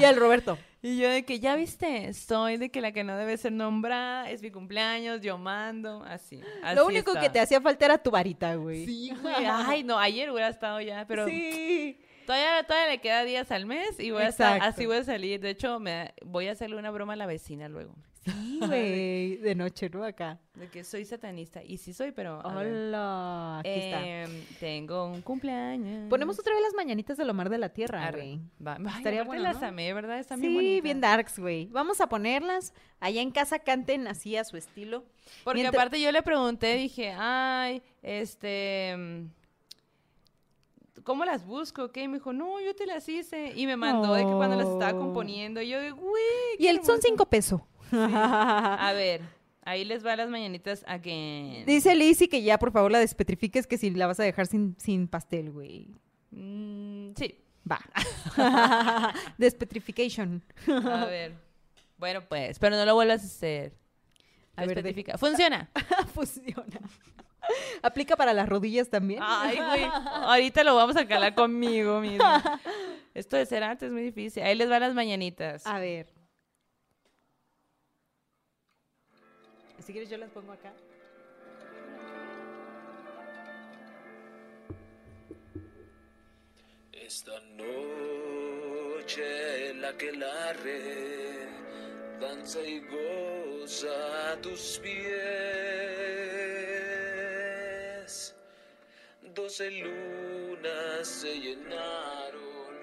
[SPEAKER 2] Y el Roberto.
[SPEAKER 1] Y yo de que, ya viste, soy de que la que no debe ser nombrada, es mi cumpleaños, yo mando, así. así
[SPEAKER 2] Lo único que te hacía falta era tu varita, güey.
[SPEAKER 1] Sí, güey. Ay, no, ayer hubiera estado ya, pero
[SPEAKER 2] Sí.
[SPEAKER 1] Todavía, todavía le queda días al mes y voy a estar, así voy a salir. De hecho, me, voy a hacerle una broma a la vecina luego.
[SPEAKER 2] Sí, güey. De noche, ¿no? Acá.
[SPEAKER 1] De que soy satanista. Y sí soy, pero.
[SPEAKER 2] Hola. Aquí está.
[SPEAKER 1] Em, Tengo un cumpleaños.
[SPEAKER 2] Ponemos otra vez las mañanitas de lo mar de la tierra, güey. Estaría bueno,
[SPEAKER 1] las
[SPEAKER 2] ¿no?
[SPEAKER 1] amé, ¿verdad? Están
[SPEAKER 2] Sí,
[SPEAKER 1] bien bonitas.
[SPEAKER 2] bien darks, güey. Vamos a ponerlas. Allá en casa canten así a su estilo.
[SPEAKER 1] Porque
[SPEAKER 2] Mientras-
[SPEAKER 1] aparte yo le pregunté, dije, ay, este... ¿Cómo las busco? ¿Qué? Y me dijo, no, yo te las hice. Y me mandó de que cuando las estaba componiendo, y yo de, güey.
[SPEAKER 2] Y el son
[SPEAKER 1] hermoso".
[SPEAKER 2] cinco pesos.
[SPEAKER 1] A ver, ahí les va las mañanitas again.
[SPEAKER 2] Dice Lizzy que ya, por favor, la despetrifiques que si la vas a dejar sin, sin pastel, güey.
[SPEAKER 1] Mm, sí,
[SPEAKER 2] Va. Despetrification.
[SPEAKER 1] a ver. Bueno, pues, pero no lo vuelvas a hacer.
[SPEAKER 2] A ver, de-
[SPEAKER 1] Especifica. Funciona.
[SPEAKER 2] Funciona. ¿Aplica para las rodillas también?
[SPEAKER 1] Ay, güey. Ahorita lo vamos a calar conmigo mismo. Esto de ser antes es muy difícil. Ahí les van las mañanitas.
[SPEAKER 2] A ver. Si quieres yo las pongo acá.
[SPEAKER 3] Esta noche la que la red danza y goza a tus pies. Doce lunas se llenaron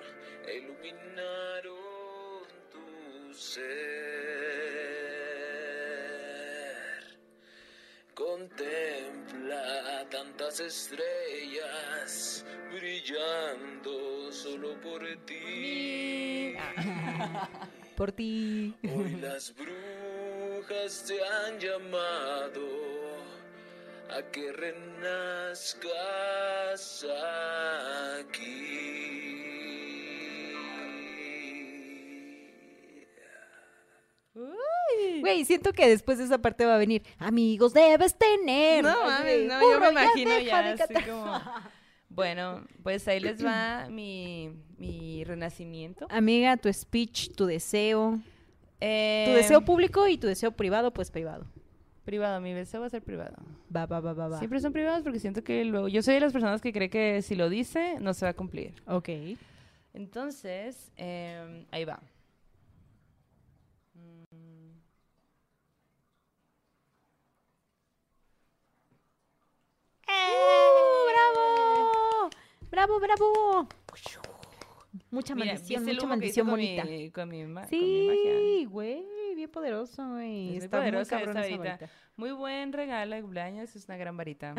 [SPEAKER 3] e iluminaron tu ser. Contempla tantas estrellas brillando solo por ti.
[SPEAKER 2] Por ti.
[SPEAKER 3] Hoy las brujas te han llamado a que renazcas aquí.
[SPEAKER 2] Güey, siento que después de esa parte va a venir. Amigos debes tener.
[SPEAKER 1] No mames, no, yo me
[SPEAKER 2] "Burro,
[SPEAKER 1] imagino
[SPEAKER 2] deja
[SPEAKER 1] ya,
[SPEAKER 2] de
[SPEAKER 1] así
[SPEAKER 2] cantar".
[SPEAKER 1] como... Bueno, pues ahí les va mi, mi renacimiento.
[SPEAKER 2] Amiga, tu speech, tu deseo.
[SPEAKER 1] Eh,
[SPEAKER 2] Tu deseo público y tu deseo privado, pues privado.
[SPEAKER 1] Privado, mi deseo va a ser privado.
[SPEAKER 2] Va, va, va, va, va.
[SPEAKER 1] Siempre son privados porque siento que luego... Yo soy de las personas que cree que si lo dice, no se va a cumplir.
[SPEAKER 2] Ok.
[SPEAKER 1] Entonces, em, ahí va. Mm.
[SPEAKER 2] ¡Uh, ¡Bravo! ¡Bravo, bravo! Mucha
[SPEAKER 1] Mira,
[SPEAKER 2] maldición,
[SPEAKER 1] ¿viste el
[SPEAKER 2] mucha maldición
[SPEAKER 1] con
[SPEAKER 2] bonita.
[SPEAKER 1] mi, con mi, ma- con mi magia?
[SPEAKER 2] Sí, güey, bien poderoso, güey.
[SPEAKER 1] Es
[SPEAKER 2] Está muy
[SPEAKER 1] poderosa
[SPEAKER 2] cabrón
[SPEAKER 1] esta
[SPEAKER 2] esa
[SPEAKER 1] varita.
[SPEAKER 2] varita.
[SPEAKER 1] Muy buen regalo de cumpleaños, es una gran varita.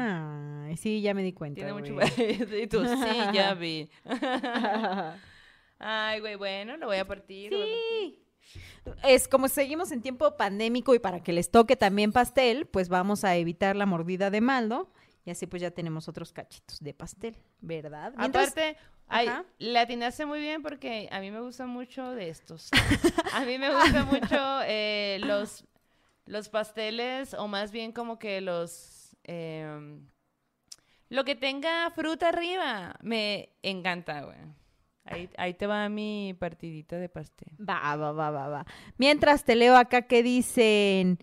[SPEAKER 2] Ay, sí, ya me di cuenta,
[SPEAKER 1] Tiene mucho y tú, sí, ya vi. Ay, güey, bueno, lo voy a partir. lo voy a partir.
[SPEAKER 2] Sí. Es como seguimos en tiempo pandémico y para que les toque también pastel, pues vamos a evitar la mordida de maldo y así pues ya tenemos otros cachitos de pastel, ¿verdad? Mientras-
[SPEAKER 1] Aparte, ay,
[SPEAKER 2] Ajá.
[SPEAKER 1] le atinaste muy bien porque a mí me gusta mucho de estos. A mí me gustan mucho eh, los, los pasteles o más bien como que los... em, lo que tenga fruta arriba. Me encanta, güey. Ahí, ahí te va mi partidita de pastel.
[SPEAKER 2] Va, va, va, va, va. Mientras te leo acá que dicen...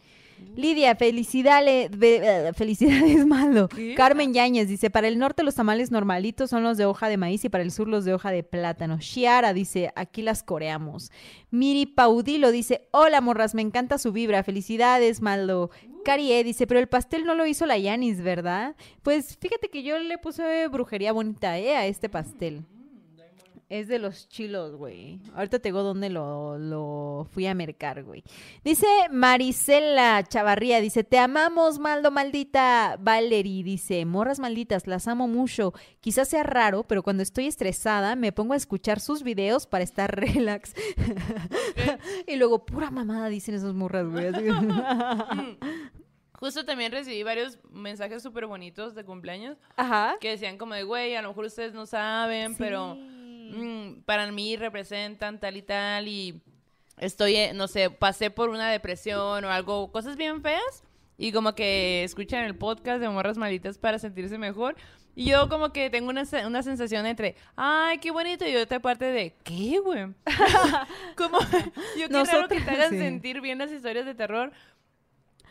[SPEAKER 2] Lidia, felicidades, eh, felicidades, Malo.
[SPEAKER 1] ¿Qué?
[SPEAKER 2] Carmen Yáñez dice, para el norte los tamales normalitos son los de hoja de maíz y para el sur los de hoja de plátano. Shiara dice, aquí las coreamos. Miri Paudilo dice, hola morras, me encanta su vibra, felicidades, Malo. Carie dice, pero el pastel no lo hizo la Yanis, ¿verdad? Pues fíjate que yo le puse brujería bonita, ¿eh? A este pastel. Es de los chilos, güey. Ahorita te digo dónde lo, lo fui a mercar, güey. Dice Marisela Chavarría, dice, te amamos, maldo maldita. Valerie dice, morras malditas, las amo mucho. Quizás sea raro, pero cuando estoy estresada me pongo a escuchar sus videos para estar relax. y luego, pura mamada, dicen esas morras, güey. Que-
[SPEAKER 1] Justo también recibí varios mensajes súper bonitos de cumpleaños
[SPEAKER 2] Ajá.
[SPEAKER 1] que decían como de, güey, a lo mejor ustedes no saben, pero mm, para mí representan tal y tal y estoy, eh, no sé, pasé por una depresión o algo, cosas bien feas y como que escuchan el podcast de Morras Malitas para sentirse mejor. Y yo como que tengo una, una sensación entre, ay, qué bonito, y otra parte de, ¿qué, güey? como, yo qué raro que te hagan
[SPEAKER 2] sí.
[SPEAKER 1] sentir bien las historias de terror.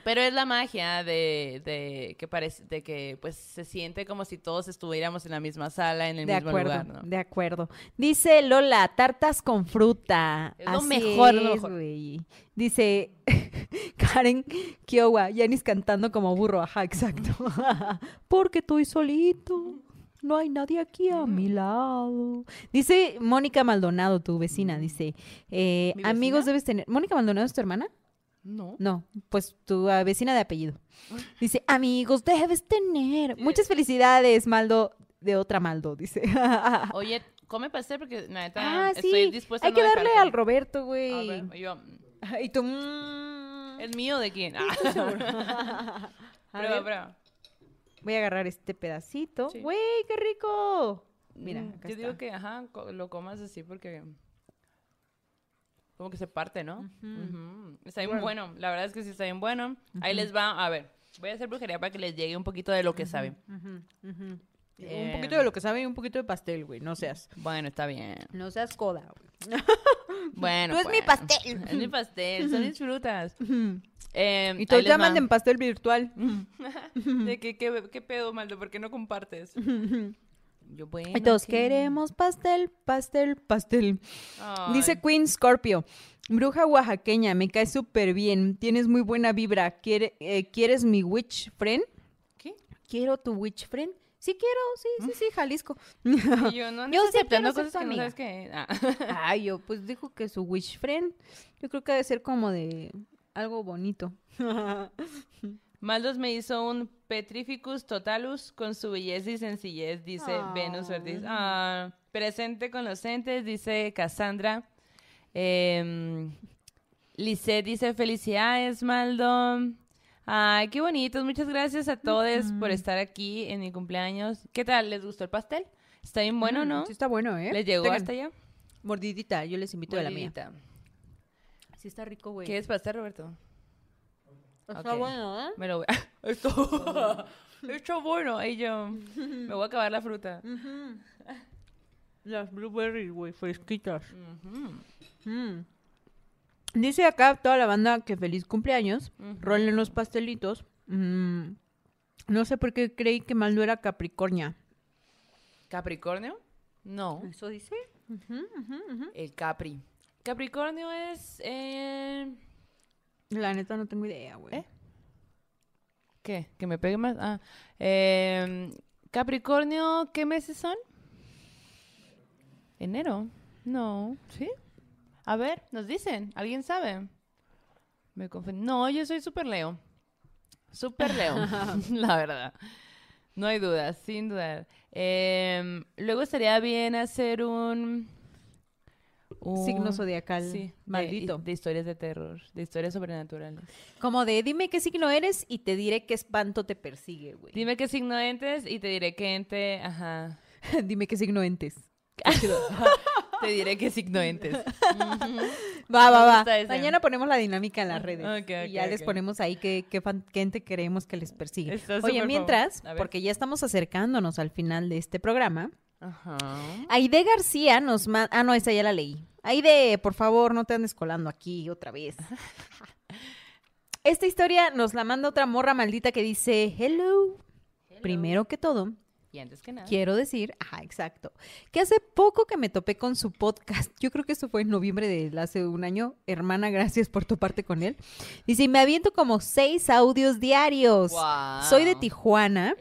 [SPEAKER 1] Pero es la magia de, de que parece, de que pues se siente como si todos estuviéramos en la misma sala, en el
[SPEAKER 2] De
[SPEAKER 1] mismo
[SPEAKER 2] acuerdo,
[SPEAKER 1] lugar, ¿no?
[SPEAKER 2] de acuerdo. Dice Lola, tartas con fruta.
[SPEAKER 1] Es lo
[SPEAKER 2] Así
[SPEAKER 1] mejor, es lo mejor.
[SPEAKER 2] Dice Karen Kiowa, Yanis cantando como burro. Ajá, exacto. Porque estoy solito. No hay nadie aquí a mi lado. Dice Mónica Maldonado, tu vecina, dice, eh,
[SPEAKER 1] ¿Mi
[SPEAKER 2] amigos debes tener... ¿Mónica Maldonado es tu hermana?
[SPEAKER 1] No.
[SPEAKER 2] No, pues tu ah, vecina de apellido. Dice, amigos, debes tener. Muchas felicidades, Maldo. De otra Maldo, dice.
[SPEAKER 1] Oye, come pastel porque la neta
[SPEAKER 2] ah,
[SPEAKER 1] estoy
[SPEAKER 2] sí.
[SPEAKER 1] dispuesta
[SPEAKER 2] Hay
[SPEAKER 1] a
[SPEAKER 2] que
[SPEAKER 1] no
[SPEAKER 2] darle
[SPEAKER 1] dejarte.
[SPEAKER 2] al Roberto, güey.
[SPEAKER 1] y mm,
[SPEAKER 2] Y tú. mm.
[SPEAKER 1] ¿es mío de quién? Ah, prueba, prueba.
[SPEAKER 2] Voy a agarrar este pedacito.
[SPEAKER 1] Sí.
[SPEAKER 2] Güey, qué rico. Mira,
[SPEAKER 1] Mm,
[SPEAKER 2] acá
[SPEAKER 1] Yo digo que, ajá, lo comas así porque como que se parte, ¿no? Está bien bueno. La verdad es que sí está bien bueno. Ahí les va, a ver, voy a hacer brujería para que les llegue un poquito de lo que saben.
[SPEAKER 2] Un
[SPEAKER 1] Bien.
[SPEAKER 2] poquito de lo que sabe y un poquito de pastel, güey. No seas.
[SPEAKER 1] Bueno, está bien.
[SPEAKER 2] No seas coda, güey.
[SPEAKER 1] Bueno,
[SPEAKER 2] Tú es mi
[SPEAKER 1] pues.
[SPEAKER 2] pastel.
[SPEAKER 1] Es mi pastel, son mis frutas. Eh,
[SPEAKER 2] Y todos
[SPEAKER 1] ahí les
[SPEAKER 2] llaman
[SPEAKER 1] va.
[SPEAKER 2] en pastel virtual.
[SPEAKER 1] De que, ¿qué, qué pedo, Maldo? ¿Por qué no compartes? Yo, bueno. ¿qué?
[SPEAKER 2] queremos pastel, pastel, pastel.
[SPEAKER 1] Ay,
[SPEAKER 2] Dice Queen Scorpio. Bruja oaxaqueña, me cae súper bien. Tienes muy buena vibra. ¿Quiere- eh, ¿Quieres mi witch friend?
[SPEAKER 1] ¿Qué?
[SPEAKER 2] ¿Quiero tu witch friend? Sí quiero, sí, sí, sí, Jalisco.
[SPEAKER 1] Y yo no
[SPEAKER 2] Yo
[SPEAKER 1] andes
[SPEAKER 2] sí
[SPEAKER 1] aceptando cosas que no sabes que... Ah.
[SPEAKER 2] Ay, yo pues dijo que su witch friend. Yo creo que debe ser como de algo bonito.
[SPEAKER 1] Maldos me hizo un Petrificus totalus con su belleza y sencillez, dice Venus Ortiz. Ah, presente con los entes, dice Cassandra. Eh, Lisette dice felicidades, Maldo. Ay, qué bonitos. Muchas gracias a todos por estar aquí en mi cumpleaños. ¿Qué tal? ¿Les gustó el pastel? Está bien bueno, ¿no?
[SPEAKER 2] Mm, Sí está bueno, ¿eh?
[SPEAKER 1] ¿Les llegó
[SPEAKER 2] Tengan
[SPEAKER 1] hasta allá?
[SPEAKER 2] Mordidita, yo les invito de la mía. Sí está rico, güey.
[SPEAKER 1] ¿Quieres pastel, Roberto?
[SPEAKER 2] Está bueno, ¿eh?
[SPEAKER 1] Me lo voy a... Esto... Está bueno. Ahí yo... Me voy a acabar la fruta.
[SPEAKER 2] Las blueberries, güey, fresquitas. Mm. Dice acá toda la banda que feliz cumpleaños. Rolen los pastelitos. Mm. No sé por qué creí que Maldo era Capricornia.
[SPEAKER 1] ¿Capricornio? No.
[SPEAKER 2] ¿Eso dice?
[SPEAKER 1] El Capri. Capricornio es... eh,
[SPEAKER 2] La neta no tengo idea, güey.
[SPEAKER 1] ¿Eh? ¿Qué? ¿Que me pegue más? Ah. eh, Capricornio, ¿qué meses son? Enero. No. ¿Sí? A ver, nos dicen. ¿Alguien sabe? Me confundí. No, yo soy súper Leo. Súper Leo, la verdad. No hay duda, sin duda. Em, luego estaría bien hacer un... un-
[SPEAKER 2] Signo zodiacal
[SPEAKER 1] Sí,
[SPEAKER 2] maldito.
[SPEAKER 1] De, historias de terror, de historias sobrenaturales.
[SPEAKER 2] Como de dime qué signo eres y te diré qué espanto te persigue, güey.
[SPEAKER 1] Dime qué signo entes y te diré qué ente... Ajá.
[SPEAKER 2] dime qué signo entes.
[SPEAKER 1] Te diré qué signo entes.
[SPEAKER 2] Va, va, va. Mañana ponemos la dinámica en las redes.
[SPEAKER 1] Ok,
[SPEAKER 2] y
[SPEAKER 1] ok,
[SPEAKER 2] ya les ponemos ahí qué, qué fan- qué ente queremos que les persigue.
[SPEAKER 1] Está
[SPEAKER 2] Oye, mientras, porque ya estamos acercándonos al final de este programa,
[SPEAKER 1] Ajá.
[SPEAKER 2] Aide García nos manda... Ah, no, esa ya la leí. Aide, por favor, no te andes colando aquí otra vez. Esta historia nos la manda otra morra maldita que dice, hello. Primero que todo,
[SPEAKER 1] Y antes que nada.
[SPEAKER 2] quiero decir, ajá, exacto, que hace poco que me topé con su podcast, yo creo que eso fue en noviembre de hace un año, hermana, gracias por toparte con él. Dice, me aviento como seis audios diarios. Soy de Tijuana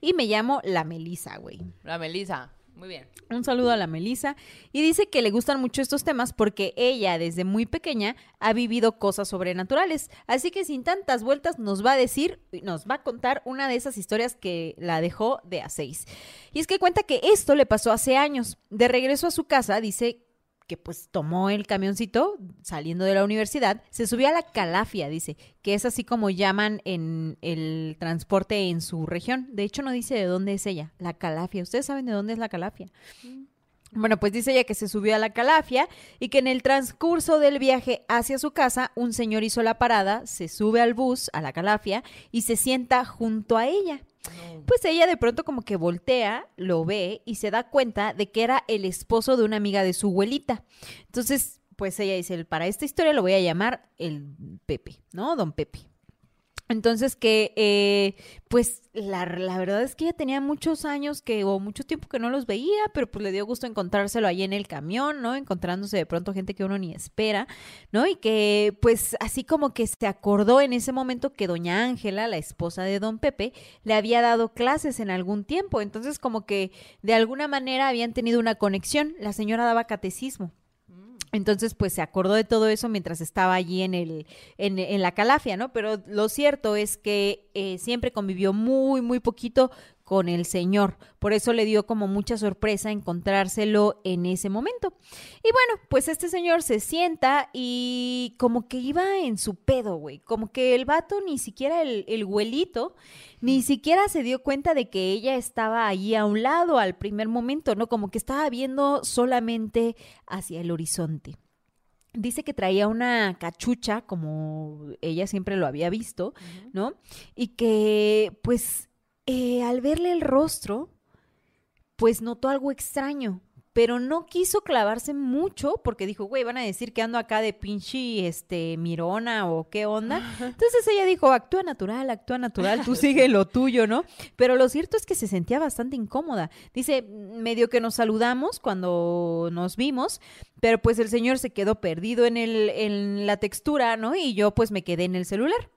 [SPEAKER 2] y me llamo La Melisa, güey.
[SPEAKER 1] La Melissa. Muy bien.
[SPEAKER 2] Un saludo a la Melisa. Y dice que le gustan mucho estos temas porque ella desde muy pequeña ha vivido cosas sobrenaturales. Así que sin tantas vueltas nos va a decir, nos va a contar una de esas historias que la dejó de a seis. Y es que cuenta que esto le pasó hace años. De regreso a su casa dice que pues tomó el camioncito saliendo de la universidad, se subió a la calafia, dice, que es así como llaman en el transporte en su región. De hecho, no dice de dónde es ella, la calafia. ¿Ustedes saben de dónde es la calafia? Bueno, pues dice ella que se subió a la calafia y que en el transcurso del viaje hacia su casa, un señor hizo la parada, se sube al bus, a la calafia, y se sienta junto a ella. Pues ella de pronto como que voltea, lo ve y se da cuenta de que era el esposo de una amiga de su abuelita. Entonces, pues ella dice, para esta historia lo voy a llamar el Pepe, ¿no? Don Pepe. Entonces que, eh, pues la, la verdad es que ella tenía muchos años que, o mucho tiempo que no los veía, pero pues le dio gusto encontrárselo ahí en el camión, ¿no? Encontrándose de pronto gente que uno ni espera, ¿no? Y que pues así como que se acordó en ese momento que doña Ángela, la esposa de don Pepe, le había dado clases en algún tiempo, entonces como que de alguna manera habían tenido una conexión, la señora daba catecismo. Entonces, pues se acordó de todo eso mientras estaba allí en, el, en, en la calafia, ¿no? Pero lo cierto es que eh, siempre convivió muy, muy poquito con el Señor. Por eso le dio como mucha sorpresa encontrárselo en ese momento. Y bueno, pues este señor se sienta y como que iba en su pedo, güey. Como que el vato, ni siquiera el, el güelito, ni siquiera se dio cuenta de que ella estaba ahí a un lado al primer momento, ¿no? Como que estaba viendo solamente hacia el horizonte. Dice que traía una cachucha, como ella siempre lo había visto, ¿no? Y que, pues, eh, al verle el rostro, pues notó algo extraño, pero no quiso clavarse mucho porque dijo, güey, van a decir que ando acá de pinche, este, mirona o qué onda. Entonces ella dijo, actúa natural, actúa natural, tú sigue lo tuyo, ¿no? Pero lo cierto es que se sentía bastante incómoda. Dice, medio que nos saludamos cuando nos vimos, pero pues el señor se quedó perdido en, el, en la textura, ¿no? Y yo pues me quedé en el celular.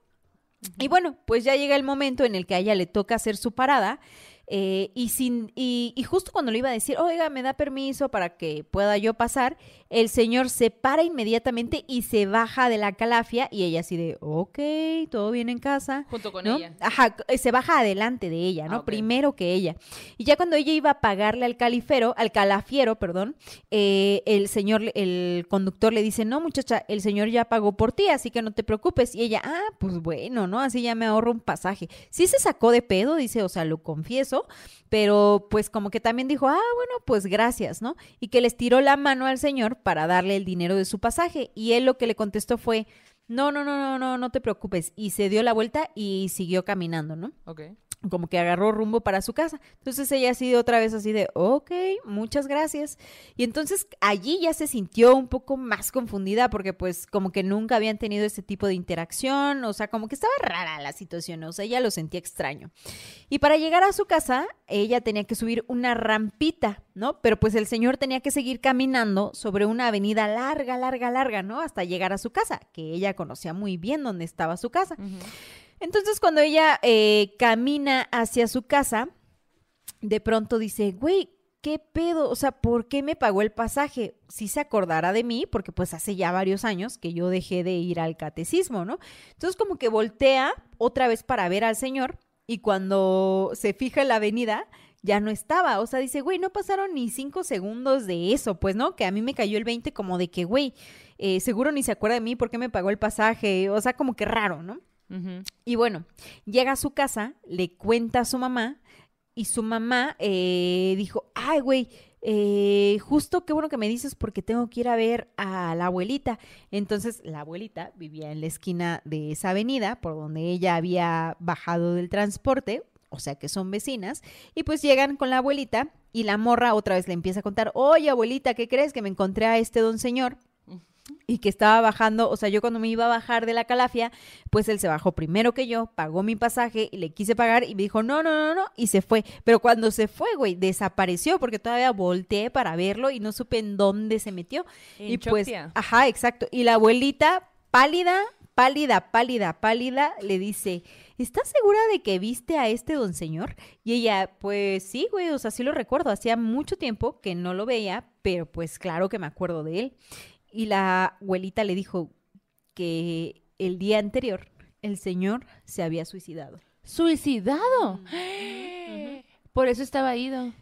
[SPEAKER 2] Y bueno, pues ya llega el momento en el que a ella le toca hacer su parada. Eh, y, sin, y, y justo cuando le iba a decir, oiga, me da permiso para que pueda yo pasar, el señor se para inmediatamente y se baja de la calafia y ella así de, ok, todo bien en casa.
[SPEAKER 1] Junto con
[SPEAKER 2] ¿no?
[SPEAKER 1] ella.
[SPEAKER 2] Ajá, c- se baja adelante de ella, ¿no?
[SPEAKER 1] Ah.
[SPEAKER 2] Primero que ella. Y ya cuando ella iba a pagarle al califero, al calafiero, perdón, eh, el señor, el conductor le dice, no, muchacha, el señor ya pagó por ti, así que no te preocupes. Y ella, ah, pues bueno, ¿no? Así ya me ahorro un pasaje. Sí se sacó de pedo, dice, o sea, lo confieso, pero pues como que también dijo, ah, bueno, pues gracias, ¿no? Y que les tiró la mano al señor para darle el dinero de su pasaje. Y él lo que le contestó fue, no, no, no, no, no, no te preocupes. Y se dio la vuelta y siguió caminando, ¿no?
[SPEAKER 1] Ok.
[SPEAKER 2] Como que agarró rumbo para su casa. Entonces ella ha sido otra vez así de, ok, muchas gracias. Y entonces allí ya se sintió un poco más confundida porque pues como que nunca habían tenido ese tipo de interacción, o sea, como que estaba rara la situación, o sea, ella lo sentía extraño. Y para llegar a su casa, ella tenía que subir una rampita, ¿no? Pero pues el señor tenía que seguir caminando sobre una avenida larga, larga, larga, ¿no? Hasta llegar a su casa, que ella conocía muy bien dónde estaba su casa. Entonces, cuando ella eh, camina hacia su casa, de pronto dice, güey, ¿qué pedo? O sea, ¿por qué me pagó el pasaje? Si se acordara de mí, porque pues hace ya varios años que yo dejé de ir al catecismo, ¿no? Entonces como que voltea otra vez para ver al señor y cuando se fija en la avenida ya no estaba. O sea, dice, güey, no pasaron ni cinco segundos de eso, pues, ¿no? Que a mí me cayó el 20 como de que, güey, eh, seguro ni se acuerda de mí, ¿por qué me pagó el pasaje? O sea, como que raro, ¿no? Y bueno, llega a su casa, le cuenta a su mamá y su mamá eh, dijo, ay, güey, eh, justo qué bueno que me dices porque tengo que ir a ver a la abuelita. Entonces la abuelita vivía en la esquina de esa avenida por donde ella había bajado del transporte, o sea que son vecinas, y pues llegan con la abuelita y la morra otra vez le empieza a contar, oye abuelita, ¿qué crees? Que me encontré a este don señor y que estaba bajando, o sea, yo cuando me iba a bajar de la calafia, pues él se bajó primero que yo, pagó mi pasaje y le quise pagar y me dijo, no, no, no, no, y se fue. Pero cuando se fue, güey, desapareció porque todavía volteé para verlo y no supe en dónde se metió. Y pues, ajá, exacto. Y la abuelita, pálida, pálida, pálida, pálida, le dice, ¿estás segura de que viste a este don señor? Y ella, pues sí, güey, o sea, sí lo recuerdo. Hacía mucho tiempo que no lo veía, pero pues claro que me acuerdo de él. Y la abuelita le dijo que el día anterior el señor se había suicidado.
[SPEAKER 1] ¿Suicidado? Por eso estaba ido.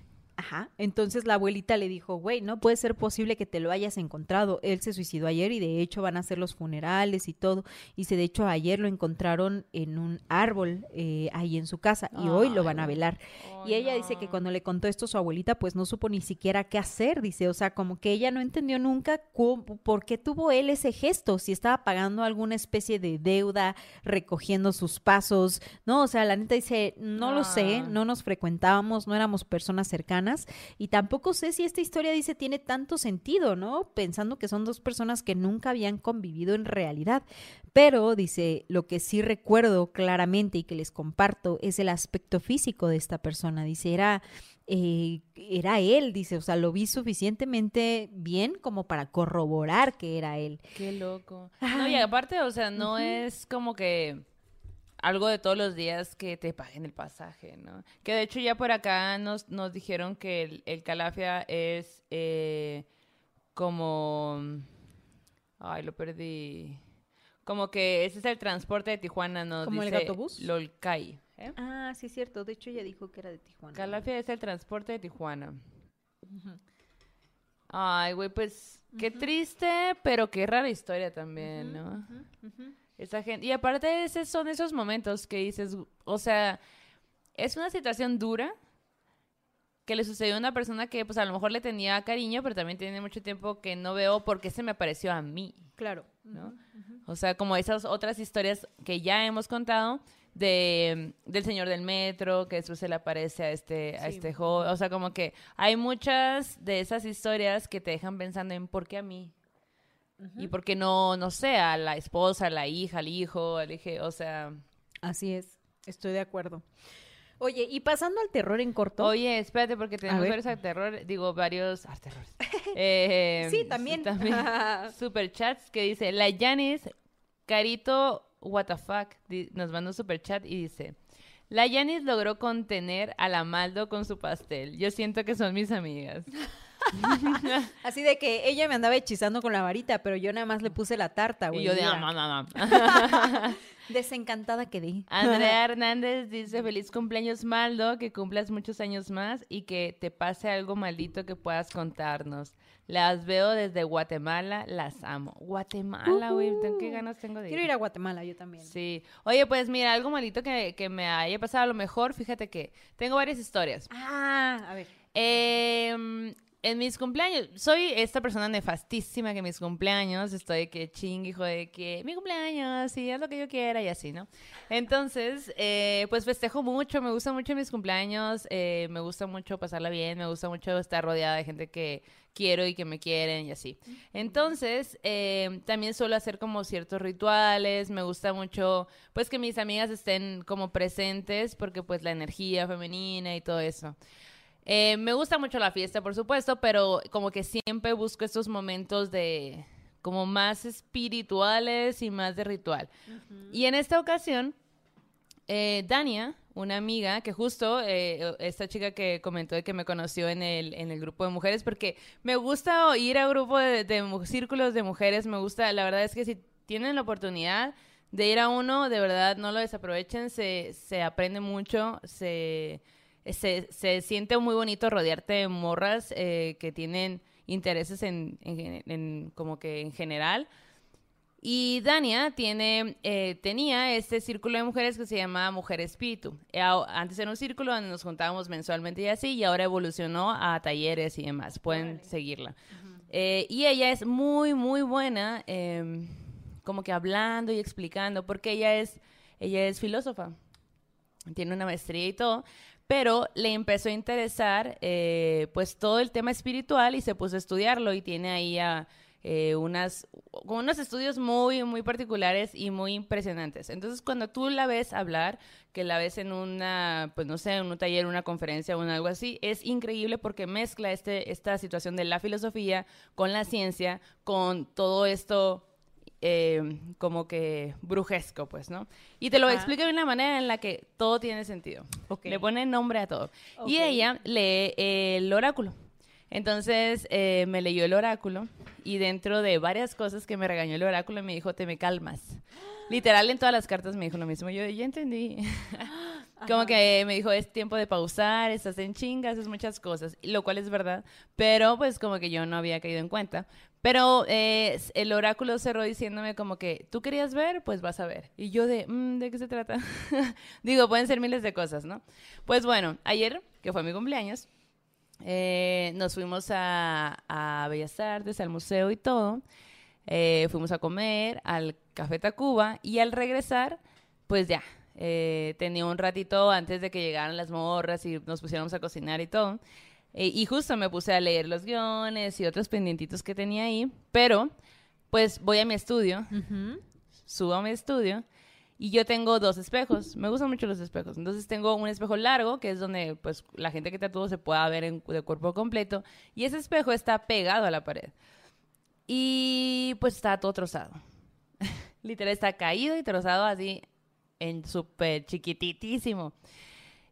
[SPEAKER 2] Ajá. Entonces la abuelita le dijo, güey, no puede ser posible que te lo hayas encontrado. Él se suicidó ayer y de hecho van a hacer los funerales y todo. Y se, de hecho ayer lo encontraron en un árbol eh, ahí en su casa y hoy lo van a velar. y ella dice que cuando le contó esto a su abuelita, pues no supo ni siquiera qué hacer, dice, o sea, como que ella no entendió nunca cómo- por qué tuvo él ese gesto, si estaba pagando alguna especie de deuda, recogiendo sus pasos, ¿no? O sea, la neta dice, no lo sé,
[SPEAKER 1] Ah.
[SPEAKER 2] no nos frecuentábamos, no éramos personas cercanas y tampoco sé si esta historia dice tiene tanto sentido, ¿no? Pensando que son dos personas que nunca habían convivido en realidad. Pero dice, lo que sí recuerdo claramente y que les comparto es el aspecto físico de esta persona. Dice, era, eh, era él, dice, o sea, lo vi suficientemente bien como para corroborar que era él.
[SPEAKER 1] Qué loco. No, y aparte, o sea, no es como que algo de todos los días que te paguen el pasaje, ¿no? Que de hecho ya por acá nos, nos dijeron que el, el calafia es eh, como... Ay, lo perdí. Como que ese es el transporte de Tijuana, ¿no?
[SPEAKER 2] ¿Como el Gatobús?
[SPEAKER 1] Lolcay. ¿eh?
[SPEAKER 2] Ah, sí, es cierto. De hecho, ella dijo que era de Tijuana.
[SPEAKER 1] Calafia es el transporte de Tijuana. Ay, güey, pues qué triste, pero qué rara historia también, ¿no? Esa gente. Y aparte, ese son esos momentos que dices, o sea, es una situación dura que le sucedió a una persona que, pues, a lo mejor le tenía cariño, pero también tiene mucho tiempo que no veo porque se me apareció a mí,
[SPEAKER 2] Claro.
[SPEAKER 1] ¿no? O sea, como esas otras historias que ya hemos contado de del señor del metro que después se le aparece a este a este joven, o sea, como que hay muchas de esas historias que te dejan pensando en por qué a mí y por qué no no sé a la esposa, a la hija, al hijo, al hijo, o sea,
[SPEAKER 2] Así es. Estoy de acuerdo. Oye, y pasando al terror en corto.
[SPEAKER 1] oye, espérate porque tenemos varios a terror, digo varios. Eh,
[SPEAKER 2] Sí, también.
[SPEAKER 1] super chats que dice la Yanis Carito what the fuck nos manda un super chat y dice la Yanis logró contener a la Maldo con su pastel. Yo siento que son mis amigas.
[SPEAKER 2] Así de que ella me andaba hechizando con la varita, pero yo nada más le puse la tarta, güey.
[SPEAKER 1] y yo de "Ah, no, no, no".
[SPEAKER 2] Desencantada quedé.
[SPEAKER 1] Andrea Hernández dice feliz cumpleaños Maldo, que cumplas muchos años más y que te pase algo maldito que puedas contarnos. Las veo desde Guatemala, las amo. Guatemala, güey, ¿qué
[SPEAKER 2] Ujú.
[SPEAKER 1] ganas tengo de ir?
[SPEAKER 2] Quiero ir a Guatemala, yo también.
[SPEAKER 1] Sí. Oye, pues mira, algo malito que, que me haya pasado a lo mejor, fíjate que tengo varias historias.
[SPEAKER 2] Ah, a ver.
[SPEAKER 1] Em, en mis cumpleaños, soy esta persona nefastísima que en mis cumpleaños estoy que chingue, hijo de que mi cumpleaños, y haz lo que yo quiera y así, ¿no? Entonces, eh, pues festejo mucho, me gusta mucho mis cumpleaños, eh, me gusta mucho pasarla bien, me gusta mucho estar rodeada de gente que quiero y que me quieren y así. Entonces, eh, también suelo hacer como ciertos rituales, me gusta mucho, pues que mis amigas estén como presentes porque pues la energía femenina y todo eso. Eh, me gusta mucho la fiesta, por supuesto, pero como que siempre busco estos momentos de como más espirituales y más de ritual. Y en esta ocasión, eh, Dania, una amiga que justo, eh, esta chica que comentó de que me conoció en el, en el grupo de mujeres, porque me gusta ir a grupo de, de círculos de mujeres, me gusta, la verdad es que si tienen la oportunidad de ir a uno, de verdad no lo desaprovechen, se, se aprende mucho, se, se, se siente muy bonito rodearte de morras eh, que tienen intereses en, en como que en general. Y Dania tiene, eh, tenía este círculo de mujeres que se llama Mujer Espíritu. Eh, Antes era un círculo donde nos juntábamos mensualmente y así, y ahora evolucionó a talleres y demás. Pueden seguirla. Eh, y ella es muy, muy buena, em, como que hablando y explicando, porque ella es, ella es filósofa. Tiene una maestría y todo, pero le empezó a interesar eh, pues todo el tema espiritual y se puso a estudiarlo y tiene ahí eh, unas, unos estudios muy, muy particulares y muy impresionantes. Entonces, cuando tú la ves hablar, que la ves en una, pues no sé, en un taller, una conferencia o algo así, es increíble porque mezcla este, esta situación de la filosofía con la ciencia, con todo esto eh, como que brujesco, pues, ¿no? Y te lo
[SPEAKER 2] Ajá.
[SPEAKER 1] explica de una manera en la que todo tiene sentido.
[SPEAKER 2] Ok.
[SPEAKER 1] Le pone nombre a todo. Y
[SPEAKER 2] Ok.
[SPEAKER 1] ella lee el oráculo. Entonces eh, me leyó el oráculo y dentro de varias cosas que me regañó el oráculo me dijo, te me calmas. Literal en todas las cartas me dijo lo mismo. Yo ya entendí. Como que me dijo, es tiempo de pausar, estás en chingas, es muchas cosas, y lo cual es verdad, pero pues como que yo no había caído en cuenta. Pero eh, el oráculo cerró diciéndome como que, ¿tú querías ver? Pues vas a ver. Y yo de, "Mm, ¿de qué se trata? Digo, pueden ser miles de cosas, ¿no? Pues bueno, ayer, que fue mi cumpleaños, eh, nos fuimos a, a Bellas Artes, al museo y todo. Eh, fuimos a comer al Café Tacuba y al regresar, pues ya, eh, tenía un ratito antes de que llegaran las morras y nos pusiéramos a cocinar y todo. Eh, y justo me puse a leer los guiones y otros pendientitos que tenía ahí, pero pues voy a mi estudio, subo a mi estudio y yo tengo dos espejos. Me gustan mucho los espejos. Entonces tengo un espejo largo, que es donde pues la gente que tatúa se pueda ver en, de cuerpo completo. Y ese espejo está pegado a la pared. Y pues está todo trozado. Literal está caído y trozado así en súper chiquititísimo.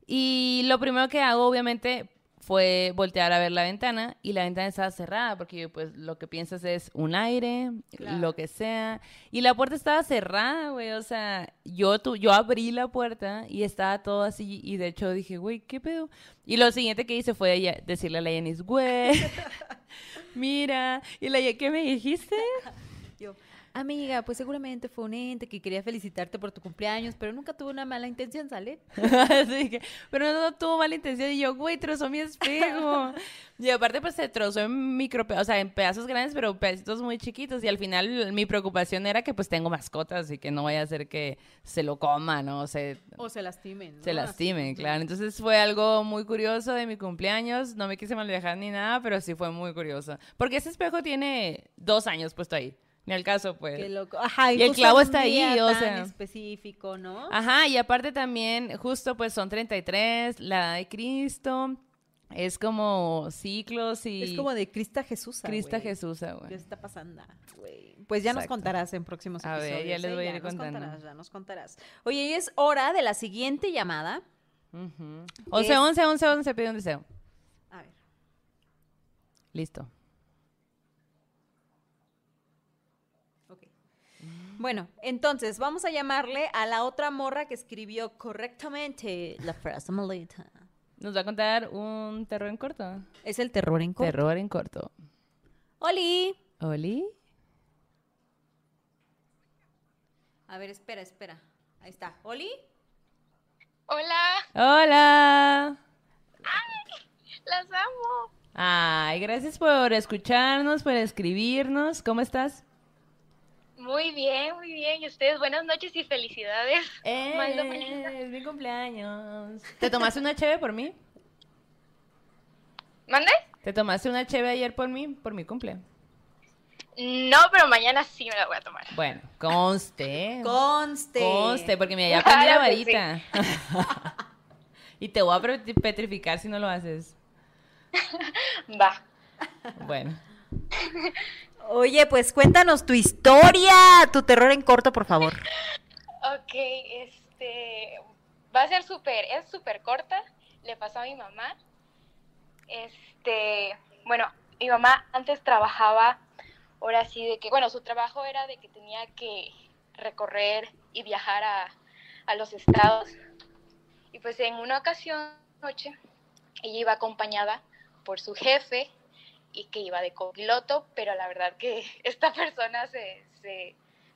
[SPEAKER 1] Y lo primero que hago, obviamente, fue voltear a ver la ventana y la ventana estaba cerrada porque pues lo que piensas es un aire,
[SPEAKER 2] Claro.
[SPEAKER 1] lo que sea. Y la puerta estaba cerrada, güey. O sea, yo, tu, yo abrí la puerta y estaba todo así y de hecho dije, güey, ¿qué pedo? Y lo siguiente que hice fue decirle a la Yanis, güey, mira. Y la ¿qué me dijiste?
[SPEAKER 2] Yo, amiga, pues seguramente fue un ente que quería felicitarte por tu cumpleaños, pero nunca tuvo una mala intención, ¿sale?
[SPEAKER 1] Así que, pero no tuvo mala intención. Y yo, güey, trozó mi espejo. y aparte, pues se trozó en micro, o sea, en pedazos grandes, pero pedacitos muy chiquitos. Y al final, mi preocupación era que, pues, tengo mascotas y que no vaya a ser que se lo coman o se,
[SPEAKER 2] O se lastimen. ¿no?
[SPEAKER 1] se lastimen, claro. Entonces fue algo muy curioso de mi cumpleaños. No me quise mal viajar ni nada, pero sí fue muy curioso. Porque ese espejo tiene dos años puesto ahí. Ni al caso, pues.
[SPEAKER 2] Qué loco. Ajá,
[SPEAKER 1] Y el clavo está ahí, o
[SPEAKER 2] tan
[SPEAKER 1] sea.
[SPEAKER 2] específico, ¿no?
[SPEAKER 1] Ajá, y aparte también, justo pues son 33, la edad de Cristo, es como ciclos y...
[SPEAKER 2] Es como de Crista Jesús.
[SPEAKER 1] Crista Jesús,
[SPEAKER 2] ¿Qué
[SPEAKER 1] güey.
[SPEAKER 2] está pasando, güey? Pues ya nos contarás en próximos
[SPEAKER 1] A ver,
[SPEAKER 2] episodios.
[SPEAKER 1] ya les
[SPEAKER 2] ¿eh?
[SPEAKER 1] voy a ir
[SPEAKER 2] nos
[SPEAKER 1] contando.
[SPEAKER 2] contarás, ya nos contarás. Oye, y es hora de la siguiente llamada.
[SPEAKER 1] Ujú. 11,
[SPEAKER 2] Es-
[SPEAKER 1] 11, 11, 11, pide un deseo.
[SPEAKER 2] A ver.
[SPEAKER 1] Listo.
[SPEAKER 2] Ok. Bueno, entonces vamos a llamarle a la otra morra que escribió correctamente la frase maleta.
[SPEAKER 1] Nos va a contar un terror en corto.
[SPEAKER 2] Es el terror en corto.
[SPEAKER 1] Terror en corto.
[SPEAKER 2] ¡Oli!
[SPEAKER 1] ¿Oli?
[SPEAKER 2] A ver, espera, espera. Ahí está. ¿Oli?
[SPEAKER 5] Hola,
[SPEAKER 1] ¡Hola!
[SPEAKER 5] las amo.
[SPEAKER 1] Ay, gracias por escucharnos, por escribirnos. ¿Cómo estás?
[SPEAKER 5] Muy bien, muy bien. Y ustedes, buenas noches y felicidades. Maldo.
[SPEAKER 1] Eh, es mi cumpleaños. ¿Te tomaste una cheve por mí?
[SPEAKER 5] ¿Mande?
[SPEAKER 1] ¿Te tomaste una cheve ayer por mí? Por mi cumple.
[SPEAKER 5] No, pero mañana sí me la voy a tomar.
[SPEAKER 1] Bueno, conste.
[SPEAKER 2] Conste.
[SPEAKER 1] Conste, porque mira, ya aprendí la
[SPEAKER 5] sí.
[SPEAKER 1] varita. y te voy a pe- petrificar si no lo haces.
[SPEAKER 5] Va.
[SPEAKER 1] Bueno.
[SPEAKER 2] Oye, pues cuéntanos tu historia, tu terror en corto, por favor.
[SPEAKER 5] Ok, este. va a ser súper, es súper corta. Le pasó a mi mamá. Este, bueno, mi mamá antes trabajaba, ahora sí, de que, bueno, su trabajo era de que tenía que recorrer y viajar a, a los estados. Y pues en una ocasión, noche, ella iba acompañada por su jefe y que iba de copiloto, pero la verdad que esta persona se,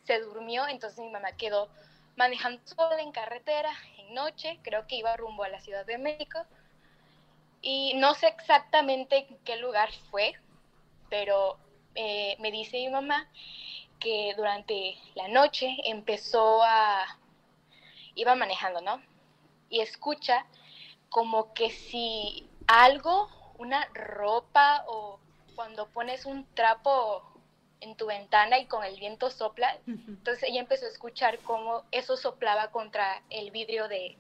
[SPEAKER 5] se, durmió, entonces mi mamá quedó manejando sola en carretera, en noche, creo que iba rumbo a la Ciudad de México, y no sé exactamente en qué lugar fue, pero eh, me dice mi mamá que durante la noche empezó a, iba manejando, ¿no? Y escucha como que si algo, una ropa o cuando pones un trapo en tu ventana y con el viento sopla, entonces ella empezó a escuchar cómo eso soplaba contra el vidrio de,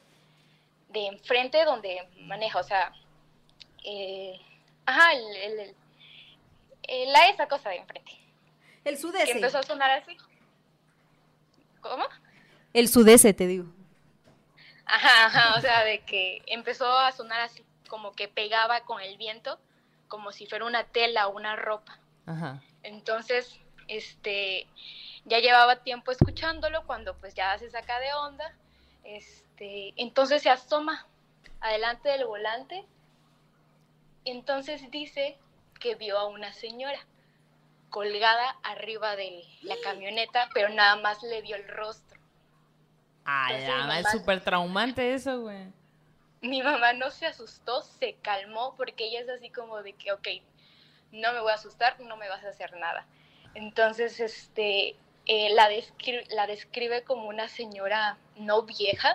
[SPEAKER 5] de enfrente donde maneja, o sea, eh, ajá, el, el, el, la esa cosa de enfrente.
[SPEAKER 2] El sudeste.
[SPEAKER 5] Que empezó a sonar así. ¿Cómo?
[SPEAKER 2] El sudeste, te digo.
[SPEAKER 5] Ajá, ajá, o sea, de que empezó a sonar así, como que pegaba con el viento, como si fuera una tela o una ropa.
[SPEAKER 1] Ajá.
[SPEAKER 5] Entonces, este, ya llevaba tiempo escuchándolo cuando pues ya se saca de onda, este, entonces se asoma adelante del volante, entonces dice que vio a una señora colgada arriba de la camioneta, pero nada más le vio el rostro.
[SPEAKER 1] Ay, es súper traumante eso, güey.
[SPEAKER 5] Mi mamá no se asustó, se calmó porque ella es así como de que, ok, no me voy a asustar, no me vas a hacer nada. Entonces, este, eh, la, la describe como una señora no vieja.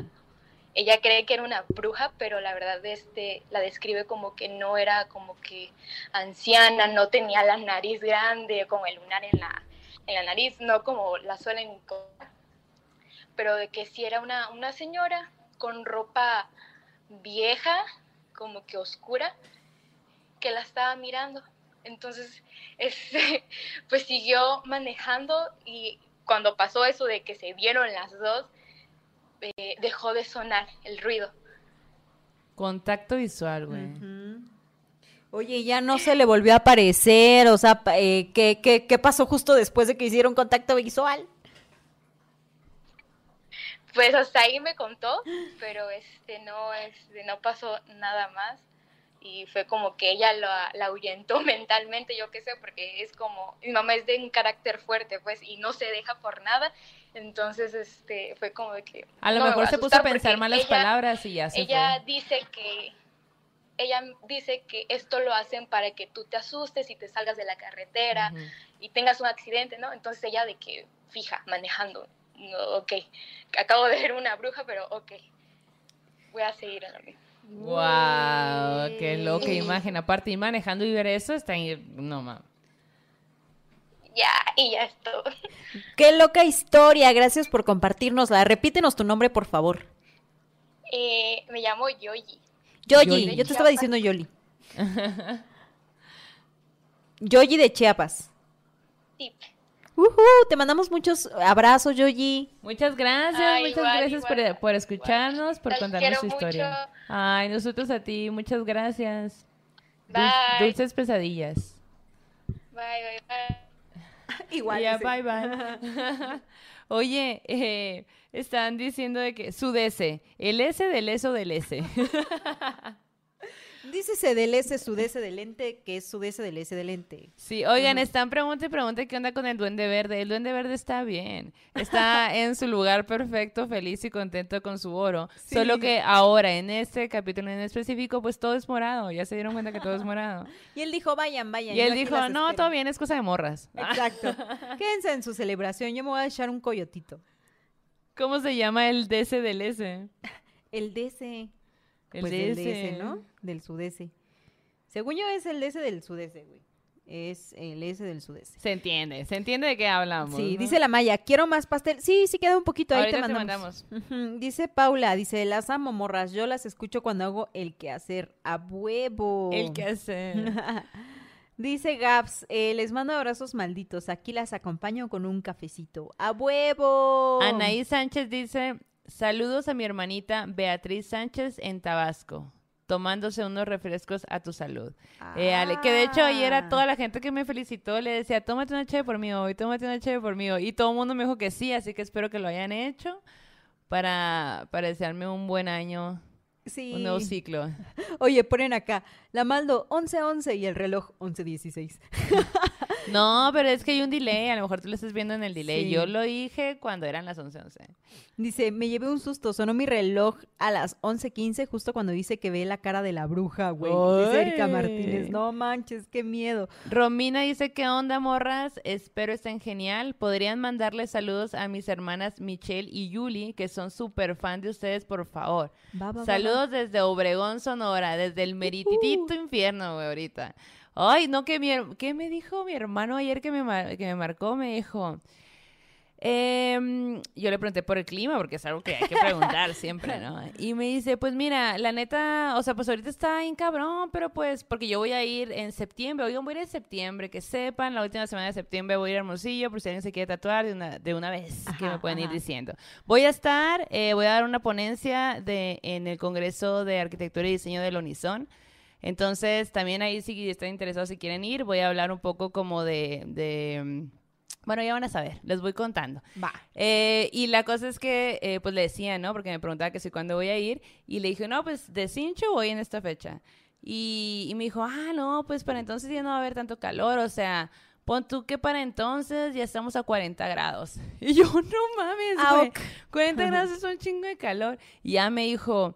[SPEAKER 5] Ella cree que era una bruja, pero la verdad este, la describe como que no era como que anciana, no tenía la nariz grande, con el lunar en la, en la nariz, no como la suelen pero de que sí era una, una señora con ropa vieja, como que oscura, que la estaba mirando. Entonces, este, pues siguió manejando y cuando pasó eso de que se vieron las dos, eh, dejó de sonar el ruido.
[SPEAKER 1] Contacto visual, güey.
[SPEAKER 2] Oye, ya no se le volvió a aparecer, o sea, eh, ¿qué, qué, qué pasó justo después de que hicieron contacto visual?
[SPEAKER 5] Pues hasta ahí me contó, pero este no, este, no pasó nada más. Y fue como que ella la, la ahuyentó mentalmente, yo qué sé, porque es como, mi mamá es de un carácter fuerte, pues, y no se deja por nada. Entonces, este, fue como de que...
[SPEAKER 1] A lo
[SPEAKER 5] no me
[SPEAKER 1] mejor se puso a pensar malas
[SPEAKER 5] ella-
[SPEAKER 1] palabras y ya se
[SPEAKER 5] ella
[SPEAKER 1] fue.
[SPEAKER 5] dice que ella dice que esto lo hacen para que tú te asustes y te salgas de la carretera y tengas un accidente, ¿no? Entonces ella de que fija, manejando, ok, acabo de ver una bruja, pero ok, voy a seguir en mismo.
[SPEAKER 1] Wow, qué loca imagen. Aparte, y manejando y ver eso está ahí. No mames.
[SPEAKER 5] Ya, y ya es todo.
[SPEAKER 2] Qué loca historia, gracias por compartirnosla. Repítenos tu nombre, por favor.
[SPEAKER 5] Eh, me llamo Yoyi.
[SPEAKER 2] Yoyi,
[SPEAKER 1] Yoyi.
[SPEAKER 2] yo te estaba diciendo Yoli. Yoyi de Chiapas. Ujú, te mandamos muchos abrazos, Yoyi.
[SPEAKER 1] Muchas gracias,
[SPEAKER 5] Ay,
[SPEAKER 1] muchas
[SPEAKER 5] igual,
[SPEAKER 1] gracias por,
[SPEAKER 5] igual,
[SPEAKER 1] por escucharnos, por
[SPEAKER 5] Los
[SPEAKER 1] contarnos su historia.
[SPEAKER 5] mucho.
[SPEAKER 1] Ay, nosotros a ti, muchas gracias. Dul-
[SPEAKER 5] Bye.
[SPEAKER 1] dulces pesadillas.
[SPEAKER 5] Bye, bye, bye.
[SPEAKER 2] Igual.
[SPEAKER 1] Ya, bye, bye. Oye, eh, están diciendo de que su DC, el S del S o del S.
[SPEAKER 2] Dícese del S, su DS del lente, que es su DS del S del lente.
[SPEAKER 1] Sí, oigan, están pregunta y pregunta qué onda con el duende verde. El duende verde está bien, está en su lugar perfecto, feliz y contento con su oro. Solo que ahora, en este capítulo en específico, pues todo es morado. Ya se dieron cuenta que todo es morado.
[SPEAKER 2] Y él dijo, vayan, vayan.
[SPEAKER 1] Y él dijo, no,
[SPEAKER 2] espero".
[SPEAKER 1] todo bien, es cosa de morras.
[SPEAKER 2] Exacto. Quédense en su celebración, yo me voy a echar un coyotito.
[SPEAKER 1] ¿Cómo se llama el DC del S?
[SPEAKER 2] El DS.
[SPEAKER 1] El
[SPEAKER 2] pues del
[SPEAKER 1] DS.
[SPEAKER 2] DS, ¿no? Del sudeste. Según yo es el DS del sudeste, güey. Es el S del sudeste.
[SPEAKER 1] Se entiende, se entiende de qué hablamos.
[SPEAKER 2] Sí,
[SPEAKER 1] ¿no?
[SPEAKER 2] dice la Maya, quiero más pastel. Sí, sí queda un poquito, ahí
[SPEAKER 1] Ahorita
[SPEAKER 2] te
[SPEAKER 1] te
[SPEAKER 2] mandamos. Dice Paula, dice, las amo, morras, yo las escucho cuando hago el quehacer a huevo.
[SPEAKER 1] El que hace.
[SPEAKER 2] Dice Gaps, eh, les mando abrazos malditos, aquí las acompaño con un cafecito. ¡A huevo!
[SPEAKER 1] Anaí Sánchez dice, Saludos a mi hermanita Beatriz Sánchez en Tabasco, tomándose unos refrescos a tu salud. Eh, Ale, que de hecho ayer a
[SPEAKER 2] Ah.
[SPEAKER 1] toda la gente que me felicitó le decía, tómate una chévere por mí hoy, tómate una chévere por mí hoy. Y todo el mundo me dijo que sí, así que espero que lo hayan hecho para, para desearme un buen año,
[SPEAKER 2] Sí.
[SPEAKER 1] un nuevo ciclo.
[SPEAKER 2] Oye, ponen acá, la Maldo 11-11 y el reloj 11-16.
[SPEAKER 1] No, pero es que hay un delay, a lo mejor tú lo estás viendo en el delay.
[SPEAKER 2] Sí.
[SPEAKER 1] Yo lo dije cuando eran las 11:11.
[SPEAKER 2] Dice, me llevé un susto, sonó mi reloj a las 11.15 justo cuando dice que ve la cara de la bruja, güey. Dice Erika. Martínez, no manches, qué miedo.
[SPEAKER 1] Romina dice, ¿qué onda, morras? Espero estén genial. ¿Podrían mandarle saludos a mis hermanas Michelle y Yuli, que son súper fan de ustedes, por favor?
[SPEAKER 2] Va, va, va, va.
[SPEAKER 1] Saludos desde Obregón, Sonora, desde el merititito infierno, güey, ahorita. Ay, no, que mi, ¿qué me dijo mi hermano ayer que me, que me marcó? Me dijo, em, yo le pregunté por el clima, porque es algo que hay que preguntar siempre, ¿no? Y me dice, pues mira, la neta, o sea, pues ahorita está bien cabrón, pero pues, porque yo voy a ir en septiembre, oigan, voy a ir en septiembre, que sepan, la última semana de septiembre voy a ir a Hermosillo, por si alguien se quiere tatuar de una, de una vez, que me
[SPEAKER 2] Ajá,
[SPEAKER 1] pueden ir
[SPEAKER 2] ajá.
[SPEAKER 1] diciendo. Voy a estar, eh, voy a dar una ponencia de, en el Congreso de Arquitectura y Diseño del Unison. Entonces, también ahí si están interesados, si quieren ir, voy a hablar un poco como de, de, mm, bueno, ya van a saber, les voy contando.
[SPEAKER 2] Va.
[SPEAKER 1] Eh, y la cosa es que, eh, pues le decía, ¿no? Porque me preguntaba que si cuándo voy a ir. Y le dije, no, pues de cincho voy en esta fecha. Y, y me dijo, ah, no, pues para entonces ya no va a haber tanto calor. O sea, pon tú que para entonces ya estamos a 40 grados. Y yo, no mames,
[SPEAKER 2] Ah,
[SPEAKER 1] güey.
[SPEAKER 2] ok.
[SPEAKER 1] 40 grados es un chingo de calor. Y ya me dijo,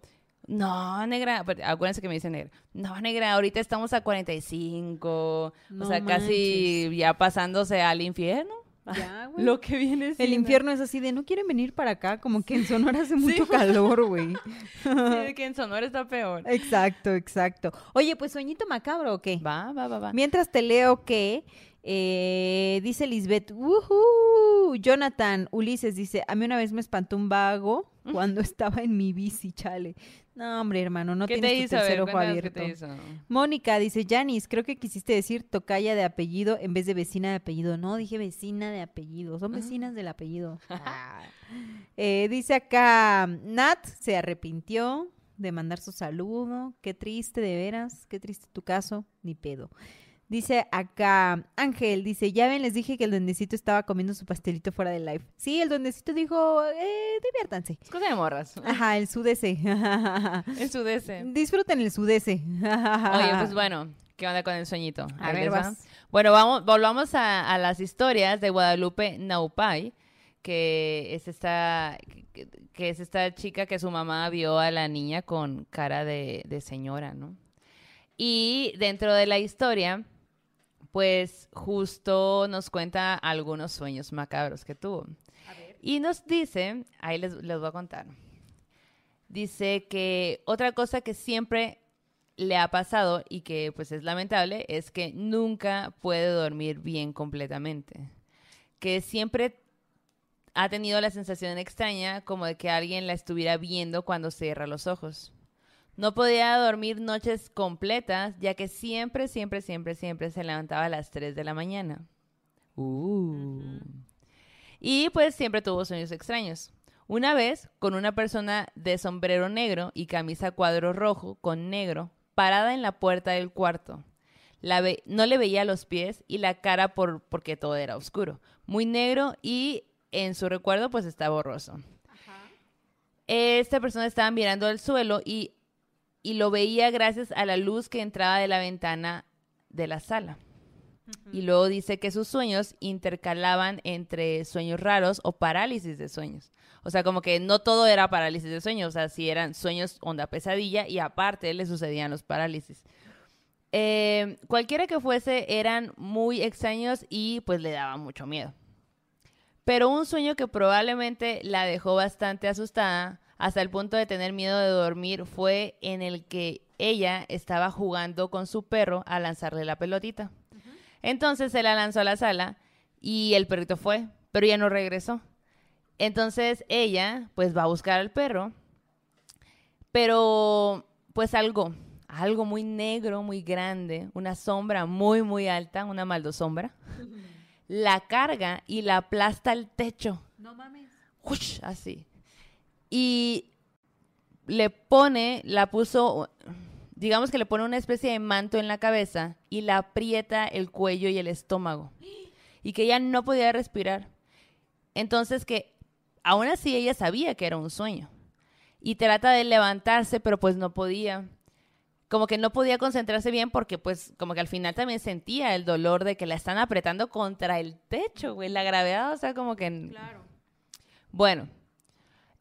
[SPEAKER 1] no, negra, pero acuérdense que me dice negra. No, negra, ahorita estamos a 45.
[SPEAKER 2] No
[SPEAKER 1] o sea, casi ya pasándose al infierno.
[SPEAKER 2] Ya, güey.
[SPEAKER 1] Lo que viene
[SPEAKER 2] El
[SPEAKER 1] siendo.
[SPEAKER 2] infierno es así de, no quieren venir para acá, como que en Sonora hace mucho calor, güey.
[SPEAKER 1] Sí, de que en Sonora está peor.
[SPEAKER 2] Exacto, exacto. Oye, pues sueñito macabro, ¿o qué?
[SPEAKER 1] Va, va, va, va.
[SPEAKER 2] Mientras te leo que eh, dice Lisbeth, "Woohoo". Jonathan Ulises dice, a mí una vez me espantó un vago cuando estaba en mi bici, chale. No, hombre, hermano, no
[SPEAKER 1] ¿Qué
[SPEAKER 2] tienes
[SPEAKER 1] te
[SPEAKER 2] tu
[SPEAKER 1] hizo?
[SPEAKER 2] Tercer ojo abierto. Mónica dice, Janis, creo que quisiste decir tocaya de apellido en vez de vecina de apellido. No, dije vecina de apellido. Son vecinas del apellido. Ah. Eh, dice acá, Nat se arrepintió de mandar su saludo. Qué triste, de veras. Qué triste tu caso. Ni pedo. Dice acá, Ángel, dice, ya ven, les dije que el duendecito estaba comiendo su pastelito fuera del live. Sí, el duendecito dijo, eh, diviértanse.
[SPEAKER 1] Es cosa de morras.
[SPEAKER 2] Ajá, el sudese.
[SPEAKER 1] El sudeste.
[SPEAKER 2] Disfruten el sudese.
[SPEAKER 1] Oye, pues bueno, ¿qué onda con el sueñito?
[SPEAKER 2] A ver, vas.
[SPEAKER 1] Bueno, vamos, volvamos a, a las historias de Guadalupe Naupay, que es esta, que es esta chica que su mamá vio a la niña con cara de, de señora, ¿no? Y dentro de la historia, pues justo nos cuenta algunos sueños macabros que tuvo. Y nos dice, ahí les, les voy a contar. Dice que otra cosa que siempre le ha pasado y que pues es lamentable es que nunca puede dormir bien completamente. Que siempre ha tenido la sensación extraña como de que alguien la estuviera viendo cuando cierra los ojos. No podía dormir noches completas, ya que siempre, siempre, siempre, siempre se levantaba a las 3 de la mañana. Uh. Y pues siempre tuvo sueños extraños. Una vez, con una persona de sombrero negro y camisa cuadro rojo con negro, parada en la puerta del cuarto. La no le veía los pies y la cara por, porque todo era oscuro. Muy negro y en su recuerdo pues está borroso. Esta persona estaba mirando al suelo y, y lo veía gracias a la luz que entraba de la ventana de la sala. Y luego dice que sus sueños intercalaban entre sueños raros o parálisis de sueños. O sea, como que no todo era parálisis de sueños, o sea, sí eran sueños onda pesadilla y aparte le sucedían los parálisis. Eh, cualquiera que fuese eran muy extraños y pues le daba mucho miedo. Pero un sueño que probablemente la dejó bastante asustada hasta el punto de tener miedo de dormir fue en el que ella estaba jugando con su perro a lanzarle la pelotita. Entonces se la lanzó a la sala y el perrito fue, pero ya no regresó. Entonces ella pues va a buscar al perro, pero pues algo, algo muy negro, muy grande, una sombra muy, muy alta, una maldosombra, la carga y la aplasta al techo.
[SPEAKER 2] No mames.
[SPEAKER 1] Ush, así. Y le pone, la puso, digamos que le pone una especie de manto en la cabeza y la aprieta el cuello y el estómago. Y que ella no podía respirar. Entonces que aún así ella sabía que era un sueño. Y trata de levantarse, pero pues no podía. Como que no podía concentrarse bien porque pues como que al final también sentía el dolor de que la están apretando contra el techo, güey. La gravedad, o sea, como que...
[SPEAKER 2] Claro.
[SPEAKER 1] Bueno,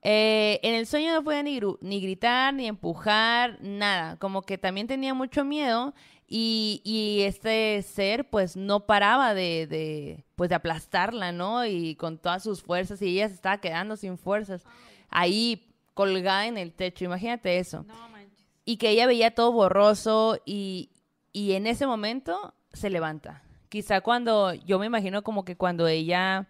[SPEAKER 1] eh, en el sueño no podía ni, gru- ni gritar, ni empujar, nada. Como que también tenía mucho miedo y, y este ser pues no paraba de, de, pues, de aplastarla, ¿no? Y con todas sus fuerzas y ella se estaba quedando sin fuerzas. Ahí colgada en el techo, imagínate eso.
[SPEAKER 2] No manches.
[SPEAKER 1] Y que ella veía todo borroso y, y en ese momento se levanta. Quizá cuando, yo me imagino como que cuando ella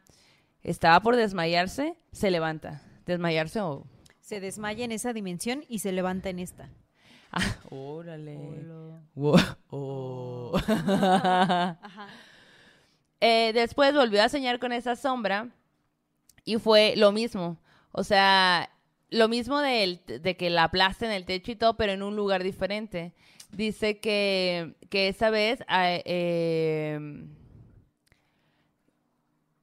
[SPEAKER 1] estaba por desmayarse, se levanta. Desmayarse o...
[SPEAKER 2] Se desmaya en esa dimensión y se levanta en esta.
[SPEAKER 1] Ah, órale. Wow. Oh.
[SPEAKER 2] Ajá.
[SPEAKER 1] Eh, después volvió a soñar con esa sombra y fue lo mismo. O sea, lo mismo de, que la aplasta en el techo y todo, pero en un lugar diferente. Dice que, que esa vez... ah, eh,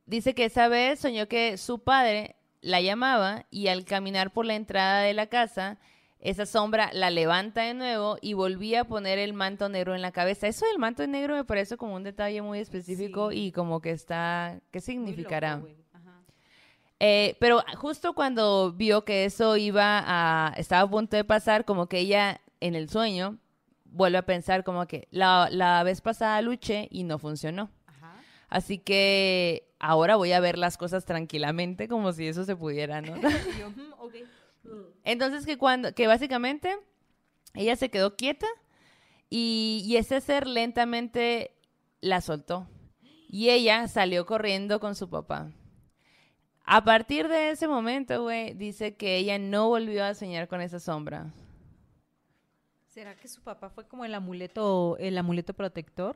[SPEAKER 1] dice que esa vez soñó que su padre la llamaba y al caminar por la entrada de la casa, esa sombra la levanta de nuevo y volvía a poner el manto negro en la cabeza. Eso del manto negro me parece como un detalle muy específico
[SPEAKER 2] Sí.
[SPEAKER 1] y como que está, ¿qué significará?
[SPEAKER 2] loco, güey. Ajá.
[SPEAKER 1] Eh, pero justo cuando vio que eso iba a, estaba a punto de pasar, como que ella en el sueño vuelve a pensar como que la, la vez pasada luché y no funcionó.
[SPEAKER 2] Ajá.
[SPEAKER 1] Así que ahora voy a ver las cosas tranquilamente como si eso se pudiera, ¿no?
[SPEAKER 2] Yo, "Mm, ok".
[SPEAKER 1] Entonces que cuando, que básicamente ella se quedó quieta y, y ese ser lentamente la soltó. Y ella salió corriendo con su papá. A partir de ese momento, güey, dice que ella no volvió a soñar con esa sombra.
[SPEAKER 2] ¿Será que su papá fue como el amuleto, el amuleto protector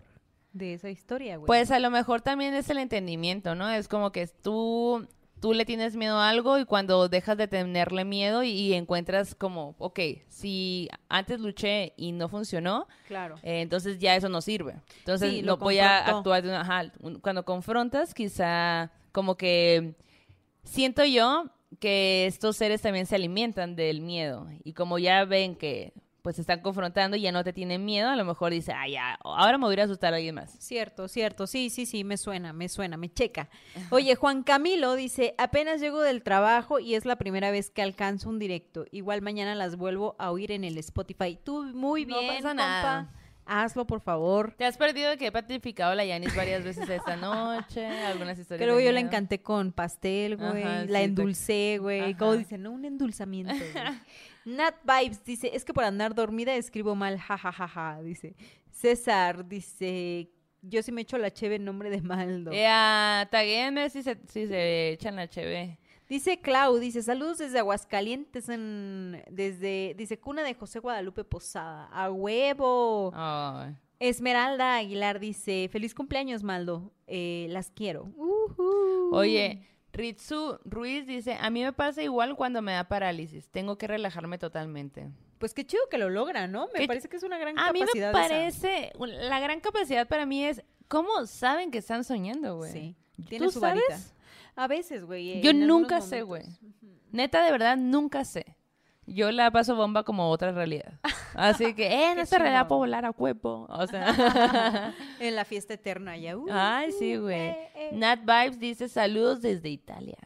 [SPEAKER 2] de esa historia, güey?
[SPEAKER 1] Pues a lo mejor también es el entendimiento, ¿no? Es como que tú, tú le tienes miedo a algo y cuando dejas de tenerle miedo y, y encuentras como, ok, si antes luché y no funcionó,
[SPEAKER 2] claro.
[SPEAKER 1] eh, entonces ya eso no sirve. Entonces
[SPEAKER 2] Sí,
[SPEAKER 1] no voy a actuar de una... ajá, cuando confrontas, quizá como que siento yo que estos seres también se alimentan del miedo y como ya ven que pues se están confrontando y ya no te tienen miedo, a lo mejor dice, ah, ya, ahora me voy a asustar a alguien más.
[SPEAKER 2] Cierto, cierto. Sí, sí, sí, me suena, me suena, me checa. Oye, Juan Camilo dice, apenas llego del trabajo y es la primera vez que alcanzo un directo. Igual mañana las vuelvo a oír en el Spotify. Tú, muy
[SPEAKER 1] No
[SPEAKER 2] bien,
[SPEAKER 1] pasa
[SPEAKER 2] compa.
[SPEAKER 1] nada.
[SPEAKER 2] Hazlo, por favor.
[SPEAKER 1] Te has perdido que he patrificado a la Yanis varias veces esta noche, algunas historias.
[SPEAKER 2] Pero yo la encanté con pastel, güey.
[SPEAKER 1] Ajá,
[SPEAKER 2] la
[SPEAKER 1] sí,
[SPEAKER 2] endulcé, güey. Como dicen, no, un endulzamiento. Nat Vibes dice, es que por andar dormida escribo mal, jajajaja, dice. César dice, yo sí me echo la cheve en nombre de Maldo.
[SPEAKER 1] Eh, ah, taguéenme si se, si se echan la cheve.
[SPEAKER 2] Dice Clau, dice, saludos desde Aguascalientes, en, desde, dice, cuna de José Guadalupe Posada. ¡A huevo! Esmeralda Aguilar dice, feliz cumpleaños, Maldo. Eh, las quiero.
[SPEAKER 1] Oye, Ritsu Ruiz dice, a mí me pasa igual cuando me da parálisis. Tengo que relajarme totalmente.
[SPEAKER 2] Pues qué chido que lo logra, ¿no? Me
[SPEAKER 1] Qué-
[SPEAKER 2] parece que es una gran
[SPEAKER 1] A mí me
[SPEAKER 2] capacidad esa.
[SPEAKER 1] parece, la gran capacidad para mí es, ¿cómo saben que están soñando, güey?
[SPEAKER 2] Sí,
[SPEAKER 1] ¿Tú
[SPEAKER 2] tiene su
[SPEAKER 1] sabes?
[SPEAKER 2] varita. A veces, güey.
[SPEAKER 1] Yo nunca sé, güey. Neta, de verdad, nunca sé. Yo la paso bomba como otra realidad. Así que, eh, en esta realidad puedo volar a cuerpo. O sea.
[SPEAKER 2] En la fiesta eterna ya. uh,
[SPEAKER 1] Ay, sí, güey.
[SPEAKER 2] eh, eh.
[SPEAKER 1] Nat Vibes dice saludos desde Italia.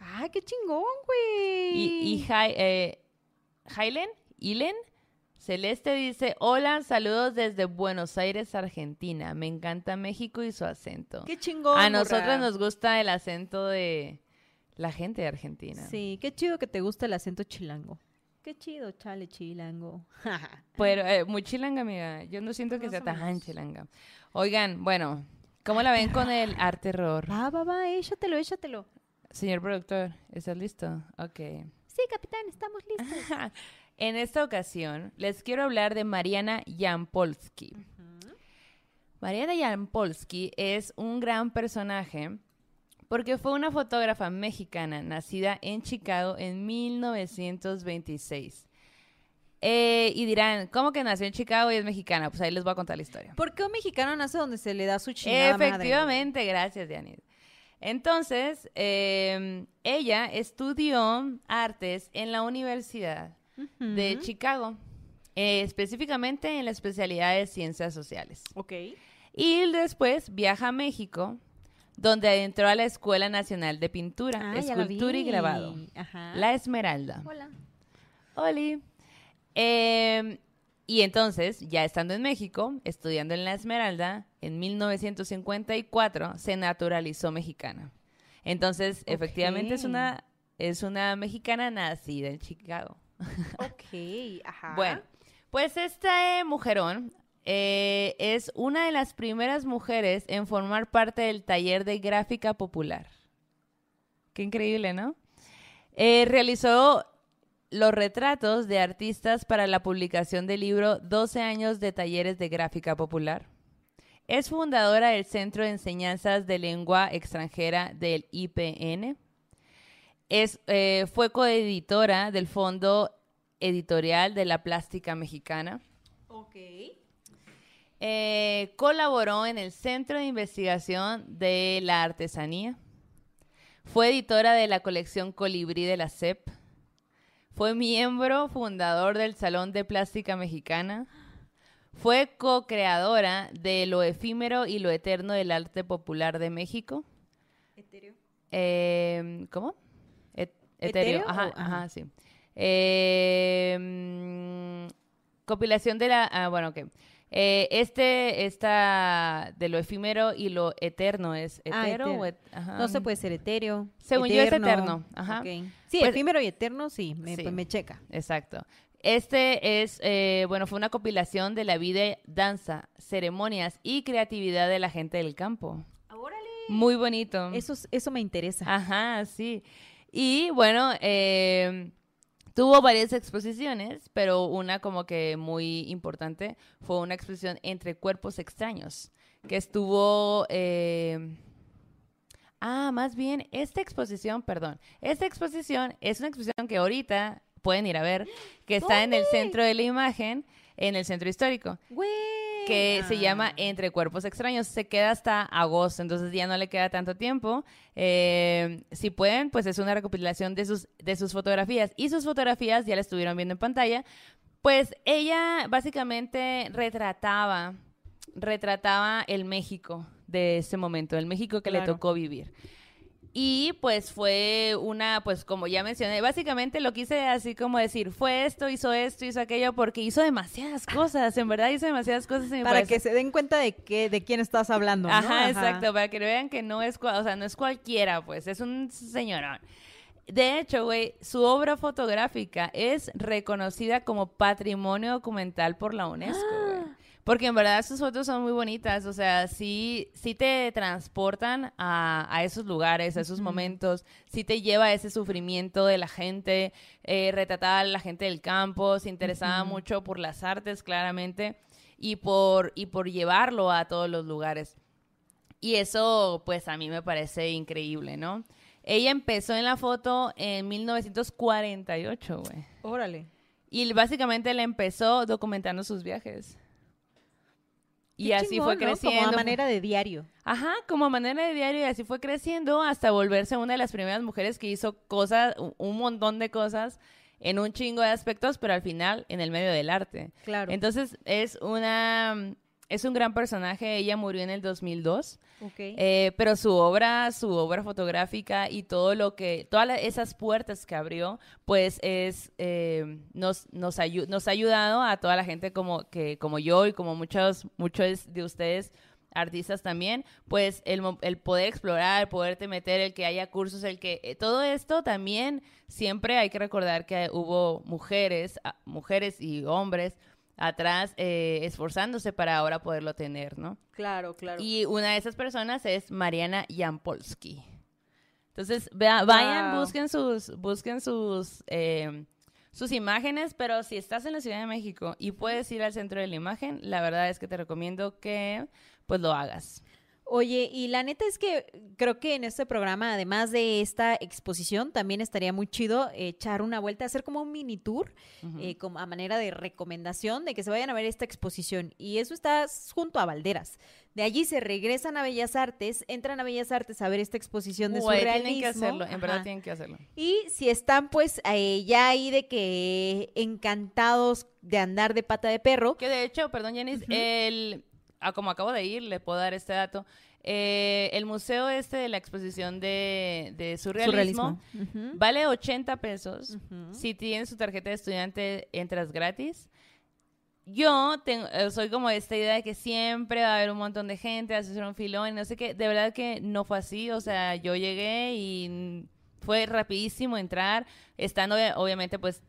[SPEAKER 2] Ay, qué chingón, güey.
[SPEAKER 1] Y, y Jai- eh, Celeste dice, hola, saludos desde Buenos Aires, Argentina. Me encanta México y su acento.
[SPEAKER 2] Qué chingón.
[SPEAKER 1] A nosotros nos gusta el acento de la gente de Argentina.
[SPEAKER 2] Sí, qué chido que te gusta el acento chilango. Qué chido, chale, chilango.
[SPEAKER 1] Pero eh, muy chilanga, amiga. Yo no siento que sea tan chilanga. Oigan, bueno, ¿cómo la ven con el arte terror?
[SPEAKER 2] va, va, va, échatelo, échatelo.
[SPEAKER 1] Señor productor, ¿estás listo? Ok.
[SPEAKER 2] Sí, capitán, estamos listos.
[SPEAKER 1] En esta ocasión les quiero hablar de Mariana Jampolsky. Mariana Jampolsky es un gran personaje Porque fue una fotógrafa mexicana nacida en Chicago en 1926. Eh, y dirán, ¿cómo que nació en Chicago y es mexicana? Pues ahí les voy a contar la historia.
[SPEAKER 2] ¿Por qué un mexicano nace donde se le da su chingada madre?
[SPEAKER 1] Efectivamente, gracias, Dianit. Entonces, eh, ella estudió artes en la Universidad de. Chicago, eh, específicamente en la especialidad de ciencias sociales.
[SPEAKER 2] Ok.
[SPEAKER 1] Y después viaja a México, donde adentró a la Escuela Nacional de Pintura,
[SPEAKER 2] Ah,
[SPEAKER 1] Escultura y. Grabado,
[SPEAKER 2] Ajá.
[SPEAKER 1] La Esmeralda.
[SPEAKER 2] Hola.
[SPEAKER 1] Oli. Eh, y entonces, ya estando en México, estudiando en La Esmeralda, en 1954 se naturalizó mexicana. Entonces, efectivamente es una, es una mexicana nacida en Chicago.
[SPEAKER 2] Ok, ajá.
[SPEAKER 1] Bueno, pues esta eh, mujerón eh, es una de las primeras mujeres en formar parte del taller de gráfica popular. Qué increíble, ¿no? Eh, realizó los retratos de artistas para la publicación del libro 12 años de talleres de gráfica popular. Es fundadora del Centro de Enseñanzas de Lengua Extranjera del IPN. Es, eh, fue coeditora del Fondo Editorial de la Plástica Mexicana.
[SPEAKER 2] Ok.
[SPEAKER 1] Eh, colaboró en el Centro de Investigación de la Artesanía. Fue editora de la colección Colibrí de la CEP. Fue miembro fundador del Salón de Plástica Mexicana. Fue co-creadora de Lo Efímero y Lo Eterno del Arte Popular de México.
[SPEAKER 2] Etéreo.
[SPEAKER 1] Eh, ¿Cómo? Et- etéreo.
[SPEAKER 2] ¿Etéreo
[SPEAKER 1] Ajá,
[SPEAKER 2] ajá.
[SPEAKER 1] sí. Eh, mm, compilación de la. Ah, bueno, ok. Eh, este, esta de lo efímero y lo eterno es
[SPEAKER 2] Ah,
[SPEAKER 1] etero
[SPEAKER 2] etero.
[SPEAKER 1] o et- ajá.
[SPEAKER 2] No se puede ser etéreo.
[SPEAKER 1] Según yo es eterno, ajá.
[SPEAKER 2] Sí,
[SPEAKER 1] Pues-
[SPEAKER 2] efímero y eterno, sí, me,
[SPEAKER 1] Sí.
[SPEAKER 2] pues me checa.
[SPEAKER 1] Exacto. Este es, eh, bueno, fue una compilación de la vida, danza, ceremonias y creatividad de la gente del campo.
[SPEAKER 2] Órale.
[SPEAKER 1] Muy bonito.
[SPEAKER 2] Eso, es- eso me interesa.
[SPEAKER 1] Ajá, sí. Y bueno, eh, tuvo varias exposiciones, pero una como que muy importante fue una exposición entre cuerpos extraños, que estuvo... eh, Ah, más bien, esta exposición, perdón, esta exposición es una exposición que ahorita pueden ir a ver, que está en el centro de la imagen, en el centro histórico. Que se llama. Entre Cuerpos Extraños. Se queda hasta agosto, entonces ya no le queda tanto tiempo. Eh, si pueden, pues es una recopilación de sus, de sus fotografías. Y sus fotografías ya la estuvieron viendo en pantalla. Pues ella básicamente retrataba, retrataba el México de ese momento, el México que le tocó vivir. Y pues fue una, pues como ya mencioné, básicamente lo quise así como decir, fue esto, hizo esto, hizo aquello, porque hizo demasiadas cosas, en verdad hizo demasiadas cosas.
[SPEAKER 2] Para
[SPEAKER 1] parece-
[SPEAKER 2] que se den cuenta de que, de quién estás hablando. ¿no?
[SPEAKER 1] Ajá, exacto, para que vean que no es, o sea, no es cualquiera, pues, es un señorón. De hecho, güey, su obra fotográfica es reconocida como patrimonio documental por la UNESCO. Porque en verdad sus fotos son muy bonitas, o sea, sí, sí te transportan a, a esos lugares, a esos momentos, sí te lleva a ese sufrimiento de la gente, eh, retrataba a la gente del campo, se interesaba mucho por las artes, claramente, y por, y por llevarlo a todos los lugares. Y eso, pues a mí me parece increíble, ¿no? Ella empezó en la foto en 1948, güey.
[SPEAKER 2] Órale.
[SPEAKER 1] Y básicamente la empezó documentando sus viajes. Y
[SPEAKER 2] Qué
[SPEAKER 1] así
[SPEAKER 2] chingón,
[SPEAKER 1] fue
[SPEAKER 2] ¿no?
[SPEAKER 1] creciendo.
[SPEAKER 2] Como a manera de diario.
[SPEAKER 1] Ajá, como manera de diario y así fue creciendo hasta volverse una de las primeras mujeres que hizo cosas, un montón de cosas en un chingo de aspectos, pero al final en el medio del arte.
[SPEAKER 2] Claro.
[SPEAKER 1] Entonces es una, es un gran personaje. Ella murió en el 2002.
[SPEAKER 2] ok.
[SPEAKER 1] Eh, pero su obra, su obra fotográfica y todo lo que, todas la- esas puertas que abrió, pues es, eh, nos, nos, ayu- nos ha ayudado a toda la gente como, que, como yo y como muchos, muchos de ustedes, artistas también, pues el, el poder explorar, el poderte meter, el que haya cursos, el que, eh, todo esto también, siempre hay que recordar que hubo mujeres, ah, mujeres y hombres atrás eh, esforzándose para ahora poderlo tener, ¿no?
[SPEAKER 2] claro, claro.
[SPEAKER 1] Y una de esas personas es Mariana Jampolsky. Entonces, vea- vayan,
[SPEAKER 2] Wow.
[SPEAKER 1] busquen sus, busquen sus, eh, sus imágenes, pero si estás en la Ciudad de México y puedes ir al centro de la imagen, la verdad es que te recomiendo que pues lo hagas.
[SPEAKER 2] Oye, y la neta es que creo que en este programa, además de esta exposición, también estaría muy chido echar una vuelta, hacer como un mini tour, eh, como a manera de recomendación de que se vayan a ver esta exposición. Y eso está junto a Valderas. De allí se regresan a Bellas Artes, entran a Bellas Artes a ver esta exposición de
[SPEAKER 1] Güey,
[SPEAKER 2] surrealismo.
[SPEAKER 1] tienen que hacerlo, en verdad tienen que hacerlo.
[SPEAKER 2] Y si están pues eh, ya ahí de que encantados de andar de pata de perro,
[SPEAKER 1] Que de hecho, perdón, Janice, el, ah, como acabo de ir, le puedo dar este dato. eh, el museo este de la exposición de, de surrealismo,
[SPEAKER 2] surrealismo. Ujú.
[SPEAKER 1] vale 80 pesos.
[SPEAKER 2] Ujú.
[SPEAKER 1] Si tienes tu tarjeta de estudiante, entras gratis. Yo tengo, eh, soy como esta idea de que siempre va a haber un montón de gente, vas a hacer un filón no sé qué. De verdad que no fue así. O sea, yo llegué y fue rapidísimo entrar. Estando, obvia- obviamente, pues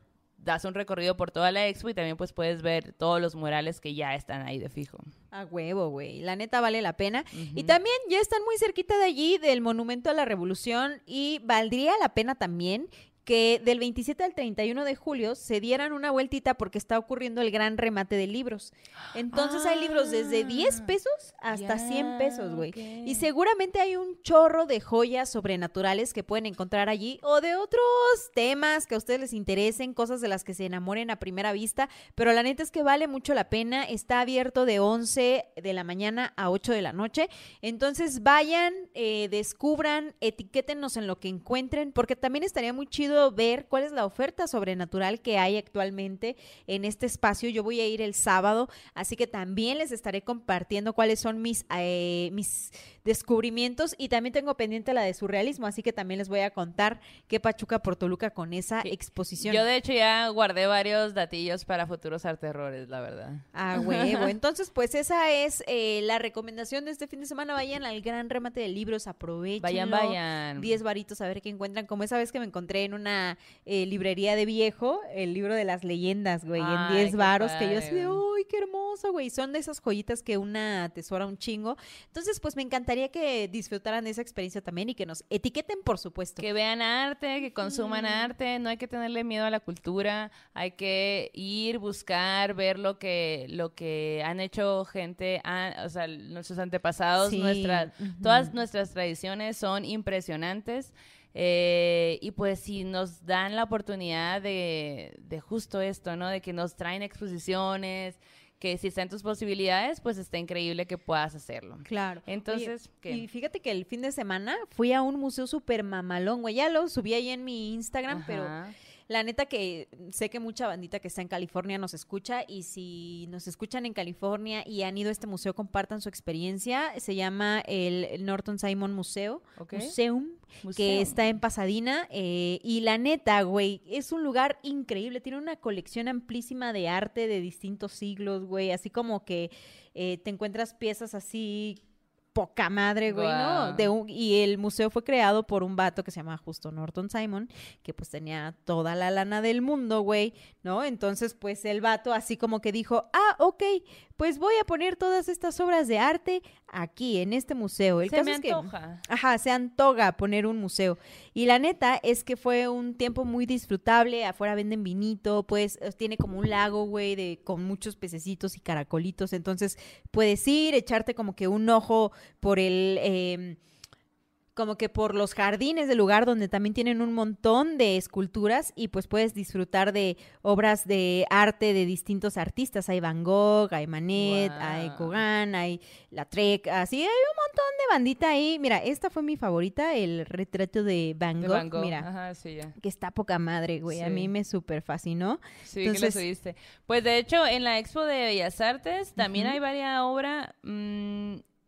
[SPEAKER 1] das un recorrido por toda la expo y también pues puedes ver todos los murales que ya están ahí de fijo.
[SPEAKER 2] A huevo, güey. La neta vale la pena. Y también ya están muy cerquita de allí del Monumento a la Revolución y valdría la pena también que del 27 al 31 de julio se dieran una vueltita porque está ocurriendo el gran remate de libros. Entonces hay libros desde 10
[SPEAKER 1] Ah,
[SPEAKER 2] pesos hasta 100 pesos, güey. Y seguramente hay un chorro de joyas sobrenaturales que pueden encontrar allí o de otros temas que a ustedes les interesen, cosas de las que se enamoren a primera vista, pero la neta es que vale mucho la pena. Está abierto de 11 de la mañana a 8 de la noche. Entonces vayan, eh, descubran, etiquétenos en lo que encuentren, porque también estaría muy chido ver cuál es la oferta sobrenatural que hay actualmente en este espacio. Yo voy a ir el sábado, así que también les estaré compartiendo cuáles son mis, eh, mis descubrimientos y también tengo pendiente la de surrealismo, así que también les voy a contar qué Pachuca por Toluca con esa
[SPEAKER 1] Sí.
[SPEAKER 2] exposición.
[SPEAKER 1] Yo de hecho ya guardé varios datillos para futuros arterrores, la verdad.
[SPEAKER 2] Ah, huevo. Entonces, pues esa es eh, la recomendación de este fin de semana. Vayan al gran remate de libros, aprovechen.
[SPEAKER 1] Vayan, vayan.
[SPEAKER 2] 10 varitos a ver qué encuentran. Como esa vez que me encontré en una eh, librería de viejo, el libro de las leyendas, güey, en
[SPEAKER 1] Ay,
[SPEAKER 2] 10
[SPEAKER 1] qué
[SPEAKER 2] varos, que yo así de. ¡ay, qué hermoso, güey! Son de esas joyitas que una atesora un chingo. Entonces, pues me encantaría que disfrutaran de esa experiencia también y que nos etiqueten, por supuesto.
[SPEAKER 1] Que vean arte, que consuman arte, no hay que tenerle miedo a la cultura, hay que ir, buscar, ver lo que, lo que han hecho gente, o sea, nuestros antepasados,
[SPEAKER 2] Sí,
[SPEAKER 1] nuestras, todas nuestras tradiciones son impresionantes. Eh, y pues si nos dan la oportunidad de, de justo esto, ¿no? De que nos traen exposiciones, que si está en tus posibilidades, pues está increíble que puedas hacerlo.
[SPEAKER 2] Claro.
[SPEAKER 1] Entonces.
[SPEAKER 2] Y fíjate que el fin de semana fui a un museo súper mamalón, güey. Ya lo subí ahí en mi Instagram, pero. La neta que sé que mucha bandita que está en California nos escucha y si nos escuchan en California y han ido a este museo, compartan su experiencia. Se llama el Norton Simon Museo,
[SPEAKER 1] Ok.
[SPEAKER 2] Museum, que está en Pasadena. eh, y la neta, güey, es un lugar increíble. Tiene una colección amplísima de arte de distintos siglos, güey. Así como que eh, te encuentras piezas así poca madre, güey, ¿no? De un- y el museo fue creado por un vato que se llama justo Norton Simon, que pues tenía toda la lana del mundo, güey, ¿no? Entonces, pues el vato así como que dijo, ah, ok, pues voy a poner todas estas obras de arte aquí, en este museo. El
[SPEAKER 1] Se
[SPEAKER 2] caso
[SPEAKER 1] me
[SPEAKER 2] es que-
[SPEAKER 1] antoja.
[SPEAKER 2] Ajá, se antoja poner un museo. Y la neta es que fue un tiempo muy disfrutable. Afuera venden vinito, pues eh, tiene como un lago, güey, de, con muchos pececitos y caracolitos. Entonces puedes ir, echarte como que un ojo por el... em, como que por los jardines del lugar donde también tienen un montón de esculturas y pues puedes disfrutar de obras de arte de distintos artistas. Hay Van Gogh, hay Manet, hay. Gauguin, hay Lautrec, así hay un montón de bandita ahí. Mira, esta fue mi favorita, el retrato de Van
[SPEAKER 1] De
[SPEAKER 2] Gogh.
[SPEAKER 1] Van Gogh.
[SPEAKER 2] Mira,
[SPEAKER 1] Ajá, sí, ya.
[SPEAKER 2] que está poca madre, güey. A mí me súper fascinó.
[SPEAKER 1] Sí, que
[SPEAKER 2] Entonces-
[SPEAKER 1] lo subiste. Pues de hecho, en la Expo de Bellas Artes también hay varias obras,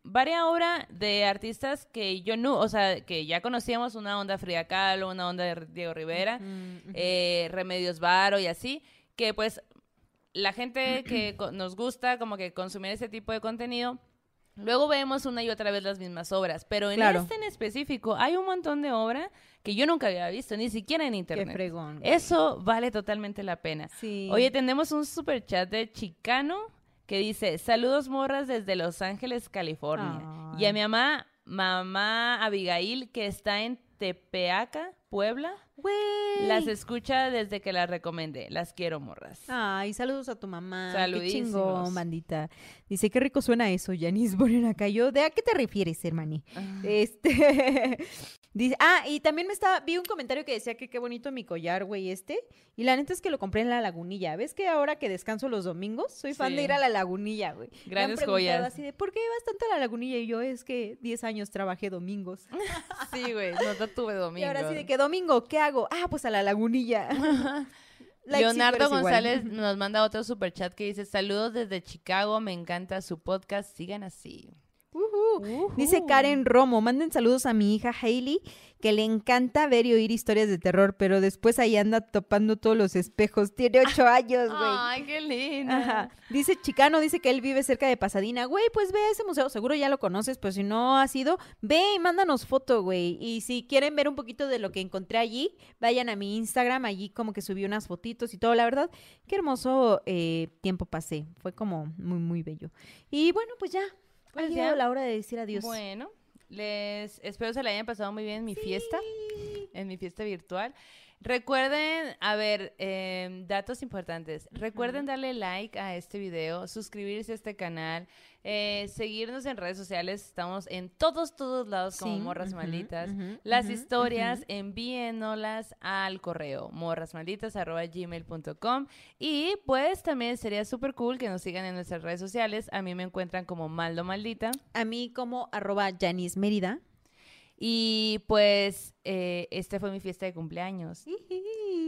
[SPEAKER 1] varias obras de artistas que yo no, o sea, que ya conocíamos, una onda Frida Kahlo, una onda de Diego Rivera, eh, Remedios Varo y así, que pues la gente que nos gusta como que consumir ese tipo de contenido, luego vemos una y otra vez las mismas obras, pero en
[SPEAKER 2] Claro.
[SPEAKER 1] este en específico hay un montón de obras que yo nunca había visto, ni siquiera en
[SPEAKER 2] Qué
[SPEAKER 1] internet.
[SPEAKER 2] fregón. güey.
[SPEAKER 1] Eso vale totalmente la pena.
[SPEAKER 2] Sí.
[SPEAKER 1] Oye, tenemos un super chat de Chicano que dice, saludos morras desde Los Ángeles, California.
[SPEAKER 2] Ay.
[SPEAKER 1] Y a mi mamá, mamá Abigail, que está en Tepeaca, Puebla. Las escucha desde que las recomendé. Las quiero, morras.
[SPEAKER 2] Ay, saludos a tu mamá.
[SPEAKER 1] Saludísimos.
[SPEAKER 2] Qué chingón, bandita. Dice, qué rico suena eso, Yanis ponen acá. Yo, ¿de a qué te refieres, hermani?
[SPEAKER 1] Ah.
[SPEAKER 2] Este. Dice, ah, y también me estaba, vi un comentario que decía que qué bonito mi collar, güey, este. Y la neta es que lo compré en la lagunilla. ¿Ves que ahora que descanso los domingos, soy fan
[SPEAKER 1] Sí.
[SPEAKER 2] de ir a la lagunilla, güey? Me han
[SPEAKER 1] Grandes
[SPEAKER 2] preguntado
[SPEAKER 1] joyas.
[SPEAKER 2] Así de, ¿por qué vas tanto a la lagunilla? Y yo, es que 10 años trabajé domingos.
[SPEAKER 1] Sí, güey. No tuve domingo.
[SPEAKER 2] Y ahora sí de que domingo, ¿qué hago? Ah, pues a la lagunilla. Like,
[SPEAKER 1] Leonardo
[SPEAKER 2] igual.
[SPEAKER 1] González nos manda otro super chat que dice: Saludos desde Chicago, me encanta su podcast, sigan así.
[SPEAKER 2] Dice Karen Romo, manden saludos a mi hija Hailey, que le encanta ver y oír historias de terror, pero después ahí anda topando todos los espejos. Tiene ocho años, güey.
[SPEAKER 1] Ay, qué linda.
[SPEAKER 2] Dice Chicano, dice que él vive cerca de Pasadena. Güey, pues ve a ese museo. Seguro ya lo conoces, pero si no has ido, ve y mándanos foto, güey. Y si quieren ver un poquito de lo que encontré allí, vayan a mi Instagram. Allí como que subí unas fotitos y todo. La verdad, qué hermoso eh, tiempo pasé. Fue como muy, muy bello. Y bueno, pues ya.
[SPEAKER 1] Pues
[SPEAKER 2] ha
[SPEAKER 1] ya.
[SPEAKER 2] llegado la hora de decir adiós.
[SPEAKER 1] Bueno, les espero se la hayan pasado muy bien en mi fiesta, en mi fiesta virtual. Recuerden, a ver, em, datos importantes. Recuerden darle like a este video, suscribirse a este canal, eh, seguirnos en redes sociales. Estamos en todos, todos lados como
[SPEAKER 2] Sí,
[SPEAKER 1] Morras Malditas. Las
[SPEAKER 2] ujú,
[SPEAKER 1] historias,
[SPEAKER 2] ujú.
[SPEAKER 1] envíennoslas al correo morrasmalditas.gmail.com y pues también sería súper cool que nos sigan en nuestras redes sociales. A mí me encuentran como Maldo Maldita.
[SPEAKER 2] A mí como arroba Janice Mérida.
[SPEAKER 1] Y pues eh, esta fue mi fiesta de cumpleaños.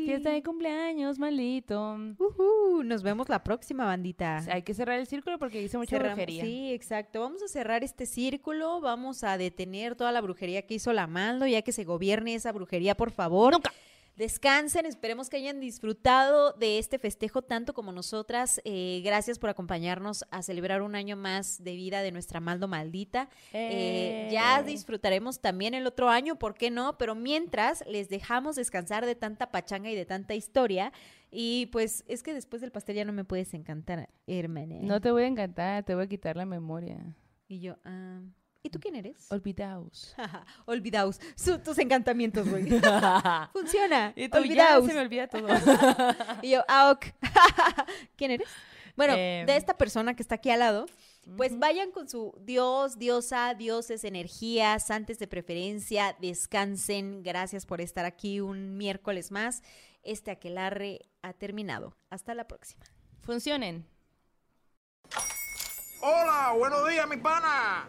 [SPEAKER 1] Fiesta de cumpleaños, maldito.
[SPEAKER 2] Ujú, Nos vemos la próxima, bandita.
[SPEAKER 1] Hay que cerrar el círculo porque hice mucha
[SPEAKER 2] Cerramos-
[SPEAKER 1] brujería.
[SPEAKER 2] Sí, exacto. Vamos a cerrar este círculo. Vamos a detener toda la brujería que hizo la Maldo, ya que se gobierne esa brujería, por favor.
[SPEAKER 1] Nunca.
[SPEAKER 2] Descansen, esperemos que hayan disfrutado de este festejo tanto como nosotras. Eh, gracias por acompañarnos a celebrar un año más de vida de nuestra Maldo maldita. Eh, ya
[SPEAKER 1] Eh.
[SPEAKER 2] disfrutaremos también el otro año, ¿por qué no? Pero mientras les dejamos descansar de tanta pachanga y de tanta historia. Y pues es que después del pastel ya no me puedes encantar, hermana.
[SPEAKER 1] No te voy a encantar, te voy a quitar la memoria.
[SPEAKER 2] Y yo, ah, ¿y tú quién eres?
[SPEAKER 1] Olvidaos.
[SPEAKER 2] Olvidaos. Su- tus encantamientos, güey. Funciona.
[SPEAKER 1] y tú ya
[SPEAKER 2] Olvidaos.
[SPEAKER 1] se me olvida todo.
[SPEAKER 2] Y yo, ah, ok. ¿Quién eres? Bueno,
[SPEAKER 1] Em.
[SPEAKER 2] de esta persona que está aquí al lado, pues vayan con su dios, diosa, dioses, energías, antes de preferencia, descansen. Gracias por estar aquí un miércoles más. Este aquelarre ha terminado. Hasta la próxima.
[SPEAKER 1] Funcionen.
[SPEAKER 6] Hola, buenos días, mi pana.